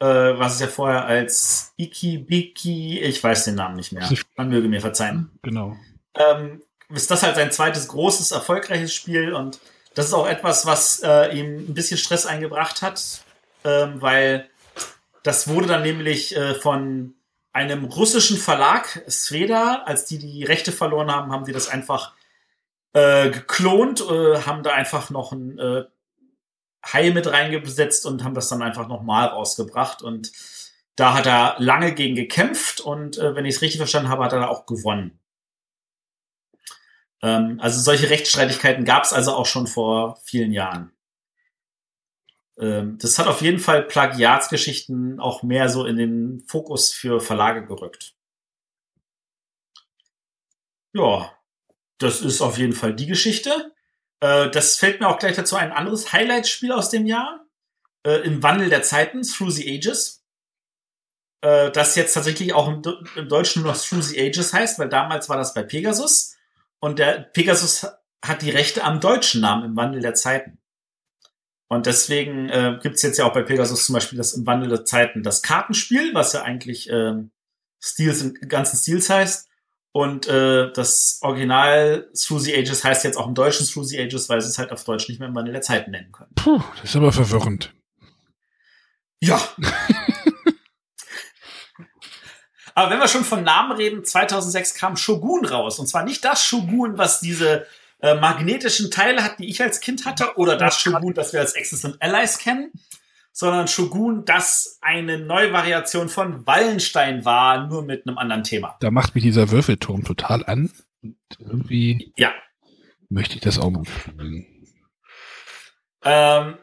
Speaker 2: äh, was es ja vorher als Iki Biki, ich weiß den Namen nicht mehr. Man möge mir verzeihen
Speaker 1: Genau.
Speaker 2: ähm, ist das halt sein zweites großes, erfolgreiches Spiel und das ist auch etwas, was äh, ihm ein bisschen Stress eingebracht hat, ähm, weil das wurde dann nämlich äh, von einem russischen Verlag, Sveda, als die die Rechte verloren haben, haben die das einfach äh, geklont, äh, haben da einfach noch ein äh, Hai mit reingesetzt und haben das dann einfach nochmal rausgebracht und da hat er lange gegen gekämpft und äh, wenn ich es richtig verstanden habe, hat er auch gewonnen. Ähm, also solche Rechtsstreitigkeiten gab es also auch schon vor vielen Jahren. Ähm, das hat auf jeden Fall Plagiatsgeschichten auch mehr so in den Fokus für Verlage gerückt. Ja, das ist auf jeden Fall die Geschichte. Äh, das fällt mir auch gleich dazu ein anderes Highlight-Spiel aus dem Jahr. Äh, Im Wandel der Zeiten, Through the Ages. Äh, das jetzt tatsächlich auch im, im Deutschen nur noch Through the Ages heißt, weil damals war das bei Pegasus. Und der Pegasus hat die Rechte am deutschen Namen im Wandel der Zeiten. Und deswegen äh, gibt es jetzt ja auch bei Pegasus zum Beispiel das im Wandel der Zeiten das Kartenspiel, was ja eigentlich Stils im ganzen Stils heißt. Und äh, das Original Through the Ages heißt jetzt auch im Deutschen Through the Ages, weil sie es halt auf Deutsch nicht mehr im Wandel der Zeiten nennen können.
Speaker 1: Puh, das ist aber verwirrend.
Speaker 2: Ja. Aber wenn wir schon von Namen reden, 2006 kam Shogun raus. Und zwar nicht das Shogun, was diese äh, magnetischen Teile hat, die ich als Kind hatte, oder das Shogun, das wir als Axis and Allies kennen, sondern Shogun, das eine Neuvariation von Wallenstein war, nur mit einem anderen Thema.
Speaker 1: Da macht mich dieser Würfelturm total an. Und irgendwie
Speaker 2: Ja.
Speaker 1: möchte ich das auch mal spielen.
Speaker 2: Ähm,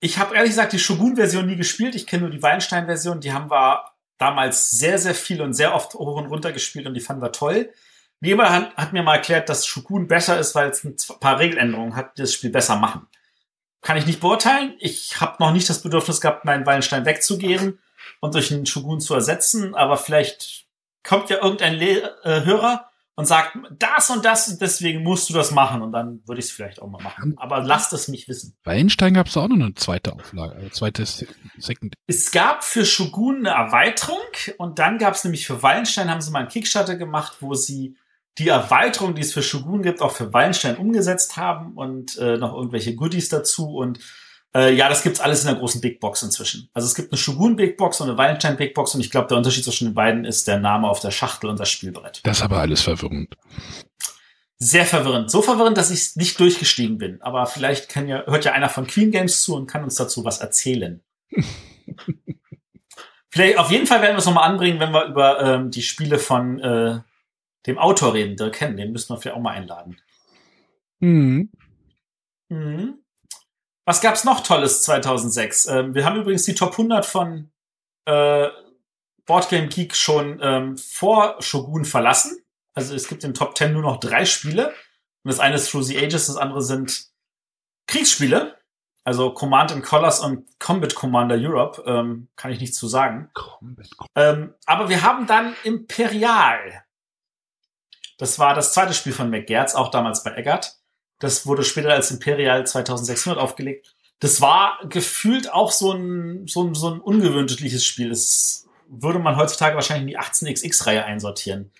Speaker 2: ich habe ehrlich gesagt die Shogun-Version nie gespielt. Ich kenne nur die Wallenstein-Version. Die haben wir damals sehr, sehr viel und sehr oft hoch und runter gespielt und die fanden wir toll. Jemand hat, hat mir mal erklärt, dass Shogun besser ist, weil es ein paar Regeländerungen hat, die das Spiel besser machen. Kann ich nicht beurteilen. Ich habe noch nicht das Bedürfnis gehabt, meinen Wallenstein wegzugeben und durch einen Shogun zu ersetzen, aber vielleicht kommt ja irgendein Le äh, Hörer und sagt, das und das und deswegen musst du das machen und dann würde ich es vielleicht auch mal machen. Aber lasst es mich wissen.
Speaker 1: Wallenstein gab es auch noch eine zweite Auflage, also zweites Second.
Speaker 2: Es gab für Shogun eine Erweiterung und dann gab es nämlich für Wallenstein, haben sie mal einen Kickstarter gemacht, wo sie die Erweiterung, die es für Shogun gibt, auch für Wallenstein umgesetzt haben und äh, noch irgendwelche Goodies dazu. Und äh, ja, das gibt's alles in der großen Big Box inzwischen. Also es gibt eine Shogun Big Box und eine Wallenstein Big Box und ich glaube, der Unterschied zwischen den beiden ist der Name auf der Schachtel und das Spielbrett.
Speaker 1: Das ist aber alles verwirrend.
Speaker 2: Sehr verwirrend. So verwirrend, dass ich nicht durchgestiegen bin. Aber vielleicht kann ja, hört ja einer von Queen Games zu und kann uns dazu was erzählen. vielleicht, auf jeden Fall werden wir es nochmal anbringen, wenn wir über ähm, die Spiele von äh, dem Autor reden, Dirk kennen. Den müssen wir vielleicht auch mal einladen.
Speaker 1: Hm.
Speaker 2: Mhm. Was gab's noch Tolles 2006? Ähm, wir haben übrigens die Top 100 von äh, Boardgame Geek schon ähm, vor Shogun verlassen. Also es gibt in Top 10 nur noch drei Spiele. das eine ist Through the Ages, das andere sind Kriegsspiele. Also Command and Colors und Combat Commander Europe, ähm, kann ich nichts zu sagen. Ähm, aber wir haben dann Imperial. Das war das zweite Spiel von McGertz, auch damals bei Eggert. Das wurde später als Imperial 2600 aufgelegt. Das war gefühlt auch so ein, so ein, so ein ungewöhnliches Spiel. Das würde man heutzutage wahrscheinlich in die 18XX-Reihe einsortieren.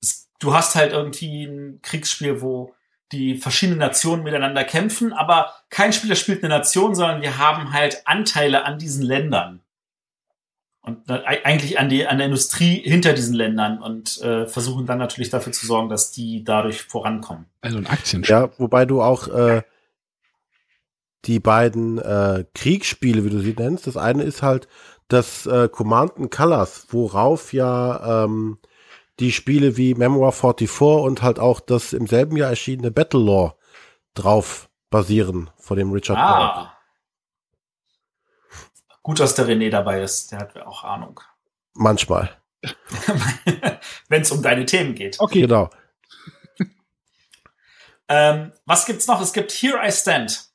Speaker 2: Das, du hast halt irgendwie ein Kriegsspiel, wo die verschiedenen Nationen miteinander kämpfen, aber kein Spieler spielt eine Nation, sondern wir haben halt Anteile an diesen Ländern. Und eigentlich an, die, an der Industrie hinter diesen Ländern und äh, versuchen dann natürlich dafür zu sorgen, dass die dadurch vorankommen.
Speaker 3: Also ein Aktienspiel. Ja, wobei du auch äh, die beiden äh, Kriegsspiele, wie du sie nennst, das eine ist halt das äh, Command and Colors, worauf ja ähm, die Spiele wie Memoir 44 und halt auch das im selben Jahr erschienene Battlelore drauf basieren von dem Richard ah. Borg.
Speaker 2: Gut, dass der René dabei ist, der hat auch Ahnung.
Speaker 3: Manchmal.
Speaker 2: Wenn es um deine Themen geht.
Speaker 3: Okay. Genau.
Speaker 2: ähm, was gibt's noch? Es gibt Here I Stand.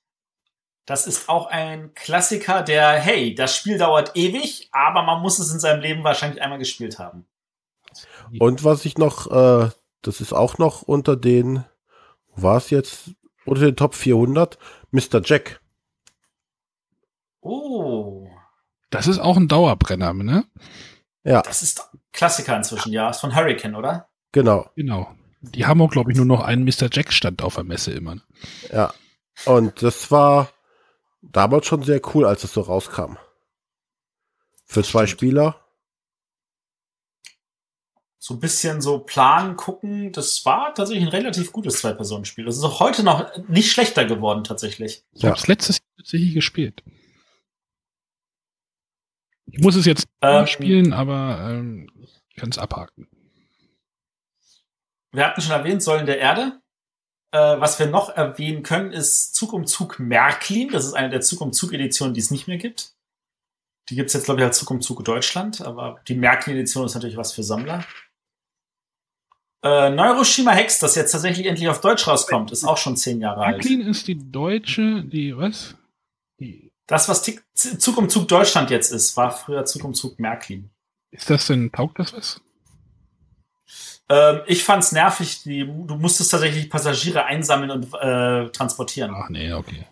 Speaker 2: Das ist auch ein Klassiker, der, hey, das Spiel dauert ewig, aber man muss es in seinem Leben wahrscheinlich einmal gespielt haben.
Speaker 3: Und was ich noch, äh, das ist auch noch unter den, war es jetzt, unter den Top 400, Mr. Jack.
Speaker 2: Oh.
Speaker 1: Das ist auch ein Dauerbrenner, ne?
Speaker 2: Ja. Das ist Klassiker inzwischen, ja. Ist von Hurricane, oder?
Speaker 3: Genau.
Speaker 1: Genau. Die haben auch, glaube ich, nur noch einen Mr. Jack-Stand auf der Messe immer.
Speaker 3: Ja. Und das war damals schon sehr cool, als es so rauskam. Für zwei Spieler
Speaker 2: so ein bisschen so planen, gucken. Das war tatsächlich ein relativ gutes Zwei-Personen-Spiel. Das ist auch heute noch nicht schlechter geworden, tatsächlich.
Speaker 1: Ich ja. habe es letztes Jahr tatsächlich gespielt. Ich muss es jetzt ähm, spielen, aber ähm, ich kann es abhaken.
Speaker 2: Wir hatten schon erwähnt, Säulen der Erde. Äh, was wir noch erwähnen können, ist Zug um Zug Märklin. Das ist eine der Zug um Zug Editionen, die es nicht mehr gibt. Die gibt es jetzt, glaube ich, als Zug um Zug Deutschland, aber die Märklin Edition ist natürlich was für Sammler. Äh, Neuroshima Hex, das jetzt tatsächlich endlich auf Deutsch rauskommt, ist auch schon zehn Jahre alt.
Speaker 1: Märklin ist die deutsche, die, was?
Speaker 2: Die das, was Zug um Zug Deutschland jetzt ist, war früher Zug um Zug Märklin.
Speaker 1: Ist das denn, taugt das was?
Speaker 2: Ähm, ich fand's nervig, die, du musstest tatsächlich Passagiere einsammeln und äh, transportieren.
Speaker 1: Ach nee, okay.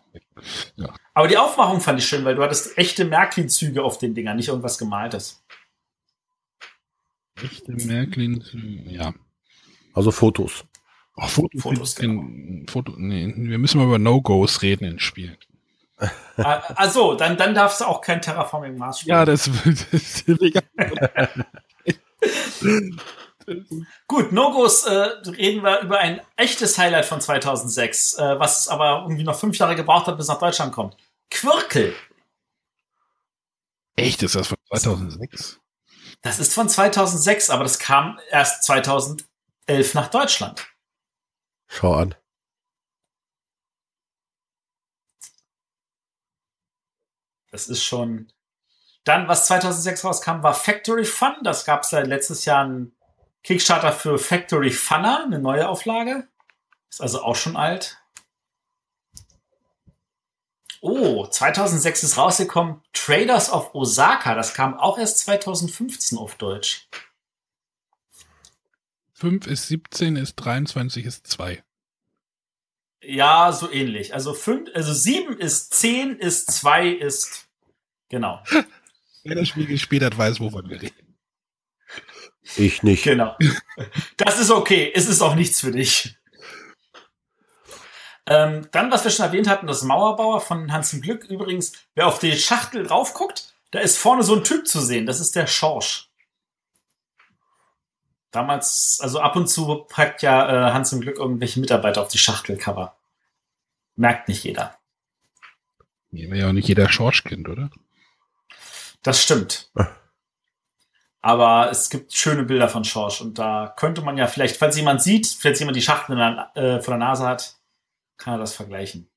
Speaker 2: Ja. Aber die Aufmachung fand ich schön, weil du hattest echte Märklin-Züge auf den Dingern, nicht irgendwas gemaltes.
Speaker 1: Echte Märklin-Züge, ja.
Speaker 3: Also Fotos.
Speaker 1: Oh, Fotos, Fotos genau. Foto, nee, wir müssen mal über No-Gos reden in Spielen.
Speaker 2: Also, dann, dann darfst du auch kein Terraforming Mars
Speaker 1: spielen. Ja, das, das
Speaker 2: Gut, No-Gos äh, reden wir über ein echtes Highlight von 2006, äh, was aber irgendwie noch fünf Jahre gebraucht hat, bis nach Deutschland kommt. Quirkel.
Speaker 1: Echt, ist das von 2006?
Speaker 2: Das ist von 2006, aber das kam erst 2000, elf nach Deutschland.
Speaker 3: Schau an.
Speaker 2: Das ist schon. Dann, was 2006 rauskam, war Factory Fun. Das gab es seit letztes Jahr ein Kickstarter für Factory Funner, eine neue Auflage. Ist also auch schon alt. Oh, 2006 ist rausgekommen Traders of Osaka. Das kam auch erst 2015 auf Deutsch.
Speaker 1: 5 ist 17, ist 23, ist 2.
Speaker 2: Ja, so ähnlich. Also 5, also 7 ist 10, ist 2, ist genau.
Speaker 1: Wer das Spiel gespielt hat, weiß, wovon wir reden.
Speaker 3: Ich nicht.
Speaker 2: Genau. Das ist okay. Es ist auch nichts für dich. Ähm, dann, was wir schon erwähnt hatten, das Mauerbauer von Hans im Glück. Übrigens, wer auf die Schachtel drauf guckt, da ist vorne so ein Typ zu sehen. Das ist der Schorsch. Damals, also ab und zu packt ja äh, Hans im Glück irgendwelche Mitarbeiter auf die Schachtelcover. Merkt nicht jeder.
Speaker 1: Nee, ja auch nicht jeder Schorsch kennt, oder?
Speaker 2: Das stimmt. Aber es gibt schöne Bilder von Schorsch und da könnte man ja vielleicht, falls jemand sieht, falls jemand die Schachtel der, äh, vor der Nase hat, kann er das vergleichen.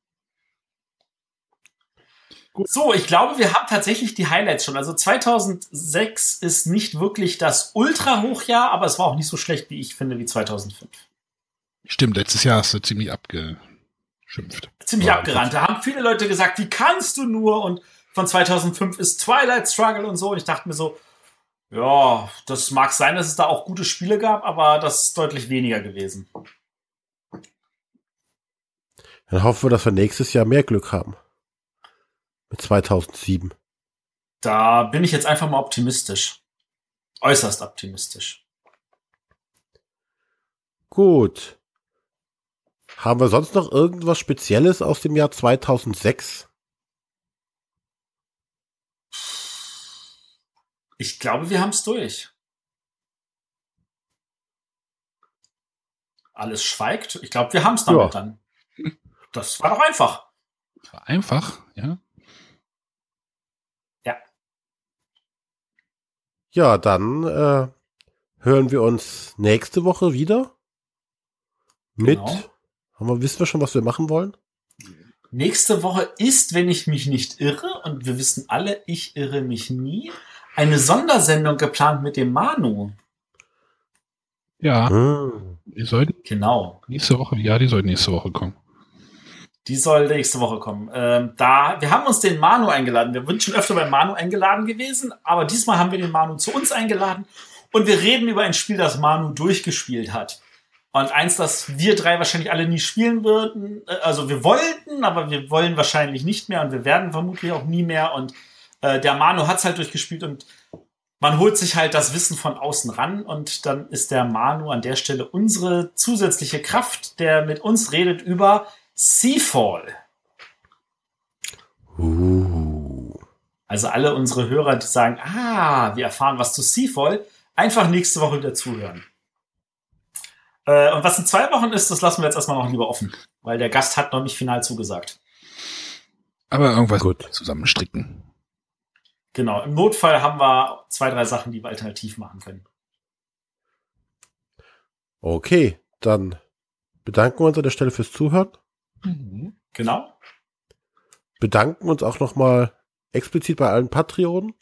Speaker 2: Gut. So, ich glaube, wir haben tatsächlich die Highlights schon. Also 2006 ist nicht wirklich das Ultra-Hochjahr, aber es war auch nicht so schlecht, wie ich finde, wie 2005.
Speaker 1: Stimmt, letztes Jahr hast du ziemlich abgeschimpft.
Speaker 2: Ziemlich ja, abgerannt. Da haben viele Leute gesagt, wie kannst du nur? Und von 2005 ist Twilight Struggle und so. Und ich dachte mir so, ja, das mag sein, dass es da auch gute Spiele gab, aber das ist deutlich weniger gewesen.
Speaker 3: Dann hoffen wir, dass wir nächstes Jahr mehr Glück haben. Mit 2007.
Speaker 2: Da bin ich jetzt einfach mal optimistisch. Äußerst optimistisch.
Speaker 3: Gut. Haben wir sonst noch irgendwas Spezielles aus dem Jahr 2006?
Speaker 2: Ich glaube, wir haben es durch. Alles schweigt. Ich glaube, wir haben es damit ja. dann. Das war doch einfach.
Speaker 1: Das war einfach, ja.
Speaker 2: Ja.
Speaker 3: Ja, dann äh, hören wir uns nächste Woche wieder. Mit. Genau. Haben wir, wissen wir schon, was wir machen wollen?
Speaker 2: Nächste Woche ist, wenn ich mich nicht irre, und wir wissen alle, ich irre mich nie, eine Sondersendung geplant mit dem Manu.
Speaker 1: Ja. Hm. Die sollten
Speaker 2: genau.
Speaker 1: nächste Woche, ja, die sollten nächste Woche kommen.
Speaker 2: Die soll nächste Woche kommen. Ähm, da, wir haben uns den Manu eingeladen. Wir sind schon öfter beim Manu eingeladen gewesen, aber diesmal haben wir den Manu zu uns eingeladen und wir reden über ein Spiel, das Manu durchgespielt hat. Und eins, das wir drei wahrscheinlich alle nie spielen würden. Äh, also wir wollten, aber wir wollen wahrscheinlich nicht mehr und wir werden vermutlich auch nie mehr. Und äh, der Manu hat's halt durchgespielt und man holt sich halt das Wissen von außen ran und dann ist der Manu an der Stelle unsere zusätzliche Kraft, der mit uns redet über Seafall.
Speaker 3: Uh.
Speaker 2: Also alle unsere Hörer, die sagen, ah, wir erfahren was zu Seafall, einfach nächste Woche wieder zuhören. Äh, und was in zwei Wochen ist, das lassen wir jetzt erstmal noch lieber offen, weil der Gast hat noch nicht final zugesagt.
Speaker 1: Aber irgendwas gut zusammenstricken.
Speaker 2: Genau, im Notfall haben wir zwei, drei Sachen, die wir alternativ machen können.
Speaker 3: Okay, dann bedanken wir uns an der Stelle fürs Zuhören.
Speaker 2: Mhm. Genau.
Speaker 3: Bedanken uns auch nochmal explizit bei allen Patreonen.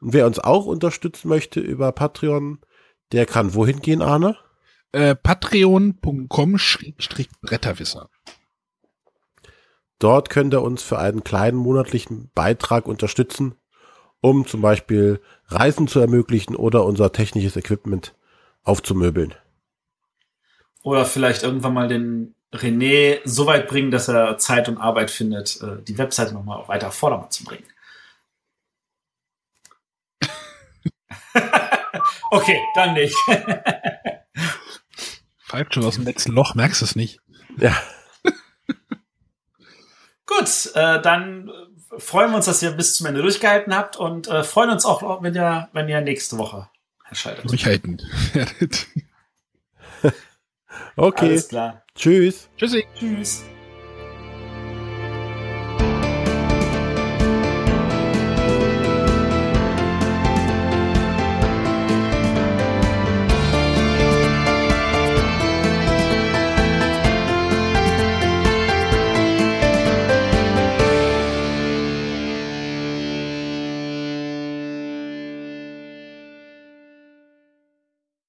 Speaker 3: Und wer uns auch unterstützen möchte über Patreon, der kann wohin gehen, Arne?
Speaker 1: Äh, Patreon.com-Bretterwisser.
Speaker 3: Dort könnt ihr uns für einen kleinen monatlichen Beitrag unterstützen um zum Beispiel Reisen zu ermöglichen oder unser technisches Equipment aufzumöbeln.
Speaker 2: Oder vielleicht irgendwann mal den René so weit bringen, dass er Zeit und Arbeit findet, äh, die Webseite nochmal weiter auf Vordermann zu bringen. okay, dann nicht.
Speaker 1: Pfeift schon aus dem letzten Loch, merkst du es nicht.
Speaker 3: Ja.
Speaker 2: Gut, äh, dann freuen wir uns, dass ihr bis zum Ende durchgehalten habt und äh, freuen uns auch, wenn ihr, wenn ihr nächste Woche erschaltet.
Speaker 1: Durchhalten.
Speaker 3: okay.
Speaker 2: Alles klar.
Speaker 3: Tschüss.
Speaker 1: Tschüssi.
Speaker 2: Tschüss.